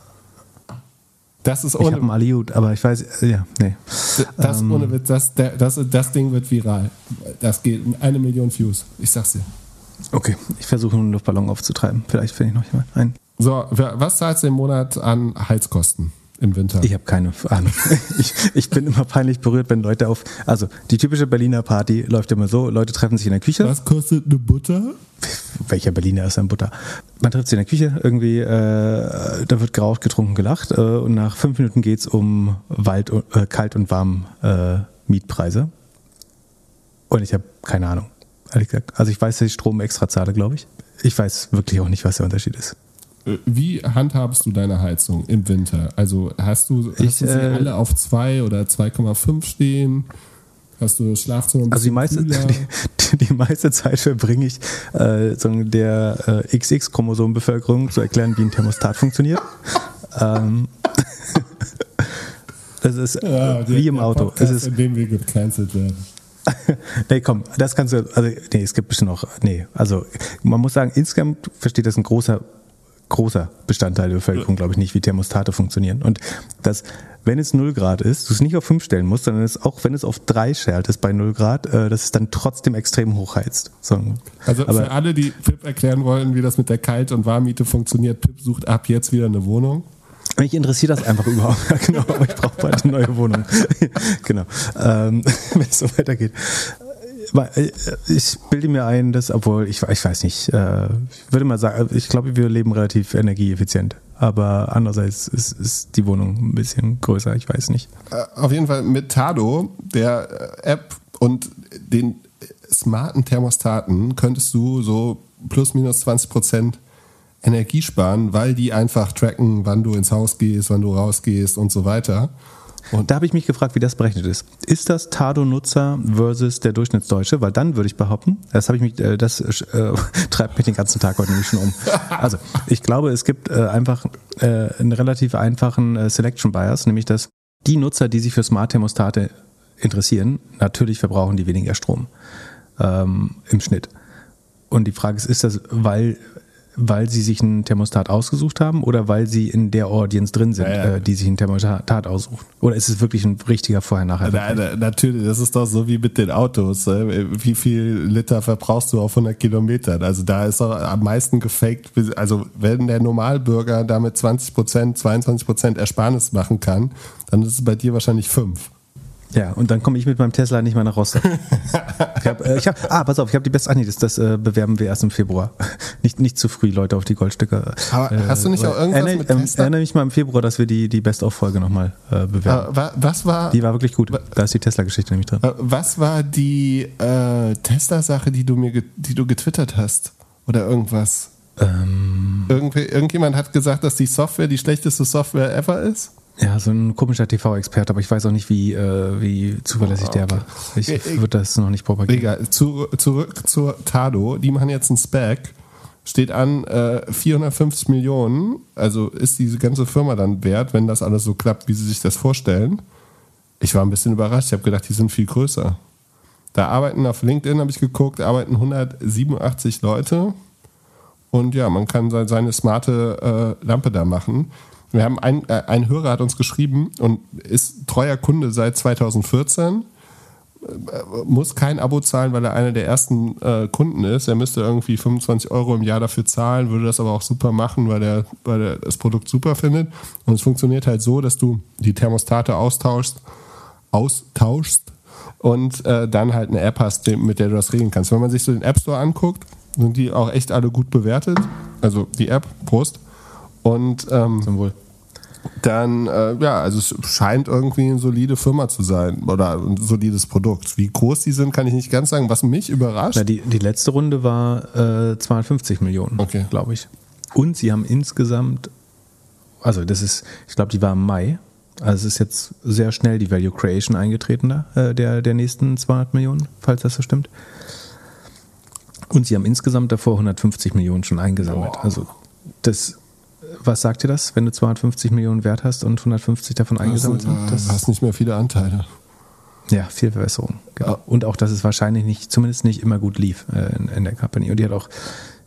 Das ist ohne. Ich habe einen Aliut, aber ich weiß, äh, ja, nee. Das ähm, ohne Witz, das, das, das Ding wird viral. Das geht eine Million Views. Ich sag's dir. Okay, ich versuche einen Luftballon aufzutreiben. Vielleicht finde ich noch jemand ein. So, was zahlst du im Monat an Heizkosten? Im Winter? Ich habe keine Ahnung. ich, ich bin immer peinlich berührt, wenn Leute auf. Also die typische Berliner Party läuft immer so: Leute treffen sich in der Küche. Was kostet eine Butter? Welcher Berliner ist ein Butter? Man trifft sich in der Küche, irgendwie, äh, da wird geraucht, getrunken, gelacht äh, und nach fünf Minuten geht es um Wald, äh, kalt und warm äh, Mietpreise. Und ich habe keine Ahnung, ehrlich gesagt. Also ich weiß, dass ich Strom extra zahle, glaube ich. Ich weiß wirklich auch nicht, was der Unterschied ist. Wie handhabst du deine Heizung im Winter? Also hast du, hast Ich, du sie äh, alle auf 2 oder 2,5 stehen? Hast du Schlafzimmer Also die meiste, die, die meiste Zeit verbringe ich äh, so der äh, XX-Chromosomenbevölkerung zu erklären, wie ein Thermostat funktioniert. ähm, das ist Ja, der- wie im Auto. Podcast, es ist, in dem wir gecancelt werden. nee, komm, das kannst du, also, nee, es gibt bestimmt noch, nee, also, man muss sagen, insgesamt versteht das ein großer, großer Bestandteil der Bevölkerung, glaube ich, nicht, wie Thermostate funktionieren. Und das, wenn es 0 Grad ist, du es nicht auf 5 stellen musst, sondern es auch, wenn es auf 3 schaltest bei 0 Grad, äh, dass es dann trotzdem extrem hochheizt. So, Also aber, für alle, die Pip erklären wollen, wie das mit der Kalt- und Warmmiete funktioniert, Pip sucht ab jetzt wieder eine Wohnung. Mich interessiert das einfach überhaupt. Ja, genau, aber ich brauche bald eine neue Wohnung. genau. Ähm, wenn es so weitergeht. Äh, Ich bilde mir ein, dass, obwohl, ich, ich weiß nicht, äh, ich würde mal sagen, ich glaube, wir leben relativ energieeffizient. Aber andererseits ist, ist die Wohnung ein bisschen größer, ich weiß nicht. Äh, Auf jeden Fall mit Tado, der App und den smarten Thermostaten könntest du so plus minus 20 Prozent Energie sparen, weil die einfach tracken, wann du ins Haus gehst, wann du rausgehst und so weiter. Und Da habe ich mich gefragt, wie das berechnet ist. Ist das Tado-Nutzer versus der Durchschnittsdeutsche? Weil dann würde ich behaupten, das habe ich mich, äh, das äh, treibt mich den ganzen Tag heute nämlich schon um. Also ich glaube, es gibt äh, einfach äh, einen relativ einfachen äh, Selection Bias, nämlich dass die Nutzer, die sich für Smart-Thermostate interessieren, natürlich verbrauchen die weniger Strom ähm, im Schnitt. Und die Frage ist, ist das, weil weil sie sich ein Thermostat ausgesucht haben oder weil sie in der Audience drin sind, Ja, ja. Äh, die sich ein Thermostat aussuchen? Oder ist es wirklich ein richtiger Vorher-Nachher? Na, na, natürlich, das ist doch so wie mit den Autos. äh, Wie viel Liter verbrauchst du auf 100 Kilometern? Also da ist doch am meisten gefaked. Also wenn der Normalbürger damit 20 Prozent, 22 Prozent Ersparnis machen kann, dann ist es bei dir wahrscheinlich 5. Ja, und dann komme ich mit meinem Tesla nicht mehr nach Rostock. ich hab, äh, ich hab, ah, pass auf, ich habe die beste, ach nee, das, das äh, bewerben wir erst im Februar. nicht, nicht zu früh, Leute, auf die Goldstücke. Aber hast du nicht auch irgendwas erinnere, mit ähm, Tesla? Erinnere mich mal im Februar, dass wir die, die Best-of-Folge nochmal äh, bewerben. Äh, wa- Was war, die war wirklich gut. Da ist die Tesla-Geschichte nämlich drin. äh, was war die äh, Tesla-Sache, die du mir, die du getwittert hast? Oder irgendwas? Ähm, Irgendwie, irgendjemand hat gesagt, dass die Software die schlechteste Software ever ist? Ja, so ein komischer TV-Experte, aber ich weiß auch nicht, wie, äh, wie zuverlässig der war. Ich würde das noch nicht propagieren. Egal, zu, zurück zur Tado. Die machen jetzt einen Spec. Steht an äh, 450 Millionen. Also ist diese ganze Firma dann wert, wenn das alles so klappt, wie sie sich das vorstellen. Ich war ein bisschen überrascht. Ich habe gedacht, die sind viel größer. Da arbeiten auf LinkedIn, habe ich geguckt, arbeiten 187 Leute. Und ja, man kann se- seine smarte äh, Lampe da machen. Wir haben ein, äh, ein Hörer hat uns geschrieben und ist treuer Kunde seit 2014 muss kein Abo zahlen, weil er einer der ersten äh, Kunden ist. Er müsste irgendwie 25 Euro im Jahr dafür zahlen, würde das aber auch super machen, weil er, weil er das Produkt super findet. Und es funktioniert halt so, dass du die Thermostate austauschst, austauschst und äh, dann halt eine App hast, mit der du das regeln kannst. Wenn man sich so den App Store anguckt, sind die auch echt alle gut bewertet. Also die App, Prost. Und ähm, Zum Wohl. dann, äh, ja, also es scheint irgendwie eine solide Firma zu sein oder ein solides Produkt. Wie groß die sind, kann ich nicht ganz sagen. Was mich überrascht, Na, die, die letzte Runde war äh, 250 Millionen, Okay. glaube ich. Und sie haben insgesamt, also das ist, ich glaube, die war im Mai. Also es ist jetzt sehr schnell die Value Creation eingetreten da, äh, der, der nächsten 200 Millionen, falls das so stimmt. Und sie haben insgesamt davor 150 Millionen schon eingesammelt. Boah. Also das, was sagt dir das, wenn du 250 Millionen Wert hast und 150 davon eingesammelt sind? du Das hast nicht mehr viele Anteile. ja, viel Verbesserung. Genau. Ja. Und auch, dass es wahrscheinlich nicht, zumindest nicht immer gut lief äh, in, in der Company. Und die hat auch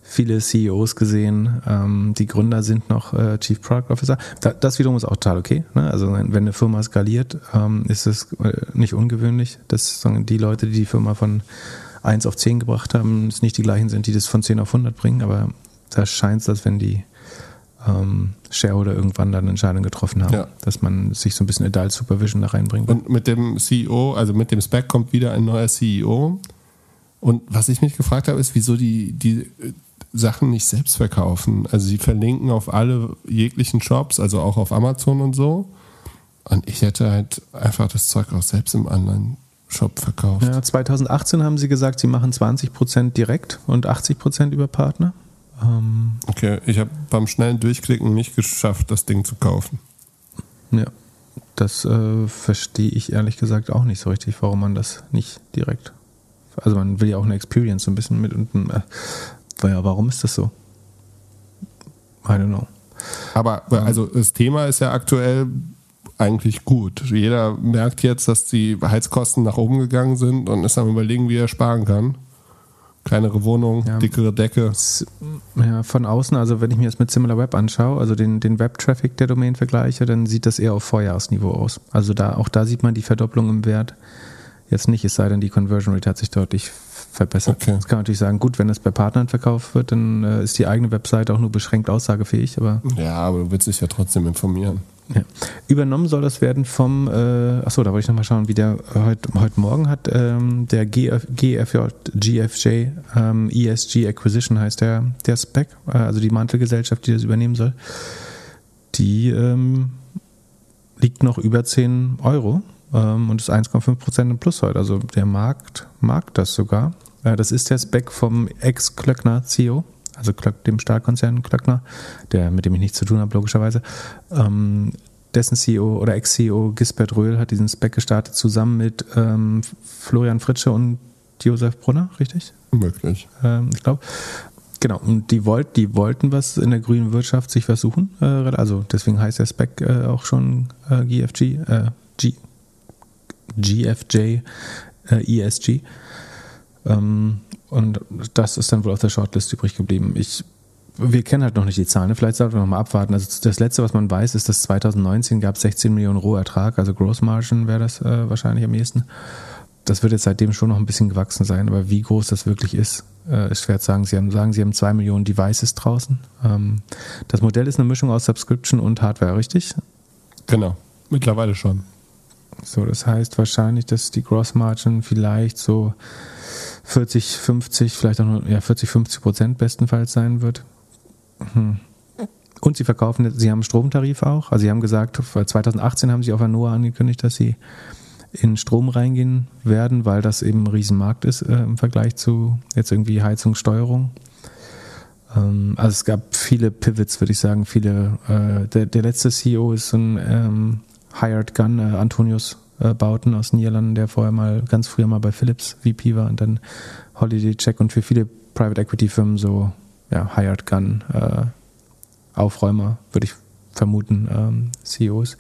viele CEOs gesehen. Ähm, die Gründer sind noch äh, Chief Product Officer. Da, das wiederum ist auch total okay. Ne? Also wenn eine Firma skaliert, ähm, ist es äh, nicht ungewöhnlich, dass die Leute, die die Firma von 1 auf 10 gebracht haben, es nicht die gleichen sind, die das von 10 auf 100 bringen. Aber da scheint es, als wenn die ähm, Shareholder irgendwann dann eine Entscheidung getroffen haben, Ja. dass man sich so ein bisschen Adult Supervision da reinbringt. Und mit dem CEO, also mit dem Spec kommt wieder ein neuer CEO. Und was ich mich gefragt habe, ist, wieso die, die äh, Sachen nicht selbst verkaufen. Also sie verlinken auf alle jeglichen Shops, also auch auf Amazon und so. Und ich hätte halt einfach das Zeug auch selbst im Online-Shop verkauft. Ja, 2018 haben sie gesagt, sie machen 20% direkt und 80% über Partner. Ähm, okay, ich habe beim schnellen Durchklicken nicht geschafft, das Ding zu kaufen. Ja, das äh, verstehe ich ehrlich gesagt auch nicht so richtig, warum man das nicht direkt. Also man will ja auch eine Experience so ein bisschen mit unten. Äh, warum ist das so? I don't know. Aber also das Thema ist ja aktuell eigentlich gut. Jeder merkt jetzt, dass die Heizkosten nach oben gegangen sind und ist am überlegen, wie er sparen kann. Kleinere Wohnung, ja. dickere Decke. Ja, von außen, also wenn ich mir das mit SimilarWeb anschaue, also den, den Web-Traffic der Domain vergleiche, dann sieht das eher auf Vorjahresniveau aus. Also da, auch da sieht man die Verdopplung im Wert jetzt nicht, es sei denn, die Conversion Rate hat sich deutlich verbessert. Okay. Das kann man natürlich sagen, gut, wenn das bei Partnern verkauft wird, dann äh, ist die eigene Webseite auch nur beschränkt aussagefähig. Aber ja, aber du willst dich ja trotzdem informieren. Ja. Übernommen soll das werden vom, äh, achso, da wollte ich nochmal schauen, wie der heute, heute Morgen hat, ähm, der GF, GFJ, GFJ, ähm, ESG Acquisition heißt der, der Spec, äh, also die Mantelgesellschaft, die das übernehmen soll, die ähm, liegt noch über 10 Euro ähm, und ist 1,5 Prozent im Plus heute. Also der Markt mag das sogar. Äh, das ist der Spec vom Ex-Klöckner CEO, also Klöck, dem Stahlkonzern Klöckner, der, mit dem ich nichts zu tun habe, logischerweise. Ähm, dessen CEO oder Ex-CEO Gisbert Röhl hat diesen Spec gestartet, zusammen mit ähm, Florian Fritsche und Josef Brunner, richtig? Möglich. Ähm, ich glaube. Genau, und die, wollt, die wollten was in der grünen Wirtschaft sich versuchen. Äh, also deswegen heißt der Spec äh, auch schon äh, GFG, äh, G, GFJ äh, ESG. Ähm, und das ist dann wohl auf der Shortlist übrig geblieben. Ich, wir kennen halt noch nicht die Zahlen. Ne? Vielleicht sollten wir noch mal abwarten. Also das Letzte, was man weiß, ist, dass 2019 gab es 16 Millionen Rohertrag, also Gross Margin wäre das äh, wahrscheinlich am ehesten. Das wird jetzt seitdem schon noch ein bisschen gewachsen sein, aber wie groß das wirklich ist, äh, ist schwer zu sagen. Sie haben, sagen, Sie haben zwei Millionen Devices draußen. Ähm, das Modell ist eine Mischung aus Subscription und Hardware, richtig? Genau, mittlerweile schon. So, das heißt wahrscheinlich, dass die Gross Margin vielleicht so 40, 50, vielleicht auch nur ja, 40, 50 Prozent bestenfalls sein wird. Hm. Und sie verkaufen, sie haben Stromtarif auch. Also sie haben gesagt, 2018 haben sie auf Anoa angekündigt, dass sie in Strom reingehen werden, weil das eben ein Riesenmarkt ist äh, im Vergleich zu jetzt irgendwie Heizungssteuerung. Ähm, also es gab viele Pivots, würde ich sagen, viele. Äh, der, der letzte CEO ist ein ähm, Hired Gun, äh, Antonius Bauten aus den Niederlanden, der vorher mal ganz früher mal bei Philips VP war und dann Holiday Check und für viele Private Equity Firmen so ja, Hired Gun äh, Aufräumer, würde ich vermuten, ähm, CEOs.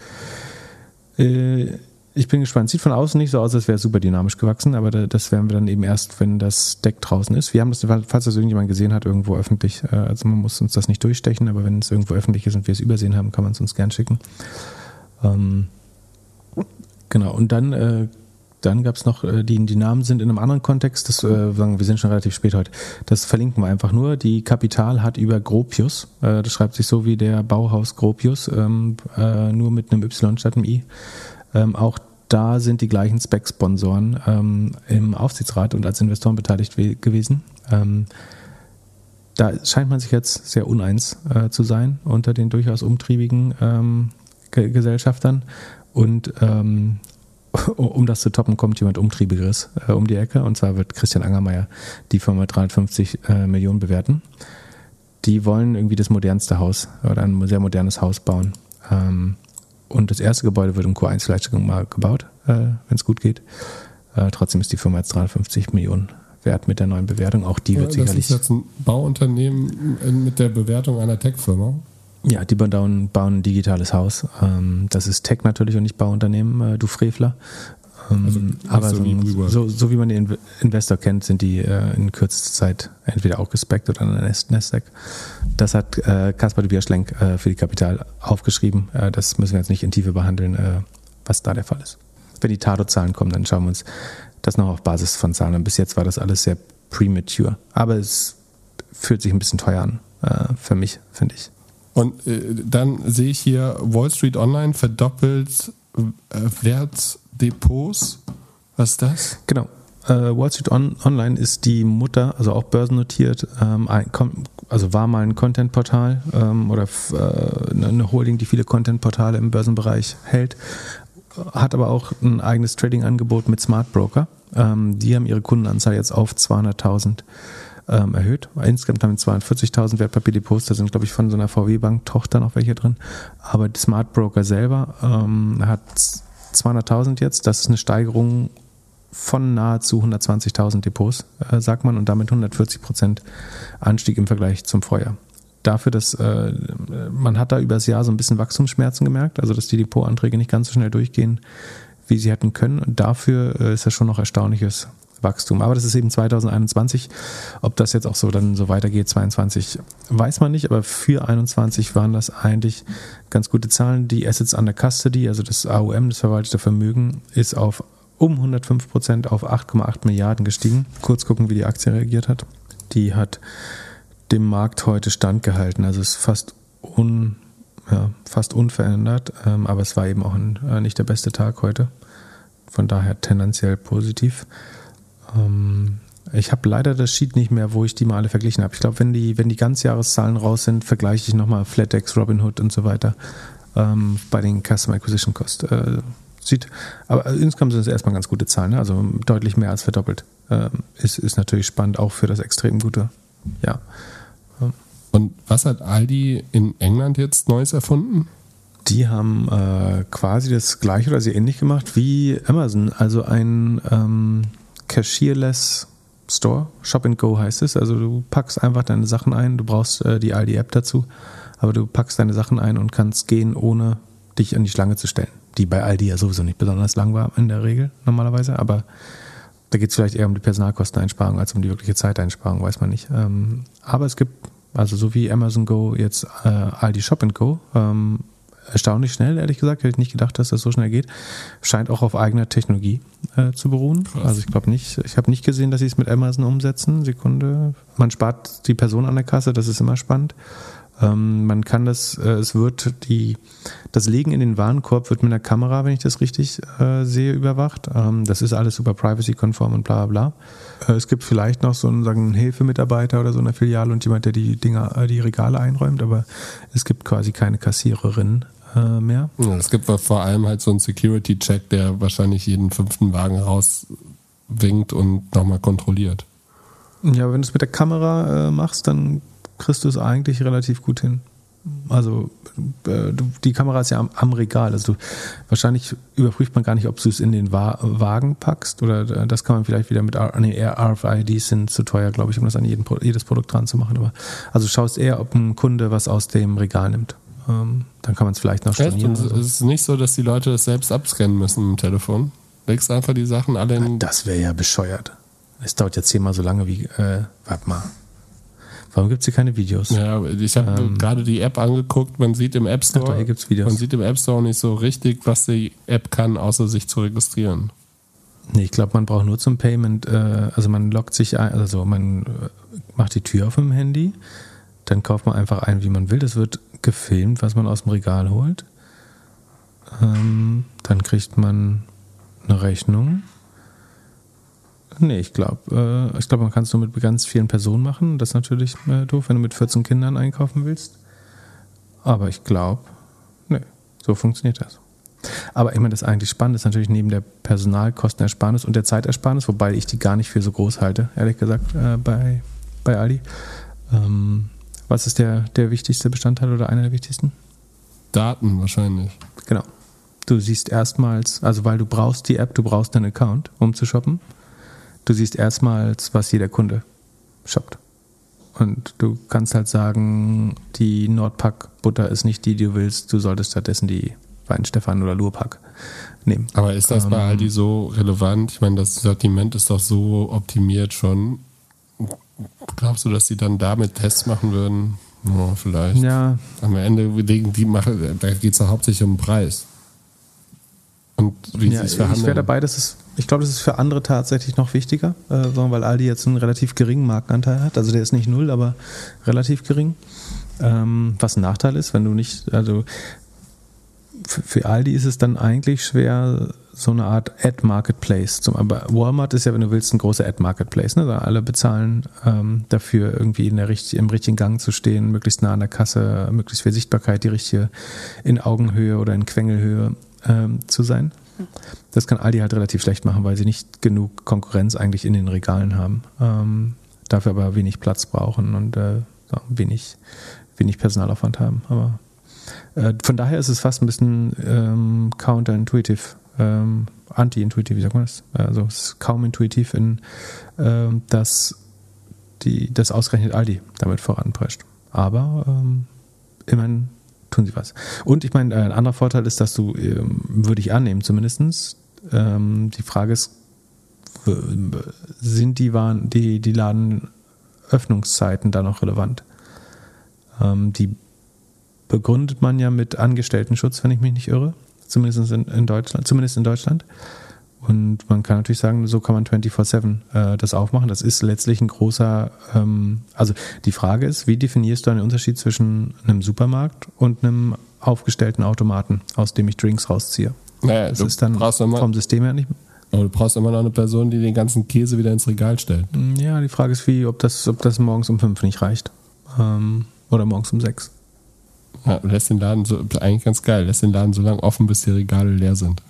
Äh, ich bin gespannt. Sieht von außen nicht so aus, als wäre es super dynamisch gewachsen, aber das werden wir dann eben erst, wenn das Deck draußen ist. Wir haben das, falls das irgendjemand gesehen hat, irgendwo öffentlich. Äh, also man muss uns das nicht durchstechen, aber wenn es irgendwo öffentlich ist und wir es übersehen haben, kann man es uns gern schicken. Ähm, genau, und dann, äh, dann gab es noch, äh, die, die Namen sind in einem anderen Kontext, das, äh, wir sind schon relativ spät heute, das verlinken wir einfach nur. Die Kapital hat über Gropius, äh, das schreibt sich so wie der Bauhaus Gropius, ähm, äh, nur mit einem Y statt einem I. Ähm, auch da sind die gleichen Spec-Sponsoren ähm, im Aufsichtsrat und als Investoren beteiligt gewesen. Ähm, da scheint man sich jetzt sehr uneins äh, zu sein unter den durchaus umtriebigen ähm, Gesellschaftern. Und ähm, um das zu toppen, kommt jemand Umtriebigeres äh, um die Ecke. Und zwar wird Christian Angermeier die Firma 350 äh, Millionen bewerten. Die wollen irgendwie das modernste Haus oder ein sehr modernes Haus bauen. Ähm, und das erste Gebäude wird im Q1 vielleicht mal gebaut, äh, wenn es gut geht. Äh, trotzdem ist die Firma jetzt 350 Millionen wert mit der neuen Bewertung. Auch die ja, wird sicherlich. Das ist jetzt ein Bauunternehmen mit der Bewertung einer Tech-Firma. Ja, die bauen, bauen ein digitales Haus. Ähm, das ist Tech natürlich und nicht Bauunternehmen, äh, du Frevler. Ähm, also aber so, wie so, so, wie man den Investor kennt, sind die äh, in kürzester Zeit entweder auch gespeckt oder in Nasdaq. Das hat äh, Kaspar de Bierschlenk für die Kapital aufgeschrieben. das müssen wir jetzt nicht in Tiefe behandeln, was da der Fall ist. Wenn die Tato-Zahlen kommen, dann schauen wir uns das noch auf Basis von Zahlen an. Bis jetzt war das alles sehr premature. Aber es fühlt sich ein bisschen teuer an, für mich, finde ich. Und äh, dann sehe ich hier, Wall Street Online verdoppelt äh, Wertdepots. Was ist das? Genau. Äh, Wall Street On Online ist die Mutter, also auch börsennotiert, ähm, ein, also war mal ein Content-Portal ähm, oder äh, eine Holding, die viele Content-Portale im Börsenbereich hält, hat aber auch ein eigenes Trading-Angebot mit Smart Broker. Ähm, die haben ihre Kundenanzahl jetzt auf 200.000 ähm, erhöht. Insgesamt haben wir 42.000 Wertpapierdepots, da sind, glaube ich, von so einer VW-Bank-Tochter noch welche drin. Aber die Smart Broker selber ähm, hat 200.000 jetzt. Das ist eine Steigerung von nahezu 120.000 Depots, äh, sagt man, und damit 140 Prozent Anstieg im Vergleich zum Vorjahr. Dafür, dass äh, man hat da übers Jahr so ein bisschen Wachstumsschmerzen gemerkt, also dass die Depotanträge nicht ganz so schnell durchgehen, wie sie hätten können. Und dafür äh, ist das schon noch erstaunliches Wachstum. Aber das ist eben 2021. Ob das jetzt auch so dann so weitergeht, 22, weiß man nicht. Aber für 21 waren das eigentlich ganz gute Zahlen. Die Assets under Custody, also das AUM, das verwaltete Vermögen, ist auf um 105 Prozent auf 8,8 Milliarden gestiegen. Kurz gucken, wie die Aktie reagiert hat. Die hat dem Markt heute standgehalten. Also ist fast un, ja, fast unverändert, ähm, aber es war eben auch ein, äh, nicht der beste Tag heute. Von daher tendenziell positiv. Ähm, ich habe leider das Sheet nicht mehr, wo ich die mal alle verglichen habe. Ich glaube, wenn die, wenn die Ganzjahreszahlen raus sind, vergleiche ich nochmal FlatEx, Robinhood und so weiter ähm, bei den Customer Acquisition Cost. Äh, sieht, aber insgesamt sind es erstmal ganz gute Zahlen, ne? also deutlich mehr als verdoppelt. Ähm, ist, ist natürlich spannend, auch für das extrem gute Jahr. Und was hat Aldi in England jetzt Neues erfunden? Die haben äh, quasi das gleiche oder sehr ähnlich gemacht wie Amazon, also ein ähm, Cashierless Store, Shop and Go heißt es. Also du packst einfach deine Sachen ein, du brauchst äh, die Aldi-App dazu, aber du packst deine Sachen ein und kannst gehen, ohne dich an die Schlange zu stellen. Die bei Aldi ja sowieso nicht besonders lang war in der Regel normalerweise, aber da geht es vielleicht eher um die Personalkosteneinsparung als um die wirkliche Zeiteinsparung, weiß man nicht. Ähm, aber es gibt, also so wie Amazon Go jetzt äh, Aldi Shop and Go, ähm, erstaunlich schnell, ehrlich gesagt. Hätte ich nicht gedacht, dass das so schnell geht. Scheint auch auf eigener Technologie äh, zu beruhen. Krass. Also ich glaube nicht, ich habe nicht gesehen, dass sie es mit Amazon umsetzen. Sekunde. Man spart die Person an der Kasse, das ist immer spannend. Ähm, man kann das, äh, es wird die, das Legen in den Warenkorb wird mit einer Kamera, wenn ich das richtig äh, sehe, überwacht. Ähm, das ist alles super privacy-konform und bla bla bla. Äh, es gibt vielleicht noch so einen, sagen, einen Hilfemitarbeiter oder so in der Filiale und jemand, der die Dinger, äh, die Regale einräumt, aber es gibt quasi keine Kassiererin äh, mehr. Ja, es gibt vor allem halt so einen Security-Check, der wahrscheinlich jeden fünften Wagen rauswinkt und nochmal kontrolliert. Ja, wenn du es mit der Kamera äh, machst, dann kriegst du es eigentlich relativ gut hin. Also äh, die Kamera ist ja am, am Regal. Also du, wahrscheinlich überprüft man gar nicht, ob du es in den Wa Wagen packst oder äh, das kann man vielleicht wieder mit nee, RFIDs sind zu teuer, glaube ich, um das an jeden, jedes Produkt dran zu machen. Aber also schaust eher, ob ein Kunde was aus dem Regal nimmt. Ähm, dann kann man es vielleicht noch stornieren. Es ist nicht so, dass die Leute das selbst abscannen müssen im Telefon. Legst einfach die Sachen alle in. Das wäre ja bescheuert. Es dauert ja zehnmal so lange wie. Äh, warte mal. Warum gibt es hier keine Videos? Ja, ich habe ähm, gerade die App angeguckt. Man sieht im App Store. Ach, hier gibt's Videos. Man sieht im App Store nicht so richtig, was die App kann, außer sich zu registrieren. Nee, ich glaube, man braucht nur zum Payment, äh, also man loggt sich ein, also man äh, macht die Tür auf dem Handy, dann kauft man einfach ein, wie man will. Das wird gefilmt, was man aus dem Regal holt. Ähm, dann kriegt man eine Rechnung Nee, ich glaube, äh, ich glaube, man kann es nur mit ganz vielen Personen machen. Das ist natürlich äh, doof, wenn du mit 14 Kindern einkaufen willst. Aber ich glaube, nee, so funktioniert das. Aber ich meine, das eigentlich spannend ist natürlich neben der Personalkostenersparnis und der Zeitersparnis, wobei ich die gar nicht für so groß halte, ehrlich gesagt, äh, bei, bei Aldi. Ähm, was ist der, der wichtigste Bestandteil oder einer der wichtigsten? Daten wahrscheinlich. Genau. Du siehst erstmals, also weil du brauchst die App, du brauchst deinen Account, um zu shoppen. Du siehst erstmals, was jeder Kunde shoppt. Und du kannst halt sagen, die Nordpack-Butter ist nicht die, die du willst, du solltest stattdessen die Weinstefan oder Lurpack nehmen. Aber ist das ähm, bei Aldi so relevant? Ich meine, das Sortiment ist doch so optimiert schon. Glaubst du, dass sie dann damit Tests machen würden? Oh, vielleicht. Ja. Am Ende legen die machen, da geht es ja hauptsächlich um den Preis. Und wie ja, sie es verhandeln. Ich wäre dabei, dass es ich glaube, das ist für andere tatsächlich noch wichtiger, äh, weil Aldi jetzt einen relativ geringen Markenanteil hat. Also der ist nicht null, aber relativ gering. Ähm, was ein Nachteil ist, wenn du nicht, also für Aldi ist es dann eigentlich schwer, so eine Art Ad-Marketplace. Aber Walmart ist ja, wenn du willst, ein großer Ad-Marketplace. Ne? Da alle bezahlen ähm, dafür, irgendwie in der, im richtigen Gang zu stehen, möglichst nah an der Kasse, möglichst viel Sichtbarkeit, die richtige in Augenhöhe oder in Quengelhöhe ähm, zu sein. Das kann Aldi halt relativ schlecht machen, weil sie nicht genug Konkurrenz eigentlich in den Regalen haben. Ähm, dafür aber wenig Platz brauchen und äh, wenig, wenig Personalaufwand haben. Aber äh, von daher ist es fast ein bisschen ähm, counterintuitive, ähm, anti-intuitiv, wie sagt man das? Also es ist kaum intuitiv, in, ähm, dass die, das ausgerechnet Aldi damit voranprescht. Aber ähm, immerhin tun sie was. Und ich meine, ein anderer Vorteil ist, dass du, ähm, würde ich annehmen zumindest, ähm, die Frage ist, sind die, Waren, die, die Ladenöffnungszeiten da noch relevant? Ähm, die begründet man ja mit Angestelltenschutz, wenn ich mich nicht irre. Zumindest in, in Deutschland. Zumindest in Deutschland. Und man kann natürlich sagen, so kann man 24-7 äh, das aufmachen. Das ist letztlich ein großer, ähm, also die Frage ist, wie definierst du einen Unterschied zwischen einem Supermarkt und einem aufgestellten Automaten, aus dem ich Drinks rausziehe? Naja, das ist dann vom System her nicht. Aber du brauchst immer noch eine Person, die den ganzen Käse wieder ins Regal stellt. Ja, die Frage ist, wie, ob das, ob das morgens um fünf nicht reicht. Ähm, oder morgens um sechs. Ja, lässt den Laden so, eigentlich ganz geil, lässt den Laden so lange offen, bis die Regale leer sind.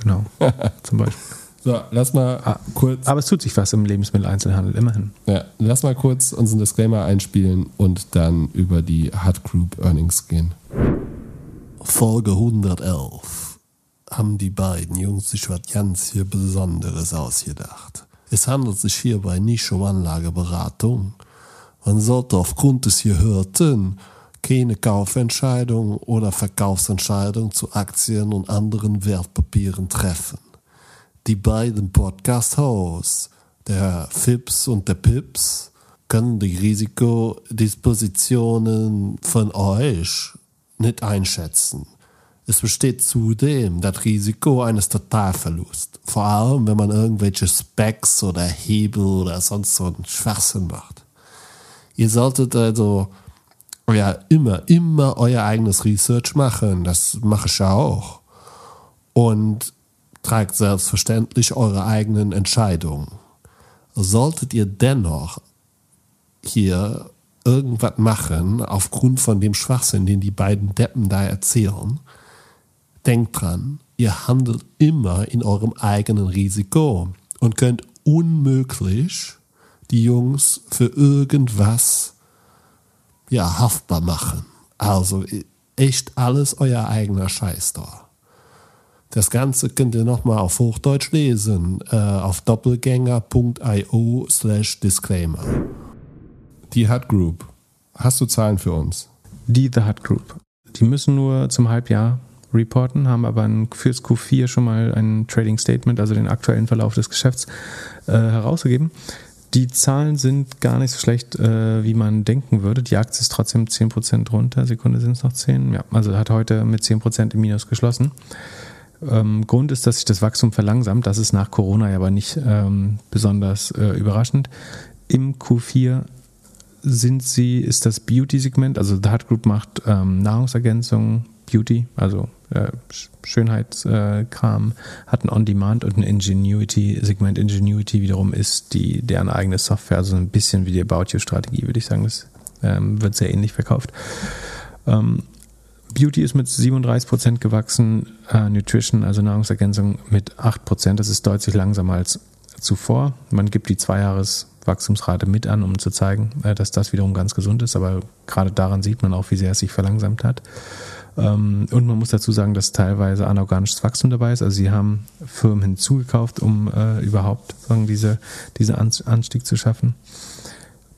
Genau, zum Beispiel. So, lass mal ah, kurz. Aber es tut sich was im Lebensmitteleinzelhandel, immerhin. Ja, lass mal kurz unseren Disclaimer einspielen und dann über die Hut Group Earnings gehen. Folge 111 haben die beiden Jungs sich was ganz hier Besonderes ausgedacht. Es handelt sich hierbei nicht um Anlageberatung. Man sollte aufgrund des Gehörten keine Kaufentscheidung oder Verkaufsentscheidung zu Aktien und anderen Wertpapieren treffen. Die beiden Podcast-Hosts, der Fips und der Pips, können die Risikodispositionen von euch nicht einschätzen. Es besteht zudem das Risiko eines Totalverlusts, vor allem wenn man irgendwelche Specs oder Hebel oder sonst so einen Schwachsinn macht. Ihr solltet also ja immer, immer euer eigenes Research machen. Das mache ich ja auch. Und tragt selbstverständlich eure eigenen Entscheidungen. Solltet ihr dennoch hier irgendwas machen, aufgrund von dem Schwachsinn, den die beiden Deppen da erzählen, denkt dran, ihr handelt immer in eurem eigenen Risiko und könnt unmöglich die Jungs für irgendwas ja, haftbar machen. Also echt alles euer eigener Scheiß da. Das Ganze könnt ihr nochmal auf Hochdeutsch lesen, äh, auf doppelgänger.io slash disclaimer. Die Hut Group. Hast du Zahlen für uns? Die The Hut Group. Die müssen nur zum Halbjahr reporten, haben aber fürs Q4 schon mal ein Trading Statement, also den aktuellen Verlauf des Geschäfts, äh, herausgegeben. Die Zahlen sind gar nicht so schlecht, äh, wie man denken würde. Die Aktie ist trotzdem 10% runter. Sekunde sind es noch 10. Ja, also hat heute mit 10% im Minus geschlossen. Ähm, Grund ist, dass sich das Wachstum verlangsamt. Das ist nach Corona ja aber nicht ähm, besonders äh, überraschend. Im Q4 sind sie, ist das Beauty-Segment, also The Hut Group macht ähm, Nahrungsergänzung, Beauty, also äh, Schönheitskram, äh, hat ein On-Demand und ein Ingenuity-Segment. Ingenuity wiederum ist die, deren eigene Software, also ein bisschen wie die About You-Strategie, würde ich sagen. Das ähm, wird sehr ähnlich verkauft. Ähm, Beauty ist mit 37% gewachsen, äh, Nutrition, also Nahrungsergänzung, mit 8%. Das ist deutlich langsamer als zuvor. Man gibt die Zweijahreswachstumsrate mit an, um zu zeigen, äh, dass das wiederum ganz gesund ist. Aber gerade daran sieht man auch, wie sehr es sich verlangsamt hat. Ähm, und man muss dazu sagen, dass teilweise anorganisches Wachstum dabei ist. Also sie haben Firmen hinzugekauft, um äh, überhaupt sagen, diese, diese Anstieg zu schaffen.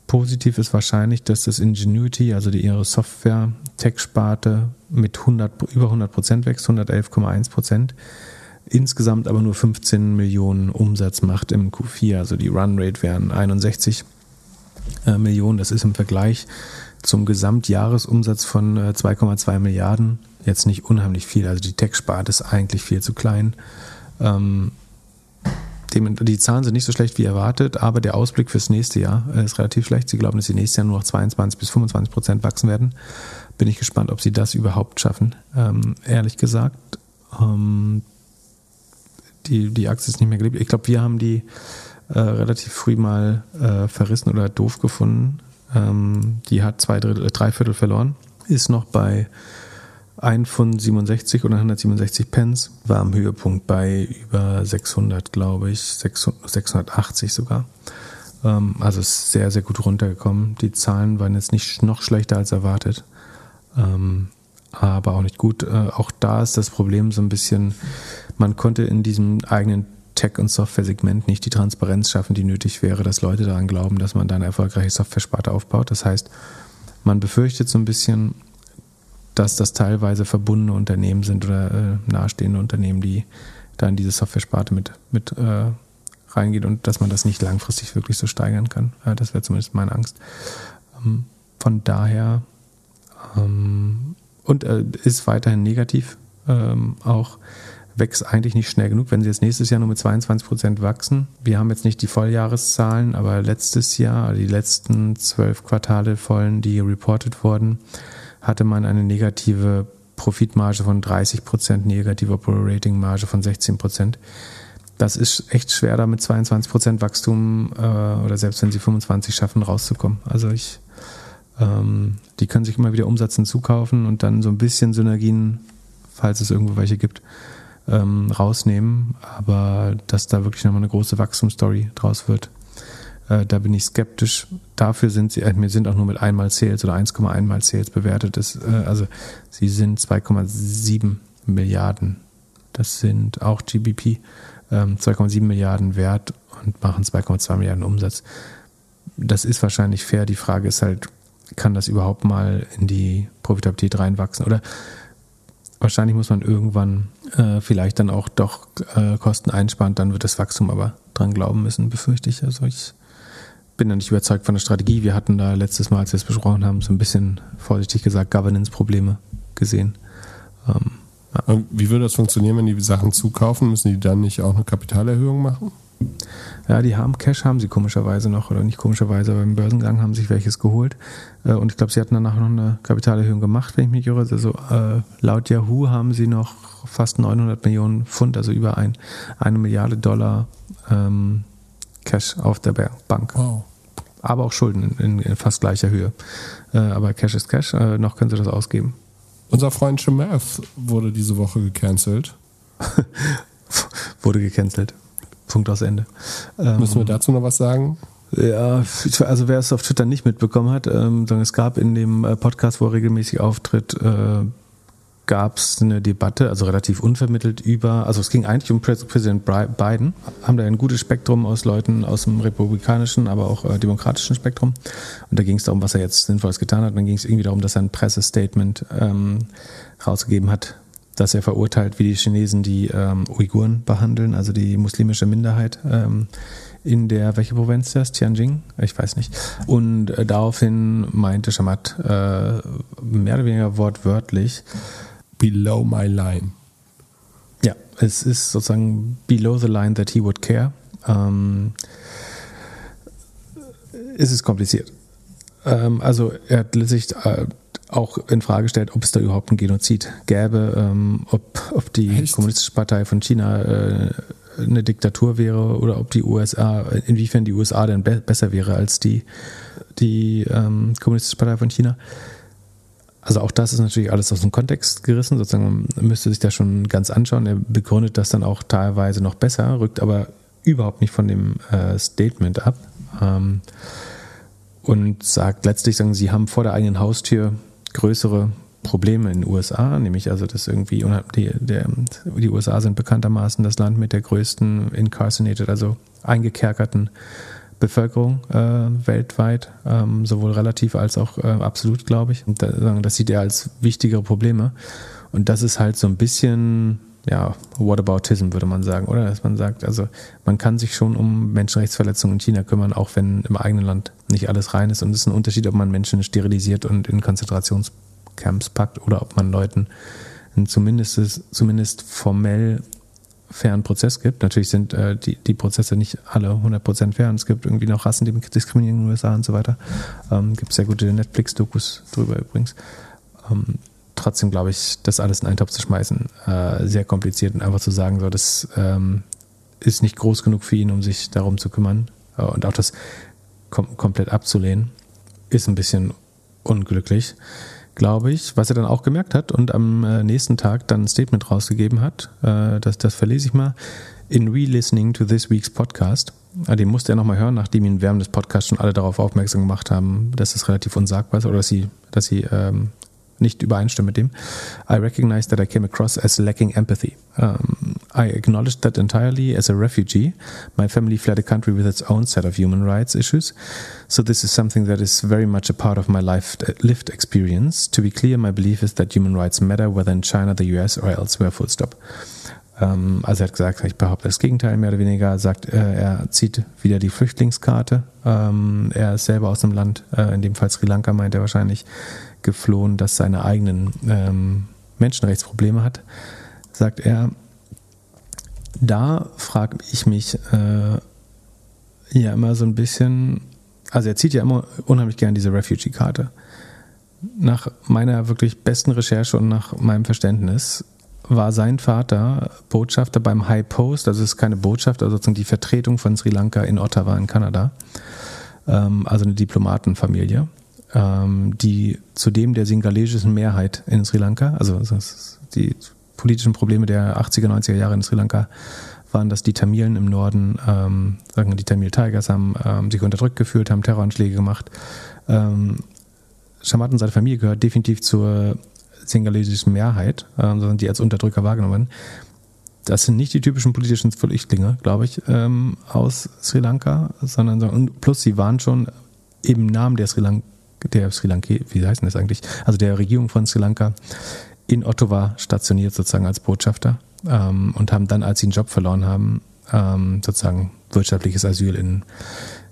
Positiv ist wahrscheinlich, dass das Ingenuity, also die ihre Software-Tech-Sparte, mit 100, über 100 Prozent wächst, 111,1 Prozent. Insgesamt aber nur 15 Millionen Umsatz macht im Q4. Also die Runrate wären 61 äh, Millionen. Das ist im Vergleich zum Gesamtjahresumsatz von 2,2 äh, Milliarden jetzt nicht unheimlich viel. Also die Tech-Sparte ist eigentlich viel zu klein. Ähm, die Zahlen sind nicht so schlecht wie erwartet, aber der Ausblick fürs nächste Jahr äh, ist relativ schlecht. Sie glauben, dass sie nächstes Jahr nur noch 22 bis 25 Prozent wachsen werden. Bin ich gespannt, ob sie das überhaupt schaffen. Ähm, ehrlich gesagt, ähm, die, die Aktie ist nicht mehr geliebt. Ich glaube, wir haben die äh, relativ früh mal äh, verrissen oder doof gefunden. Ähm, die hat zwei Drittel, äh, drei Viertel verloren, ist noch bei 1 von 67 oder 167 Pence, war am Höhepunkt bei über 600, glaube ich, 680 sogar. Ähm, also ist sehr, sehr gut runtergekommen. Die Zahlen waren jetzt nicht noch schlechter als erwartet. Ähm, aber auch nicht gut. Äh, auch da ist das Problem so ein bisschen, man konnte in diesem eigenen Tech- und Software-Segment nicht die Transparenz schaffen, die nötig wäre, dass Leute daran glauben, dass man da eine erfolgreiche Software-Sparte aufbaut. Das heißt, man befürchtet so ein bisschen, dass das teilweise verbundene Unternehmen sind oder äh, nahestehende Unternehmen, die da in diese Software-Sparte mit, mit äh, reingeht und dass man das nicht langfristig wirklich so steigern kann. Äh, das wäre zumindest meine Angst. Ähm, von daher ähm, und äh, ist weiterhin negativ ähm, auch wächst eigentlich nicht schnell genug, wenn sie jetzt nächstes Jahr nur mit 22 Prozent wachsen. Wir haben jetzt nicht die Volljahreszahlen, aber letztes Jahr, die letzten zwölf Quartale vollen, die reported wurden, hatte man eine negative Profitmarge von 30 Prozent, negative Operating Marge von 16 Prozent. Das ist echt schwer, da mit 22 Prozent Wachstum äh, oder selbst wenn sie 25 schaffen, rauszukommen. Also ich, ähm, die können sich immer wieder Umsatz hinzukaufen und dann so ein bisschen Synergien, falls es irgendwo welche gibt, ähm, rausnehmen, aber dass da wirklich nochmal eine große Wachstumsstory draus wird, äh, da bin ich skeptisch. Dafür sind sie, äh, wir sind auch nur mit einmal Sales oder 1,1 mal Sales bewertet. Das, äh, also sie sind 2,7 Milliarden. Das sind auch GBP, ähm, 2,7 Milliarden wert und machen 2,2 Milliarden Umsatz. Das ist wahrscheinlich fair. Die Frage ist halt, kann das überhaupt mal in die Profitabilität reinwachsen? Oder wahrscheinlich muss man irgendwann äh, vielleicht dann auch doch äh, Kosten einsparen, dann wird das Wachstum aber dran glauben müssen, befürchte ich. Also ich bin da nicht überzeugt von der Strategie. Wir hatten da letztes Mal, als wir es besprochen haben, so ein bisschen vorsichtig gesagt Governance-Probleme gesehen. Ähm, ja. Wie würde das funktionieren, wenn die Sachen zukaufen? Müssen die dann nicht auch eine Kapitalerhöhung machen? Ja, die haben Cash, haben sie komischerweise noch, oder nicht komischerweise, aber im Börsengang haben sich welches geholt. Äh, und ich glaube, sie hatten danach noch eine Kapitalerhöhung gemacht, wenn ich mich irre. Also äh, laut Yahoo haben sie noch fast 900 Millionen Pfund, also über ein, eine Milliarde Dollar ähm, Cash auf der Bank. Wow. Aber auch Schulden in, in fast gleicher Höhe. Äh, aber Cash ist Cash, äh, noch können sie das ausgeben. Unser Freund Shemath wurde diese Woche gecancelt. wurde gecancelt. Punkt aus Ende. Müssen wir ähm, dazu noch was sagen? Ja, also wer es auf Twitter nicht mitbekommen hat, ähm, es gab in dem äh, Podcast, wo er regelmäßig auftritt, äh, gab es eine Debatte, also relativ unvermittelt über, also es ging eigentlich um Präsident Biden, haben da ein gutes Spektrum aus Leuten aus dem republikanischen, aber auch äh, demokratischen Spektrum. Und da ging es darum, was er jetzt Sinnvolles getan hat. Und dann ging es irgendwie darum, dass er ein Pressestatement ähm, rausgegeben hat, dass er verurteilt, wie die Chinesen die ähm, Uiguren behandeln, also die muslimische Minderheit ähm, in der, welche Provinz das? Tianjin? Ich weiß nicht. Und äh, daraufhin meinte Shamat äh, mehr oder weniger wortwörtlich, Below my line. Ja, es ist sozusagen below the line that he would care. Ähm, ist es kompliziert. Ähm, also er hat sich äh, auch in Frage gestellt, ob es da überhaupt ein Genozid gäbe, ähm, ob, ob die Echt? Kommunistische Partei von China äh, eine Diktatur wäre oder ob die USA, inwiefern die USA denn be besser wäre als die, die ähm, Kommunistische Partei von China. Also auch das ist natürlich alles aus dem Kontext gerissen, sozusagen man müsste sich das schon ganz anschauen. Er begründet das dann auch teilweise noch besser, rückt aber überhaupt nicht von dem äh, Statement ab ähm, und sagt letztlich, sagen sie haben vor der eigenen Haustür größere Probleme in den USA, nämlich also dass irgendwie die, der, die USA sind bekanntermaßen das Land mit der größten incarcerated, also eingekerkerten Bevölkerung äh, weltweit, ähm, sowohl relativ als auch äh, absolut, glaube ich. Und da, das sieht er als wichtigere Probleme. Und das ist halt so ein bisschen, ja, Whataboutism, würde man sagen, oder? Dass man sagt, also man kann sich schon um Menschenrechtsverletzungen in China kümmern, auch wenn im eigenen Land nicht alles rein ist. Und es ist ein Unterschied, ob man Menschen sterilisiert und in Konzentrationscamps packt oder ob man Leuten zumindest, zumindest formell fairen Prozess gibt. Natürlich sind äh, die, die Prozesse nicht alle 100% fair und es gibt irgendwie noch Rassen, die diskriminieren in den USA und so weiter. Ähm, gibt sehr gute Netflix-Dokus drüber übrigens. Ähm, trotzdem glaube ich, das alles in einen Topf zu schmeißen, äh, sehr kompliziert und einfach zu sagen, so, das ähm, ist nicht groß genug für ihn, um sich darum zu kümmern äh, und auch das kom komplett abzulehnen, ist ein bisschen unglücklich. glaube ich, was er dann auch gemerkt hat und am äh, nächsten Tag dann ein Statement rausgegeben hat. Äh, das, das verlese ich mal. In re-listening to this week's podcast, äh, den musste er nochmal hören, nachdem ihn während des Podcasts schon alle darauf aufmerksam gemacht haben, dass es relativ unsagbar ist oder dass sie, dass sie ähm, nicht übereinstimmen mit dem. I recognize that I came across as lacking empathy. Um, I acknowledged that entirely as a refugee. My family fled a country with its own set of human rights issues. So this is something that is very much a part of my life, lived experience. To be clear, my belief is that human rights matter, whether in China, the US or elsewhere, full stop. Um, also er hat gesagt, ich behaupte das Gegenteil, mehr oder weniger, sagt, äh, er zieht wieder die Flüchtlingskarte. Ähm, er ist selber aus dem Land, äh, in dem Fall Sri Lanka, meint er wahrscheinlich, geflohen, das seine eigenen ähm, Menschenrechtsprobleme hat, sagt er, da frage ich mich äh, ja immer so ein bisschen, also er zieht ja immer unheimlich gern diese Refugee-Karte. Nach meiner wirklich besten Recherche und nach meinem Verständnis war sein Vater Botschafter beim High Post, also es ist keine Botschaft, also sozusagen die Vertretung von Sri Lanka in Ottawa in Kanada, ähm, also eine Diplomatenfamilie ähm, die zudem der singalesischen Mehrheit in Sri Lanka, also die politischen Probleme der 80er, 90er Jahre in Sri Lanka waren, dass die Tamilen im Norden, ähm, sagen wir, die Tamil Tigers haben ähm, sich unterdrückt gefühlt, haben Terroranschläge gemacht. Ähm, Shamat und seine Familie gehört definitiv zur singalesischen Mehrheit, ähm, sondern die als Unterdrücker wahrgenommen werden. Das sind nicht die typischen politischen Flüchtlinge, glaube ich, ähm, aus Sri Lanka, sondern plus sie waren schon im Namen der Sri Lanka der Sri Lanka, wie heißt denn das eigentlich? Also der Regierung von Sri Lanka in Ottawa stationiert sozusagen als Botschafter ähm, und haben dann, als sie einen Job verloren haben, ähm, sozusagen wirtschaftliches Asyl in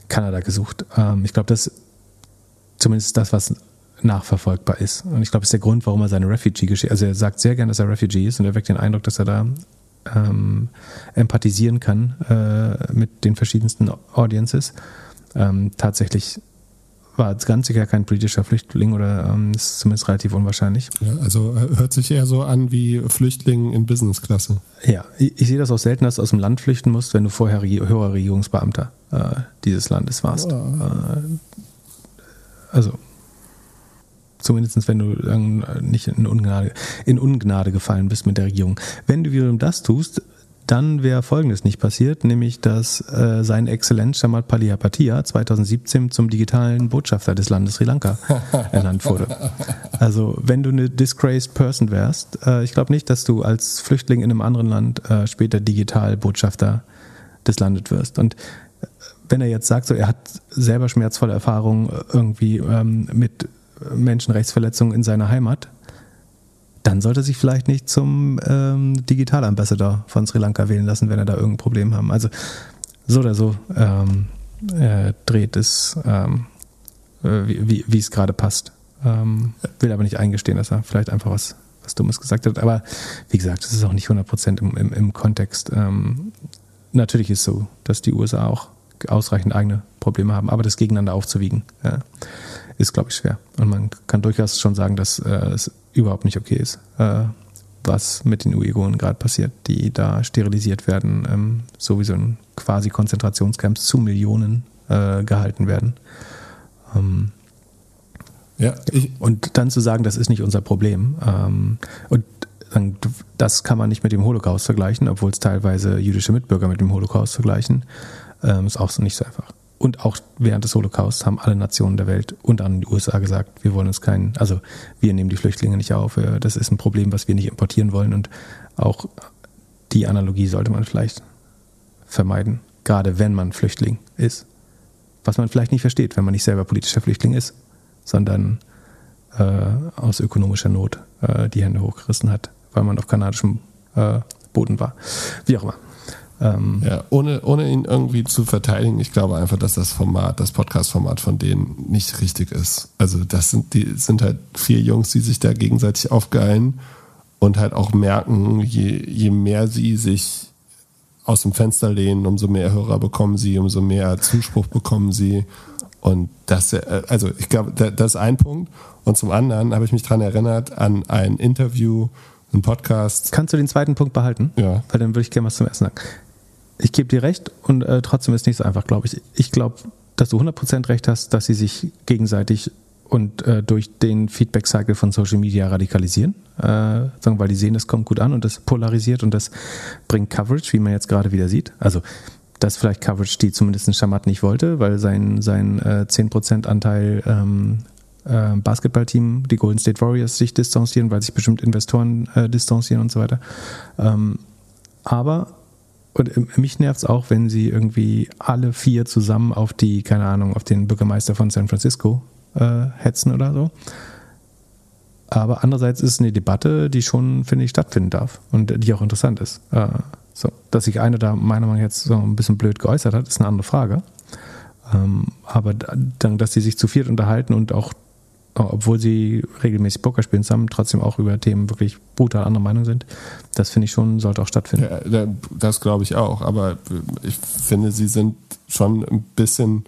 Kanada gesucht. Ähm, ich glaube, das zumindest das, was nachverfolgbar ist. Und ich glaube, das ist der Grund, warum er seine Refugee-Geschichte, also er sagt sehr gern, dass er Refugee ist und er weckt den Eindruck, dass er da ähm, empathisieren kann äh, mit den verschiedensten Audiences. Ähm, tatsächlich war ganz sicher kein politischer Flüchtling oder ähm, ist zumindest relativ unwahrscheinlich. Ja, also äh, hört sich eher so an wie Flüchtling in Businessklasse. Ja, ich, ich sehe das auch selten, dass du aus dem Land flüchten musst, wenn du vorher höherer Regierungsbeamter äh, dieses Landes warst. Ja. Äh, also zumindest wenn du nicht in Ungnade, in Ungnade gefallen bist mit der Regierung. Wenn du wiederum das tust, dann wäre Folgendes nicht passiert, nämlich dass äh, sein Exzellenz Shamat Palihapitiya 2017 zum digitalen Botschafter des Landes Sri Lanka ernannt wurde. Also wenn du eine disgraced person wärst, äh, ich glaube nicht, dass du als Flüchtling in einem anderen Land äh, später digital Botschafter des Landes wirst. Und äh, wenn er jetzt sagt, so er hat selber schmerzvolle Erfahrungen äh, irgendwie ähm, mit Menschenrechtsverletzungen in seiner Heimat, dann sollte er sich vielleicht nicht zum ähm, Digitalambassador von Sri Lanka wählen lassen, wenn er da irgendein Problem haben. Also so oder so ähm, äh, dreht es, ähm, äh, wie, wie es gerade passt. Ähm, will aber nicht eingestehen, dass er vielleicht einfach was, was Dummes gesagt hat. Aber wie gesagt, das ist auch nicht 100% im, im, im Kontext. Ähm, natürlich ist es so, dass die USA auch ausreichend eigene Probleme haben, aber das gegeneinander aufzuwiegen, äh, ist, glaube ich, schwer. Und man kann durchaus schon sagen, dass äh, es überhaupt nicht okay ist, äh, was mit den Uiguren gerade passiert, die da sterilisiert werden, ähm, sowieso in quasi Konzentrationscamps zu Millionen äh, gehalten werden. Ähm, ja, und dann zu sagen, das ist nicht unser Problem. Ähm, und das kann man nicht mit dem Holocaust vergleichen, obwohl es teilweise jüdische Mitbürger mit dem Holocaust vergleichen, ähm, ist auch so nicht so einfach und auch während des Holocaust haben alle Nationen der Welt und an die USA gesagt, wir wollen uns keinen, also wir nehmen die Flüchtlinge nicht auf, das ist ein Problem, was wir nicht importieren wollen und auch die Analogie sollte man vielleicht vermeiden, gerade wenn man Flüchtling ist. Was man vielleicht nicht versteht, wenn man nicht selber politischer Flüchtling ist, sondern äh, aus ökonomischer Not äh, die Hände hochgerissen hat, weil man auf kanadischem äh, Boden war. Wie auch immer. Ähm ja, ohne, ohne ihn irgendwie zu verteidigen, ich glaube einfach, dass das Format, das Podcast-Format von denen nicht richtig ist. Also das sind, die sind halt vier Jungs, die sich da gegenseitig aufgeilen und halt auch merken, je, je mehr sie sich aus dem Fenster lehnen, umso mehr Hörer bekommen sie, umso mehr Zuspruch bekommen sie. Und das, äh, also ich glaube, das ist ein Punkt. Und zum anderen habe ich mich daran erinnert an ein Interview, ein Podcast. Kannst du den zweiten Punkt behalten? Ja. Weil dann würde ich gerne was zum Essen sagen ich gebe dir recht und äh, trotzdem ist nicht so einfach, glaube ich. Ich glaube, dass du 100% recht hast, dass sie sich gegenseitig und äh, durch den Feedback-Cycle von Social Media radikalisieren, äh, sagen, weil die sehen, das kommt gut an und das polarisiert und das bringt Coverage, wie man jetzt gerade wieder sieht. Also das ist vielleicht Coverage, die zumindest Shamat nicht wollte, weil sein, sein äh, 10% Anteil ähm, äh, Basketballteam, die Golden State Warriors, sich distanzieren, weil sich bestimmt Investoren äh, distanzieren und so weiter. Ähm, aber und mich nervt es auch, wenn sie irgendwie alle vier zusammen auf die, keine Ahnung, auf den Bürgermeister von San Francisco äh, hetzen oder so. Aber andererseits ist es eine Debatte, die schon, finde ich, stattfinden darf und die auch interessant ist. Äh, so, dass sich einer da meiner Meinung nach jetzt so ein bisschen blöd geäußert hat, ist eine andere Frage. Ähm, aber dann, dass sie sich zu viert unterhalten und auch obwohl sie regelmäßig Poker spielen zusammen, trotzdem auch über Themen wirklich brutal anderer Meinung sind. Das finde ich schon, sollte auch stattfinden. Ja, das glaube ich auch, aber ich finde, sie sind schon ein bisschen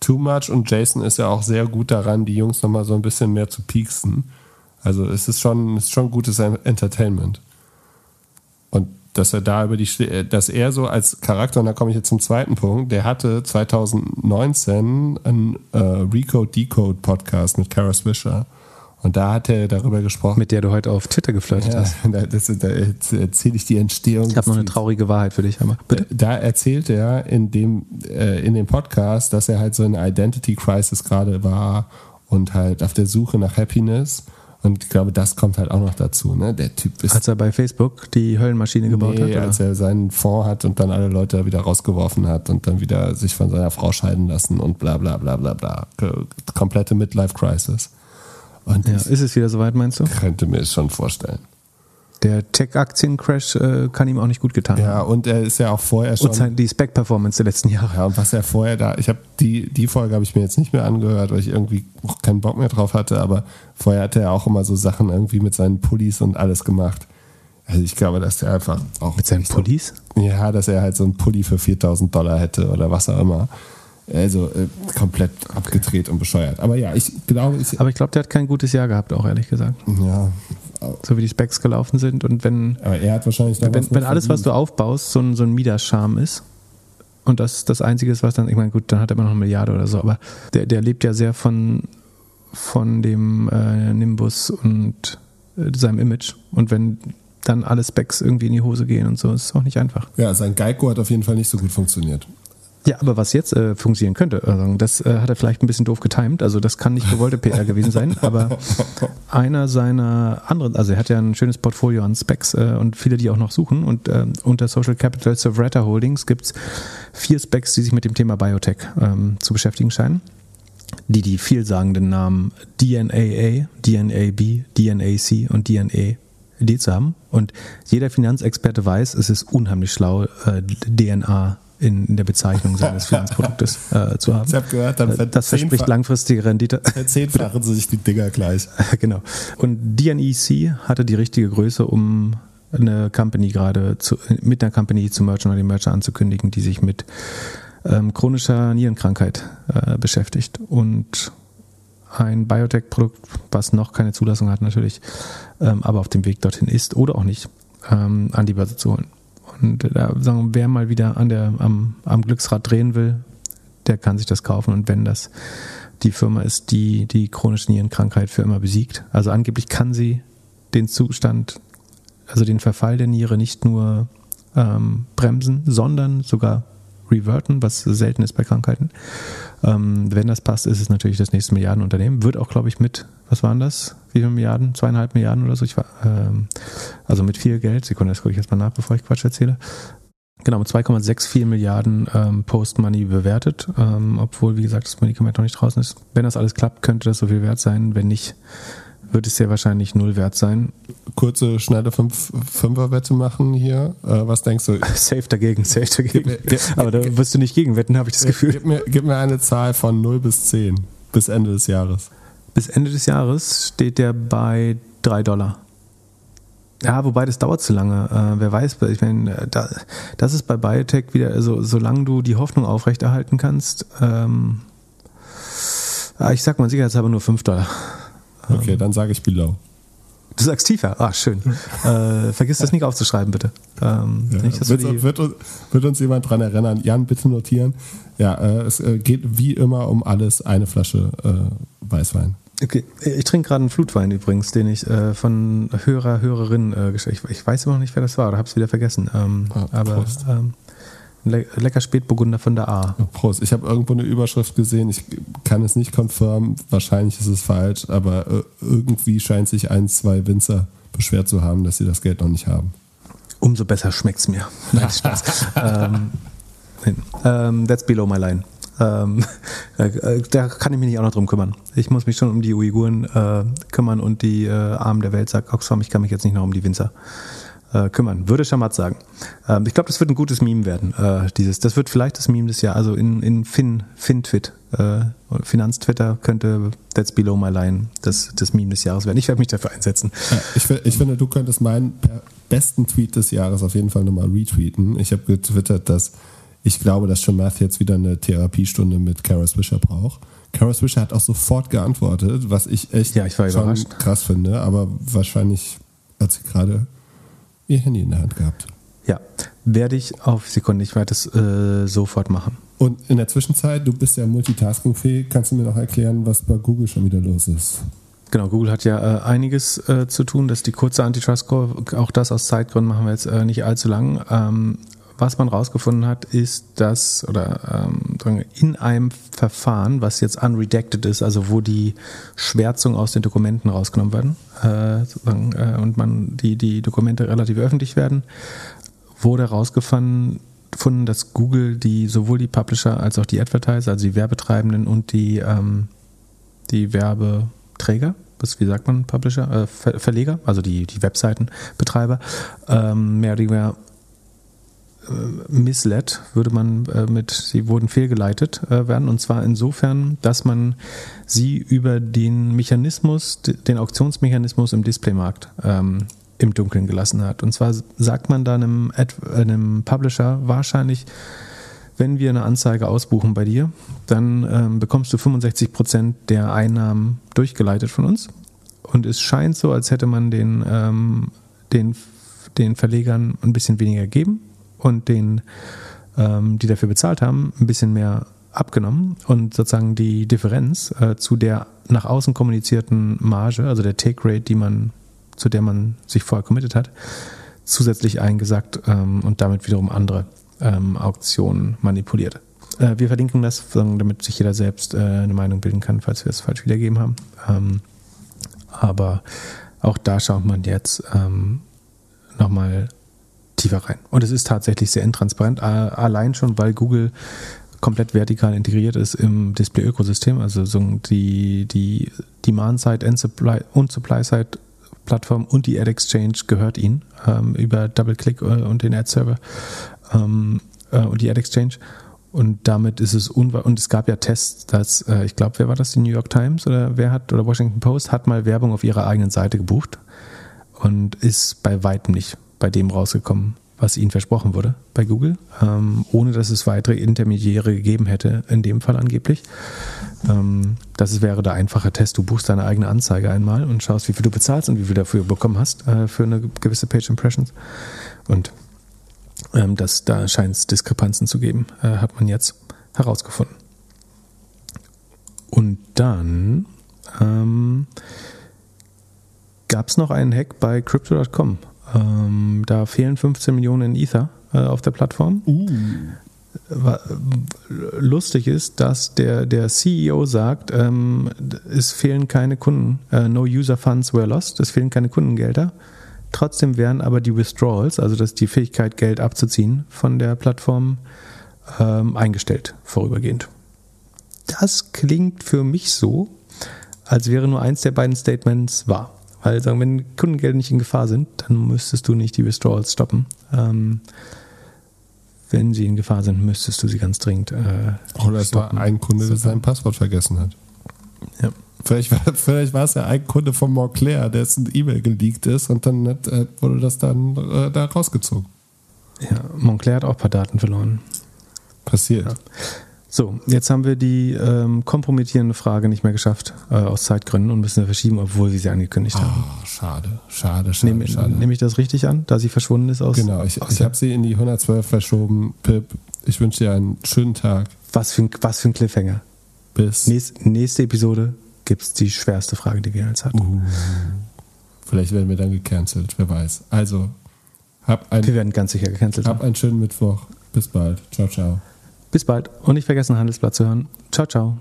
too much und Jason ist ja auch sehr gut daran, die Jungs nochmal so ein bisschen mehr zu pieksen. Also es ist schon, es ist schon gutes Entertainment. Dass er da über die, äh, dass er so als Charakter, und da komme ich jetzt zum zweiten Punkt, der hatte 2019 einen äh, Recode Decode Podcast mit Kara Swisher. Und da hat er darüber gesprochen. Mit der du heute auf Twitter geflirtet ja, hast. Da, das, da erzähle ich die Entstehung. Ich habe noch eine traurige Wahrheit für dich, aber bitte. Da erzählt er in dem, äh, in dem Podcast, dass er halt so in Identity Crisis gerade war und halt auf der Suche nach Happiness und ich glaube, das kommt halt auch noch dazu. Ne? Der Typ ist. Als er bei Facebook die Höllenmaschine gebaut nee, hat? Oder? als er seinen Fonds hat und dann alle Leute wieder rausgeworfen hat und dann wieder sich von seiner Frau scheiden lassen und bla bla bla bla bla. Komplette Midlife-Crisis. Und ja, ist es wieder soweit, meinst du? Könnte mir es schon vorstellen der Tech-Aktien-Crash äh, kann ihm auch nicht gut getan Ja, und er ist ja auch vorher schon. Und die Spec-Performance der letzten Jahre. Ja, und was er vorher da, ich habe die, die Folge habe ich mir jetzt nicht mehr angehört, weil ich irgendwie auch keinen Bock mehr drauf hatte, aber vorher hatte er auch immer so Sachen irgendwie mit seinen Pullis und alles gemacht. Also ich glaube, dass der einfach auch. Mit seinen Pullis? So, ja, dass er halt so einen Pulli für 4000 Dollar hätte oder was auch immer. Also äh, komplett abgedreht und bescheuert. Aber ja, ich glaube. Ich, Aber ich glaube, der hat kein gutes Jahr gehabt, auch ehrlich gesagt. Ja. So wie die Specs gelaufen sind. Und wenn. Aber er hat wahrscheinlich Wenn, wenn alles, was du aufbaust, so ein, so ein Midas-Charme ist. Und das das Einzige ist, was dann, ich meine, gut, dann hat er immer noch eine Milliarde oder so, aber der, der lebt ja sehr von, von dem äh, Nimbus und äh, seinem Image. Und wenn dann alle Specs irgendwie in die Hose gehen und so, ist es auch nicht einfach. Ja, sein Geico hat auf jeden Fall nicht so gut funktioniert. Ja, aber was jetzt äh, funktionieren könnte, also das äh, hat er vielleicht ein bisschen doof getimt, also das kann nicht gewollte PR gewesen sein, aber einer seiner anderen, also er hat ja ein schönes Portfolio an Specs äh, und viele, die auch noch suchen und äh, unter Social Capital Sovretta Holdings gibt es vier Specs, die sich mit dem Thema Biotech ähm, zu beschäftigen scheinen, die die vielsagenden Namen DNAA, DNAB, DNAC und DNA D zu haben. Und jeder Finanzexperte weiß, es ist unheimlich schlau, äh, DNA in, in der Bezeichnung seines Finanzproduktes äh, zu haben. Ich habe gehört, dann äh, das verspricht langfristige Rendite. Verzehnfachen sie sich die Dinger gleich. genau. Und DNEC hatte die richtige Größe, um eine Company gerade zu, mit einer Company zu merchen oder die Merger anzukündigen, die sich mit ähm, chronischer Nierenkrankheit äh, beschäftigt und ein Biotech-Produkt, was noch keine Zulassung hat natürlich, ähm, aber auf dem Weg dorthin ist oder auch nicht, ähm, an die Börse zu holen. Und da sagen, wer mal wieder an der, am, am Glücksrad drehen will, der kann sich das kaufen. Und wenn das die Firma ist, die die chronische Nierenkrankheit für immer besiegt, also angeblich kann sie den Zustand, also den Verfall der Niere nicht nur ähm, bremsen, sondern sogar reverten, was selten ist bei Krankheiten. Ähm, wenn das passt, ist es natürlich das nächste Milliardenunternehmen. Wird auch, glaube ich, mit, was waren das? Wie viele Milliarden? Zweieinhalb Milliarden oder so? Ich war, ähm, also mit viel Geld. Sekunde, das gucke ich jetzt mal nach, bevor ich Quatsch erzähle. Genau, mit 2,64 Milliarden ähm, Post-Money bewertet, ähm, obwohl, wie gesagt, das Medikament noch nicht draußen ist. Wenn das alles klappt, könnte das so viel wert sein. Wenn nicht, wird es sehr wahrscheinlich null wert sein. Kurze, schnelle Fünf Fünfer-Wette machen hier. Äh, was denkst du? Safe dagegen, safe dagegen. Mir, gib, Aber da wirst du nicht gegenwetten, habe ich das Gefühl. Gib mir, gib mir eine Zahl von 0 bis 10 bis Ende des Jahres. Bis Ende des Jahres steht der bei 3 Dollar. Ja, wobei das dauert zu lange. Äh, wer weiß, ich meine, da, das ist bei Biotech wieder, also solange du die Hoffnung aufrechterhalten kannst, ähm, ich sag mal sicherheitshalber nur 5 Dollar. Okay, ähm, dann sage ich below. Du sagst tiefer. Ah, schön. äh, vergiss das nicht aufzuschreiben, bitte. Ähm, ja, nicht, wird, wird, uns, wird, uns jemand dran erinnern? Jan, bitte notieren. Ja, äh, es äh, geht wie immer um alles eine Flasche äh, Weißwein. Okay, ich trinke gerade einen Flutwein übrigens, den ich äh, von Hörer, Hörerin äh, gestellt ich, ich weiß immer noch nicht, wer das war oder habe es wieder vergessen. Ähm, Ah, aber ähm, le lecker Spätburgunder von der A. Prost. Ich habe irgendwo eine Überschrift gesehen. Ich kann es nicht confirmen. Wahrscheinlich ist es falsch, aber äh, irgendwie scheint sich ein, zwei Winzer beschwert zu haben, dass sie das Geld noch nicht haben. Umso besser schmeckt's mir. Nein, Spaß. ähm, ähm, that's below my line. Ähm, äh, da kann ich mich nicht auch noch drum kümmern. Ich muss mich schon um die Uiguren äh, kümmern und die äh, Armen der Welt, sagt Oxfam. Ich kann mich jetzt nicht noch um die Winzer äh, kümmern. Würde Schamat sagen. Ähm, ich glaube, das wird ein gutes Meme werden. Äh, dieses, das wird vielleicht das Meme des Jahres. Also in, in Fin, Fin-Twit, äh, Finanztwitter könnte That's Below My Line das, das Meme des Jahres werden. Ich werde mich dafür einsetzen. Ja, ich, ich finde, du könntest meinen besten Tweet des Jahres auf jeden Fall nochmal retweeten. Ich habe getwittert, dass ich glaube, dass Shamath jetzt wieder eine Therapiestunde mit Kara Swisher braucht. Kara Swisher hat auch sofort geantwortet, was ich echt Ja, ich war schon überrascht. krass finde, aber wahrscheinlich hat sie gerade ihr Handy in der Hand gehabt. Ja, werde ich auf Sekunde. Ich werde es äh, sofort machen. Und in der Zwischenzeit, du bist ja multitaskingfähig, kannst du mir noch erklären, was bei Google schon wieder los ist? Genau, Google hat ja äh, einiges äh, zu tun. Das ist die kurze Antitrust-Score. Auch das aus Zeitgründen machen wir jetzt äh, nicht allzu lang. Ähm, was man rausgefunden hat, ist, dass oder ähm, in einem Verfahren, was jetzt unredacted ist, also wo die Schwärzung aus den Dokumenten rausgenommen werden äh, äh, und man die, die Dokumente relativ öffentlich werden, wurde herausgefunden, gefunden, dass Google die sowohl die Publisher als auch die Advertiser, also die Werbetreibenden und die, ähm, die Werbeträger, was, wie sagt man, Publisher, äh, Ver Verleger, also die, die Webseitenbetreiber, ähm, mehr oder weniger misled, würde man äh, mit, sie wurden fehlgeleitet äh, werden, und zwar insofern, dass man sie über den Mechanismus, den Auktionsmechanismus im Displaymarkt ähm, im Dunkeln gelassen hat. Und zwar sagt man dann einem, Ad, einem Publisher wahrscheinlich, wenn wir eine Anzeige ausbuchen bei dir, dann ähm, bekommst du 65 Prozent der Einnahmen durchgeleitet von uns. Und es scheint so, als hätte man den, ähm, den, den Verlegern ein bisschen weniger gegeben und den, ähm, die dafür bezahlt haben, ein bisschen mehr abgenommen und sozusagen die Differenz äh, zu der nach außen kommunizierten Marge, also der Take Rate, die man, zu der man sich vorher committed hat, zusätzlich eingesackt ähm, und damit wiederum andere ähm, Auktionen manipuliert. Äh, wir verlinken das, damit sich jeder selbst äh, eine Meinung bilden kann, falls wir es falsch wiedergeben haben. Ähm, aber auch da schaut man jetzt ähm, nochmal tiefer rein. Und es ist tatsächlich sehr intransparent, allein schon, weil Google komplett vertikal integriert ist im Display-Ökosystem, also so die, die Demand-Side and Supply und Supply-Side-Plattform und die Ad-Exchange gehört ihnen ähm, über DoubleClick äh, und den Ad-Server ähm, äh, und die Ad-Exchange. Und damit ist es unwahr. Und es gab ja Tests, dass, äh, ich glaube, wer war das? Die New York Times oder wer hat, oder Washington Post hat mal Werbung auf ihrer eigenen Seite gebucht und ist bei weitem nicht bei dem rausgekommen, was ihnen versprochen wurde bei Google, ähm, ohne dass es weitere Intermediäre gegeben hätte, in dem Fall angeblich. Ähm, das wäre der einfache Test. Du buchst deine eigene Anzeige einmal und schaust, wie viel du bezahlst und wie viel dafür bekommen hast äh, für eine gewisse Page Impressions. Und ähm, das, da scheint es Diskrepanzen zu geben, äh, hat man jetzt herausgefunden. Und dann ähm, gab es noch einen Hack bei Crypto.com. Ähm, da fehlen 15 Millionen in Ether äh, auf der Plattform. Wa- Lustig ist, dass der, der CEO sagt, ähm, es fehlen keine Kunden, äh, no user funds were lost, es fehlen keine Kundengelder. Trotzdem wären aber die Withdrawals, also das die Fähigkeit, Geld abzuziehen von der Plattform, ähm, eingestellt vorübergehend. Das klingt für mich so, als wäre nur eins der beiden Statements wahr. Weil sagen, wenn Kundengelder nicht in Gefahr sind, dann müsstest du nicht die Withdrawals stoppen. Ähm, wenn sie in Gefahr sind, müsstest du sie ganz dringend äh, Oder es war ein Kunde, der sein Passwort vergessen hat. Ja. Vielleicht war, vielleicht war es ja ein Kunde von Montclair, dessen E-Mail geleakt ist und dann hat, äh, wurde das dann äh, da rausgezogen. ja, Montclair hat auch ein paar Daten verloren. Passiert. Ja. So, jetzt haben wir die ähm, kompromittierende Frage nicht mehr geschafft, äh, aus Zeitgründen und müssen verschieben, obwohl wir sie angekündigt oh, haben. Ah, schade, schade, schade. Nehme nehm ich das richtig an, da sie verschwunden ist aus? Genau, ich, ich habe sie in die 112 verschoben. Pip, ich wünsche dir einen schönen Tag. Was für ein, was für ein Cliffhanger. Bis. Nächste, nächste Episode gibt es die schwerste Frage, die wir jetzt hatten. Uh, vielleicht werden wir dann gecancelt, wer weiß. Also, hab ein, wir werden ganz sicher gecancelt. Hab einen schönen Mittwoch. Bis bald. Ciao, ciao. Bis bald und nicht vergessen, Handelsblatt zu hören. Ciao, ciao.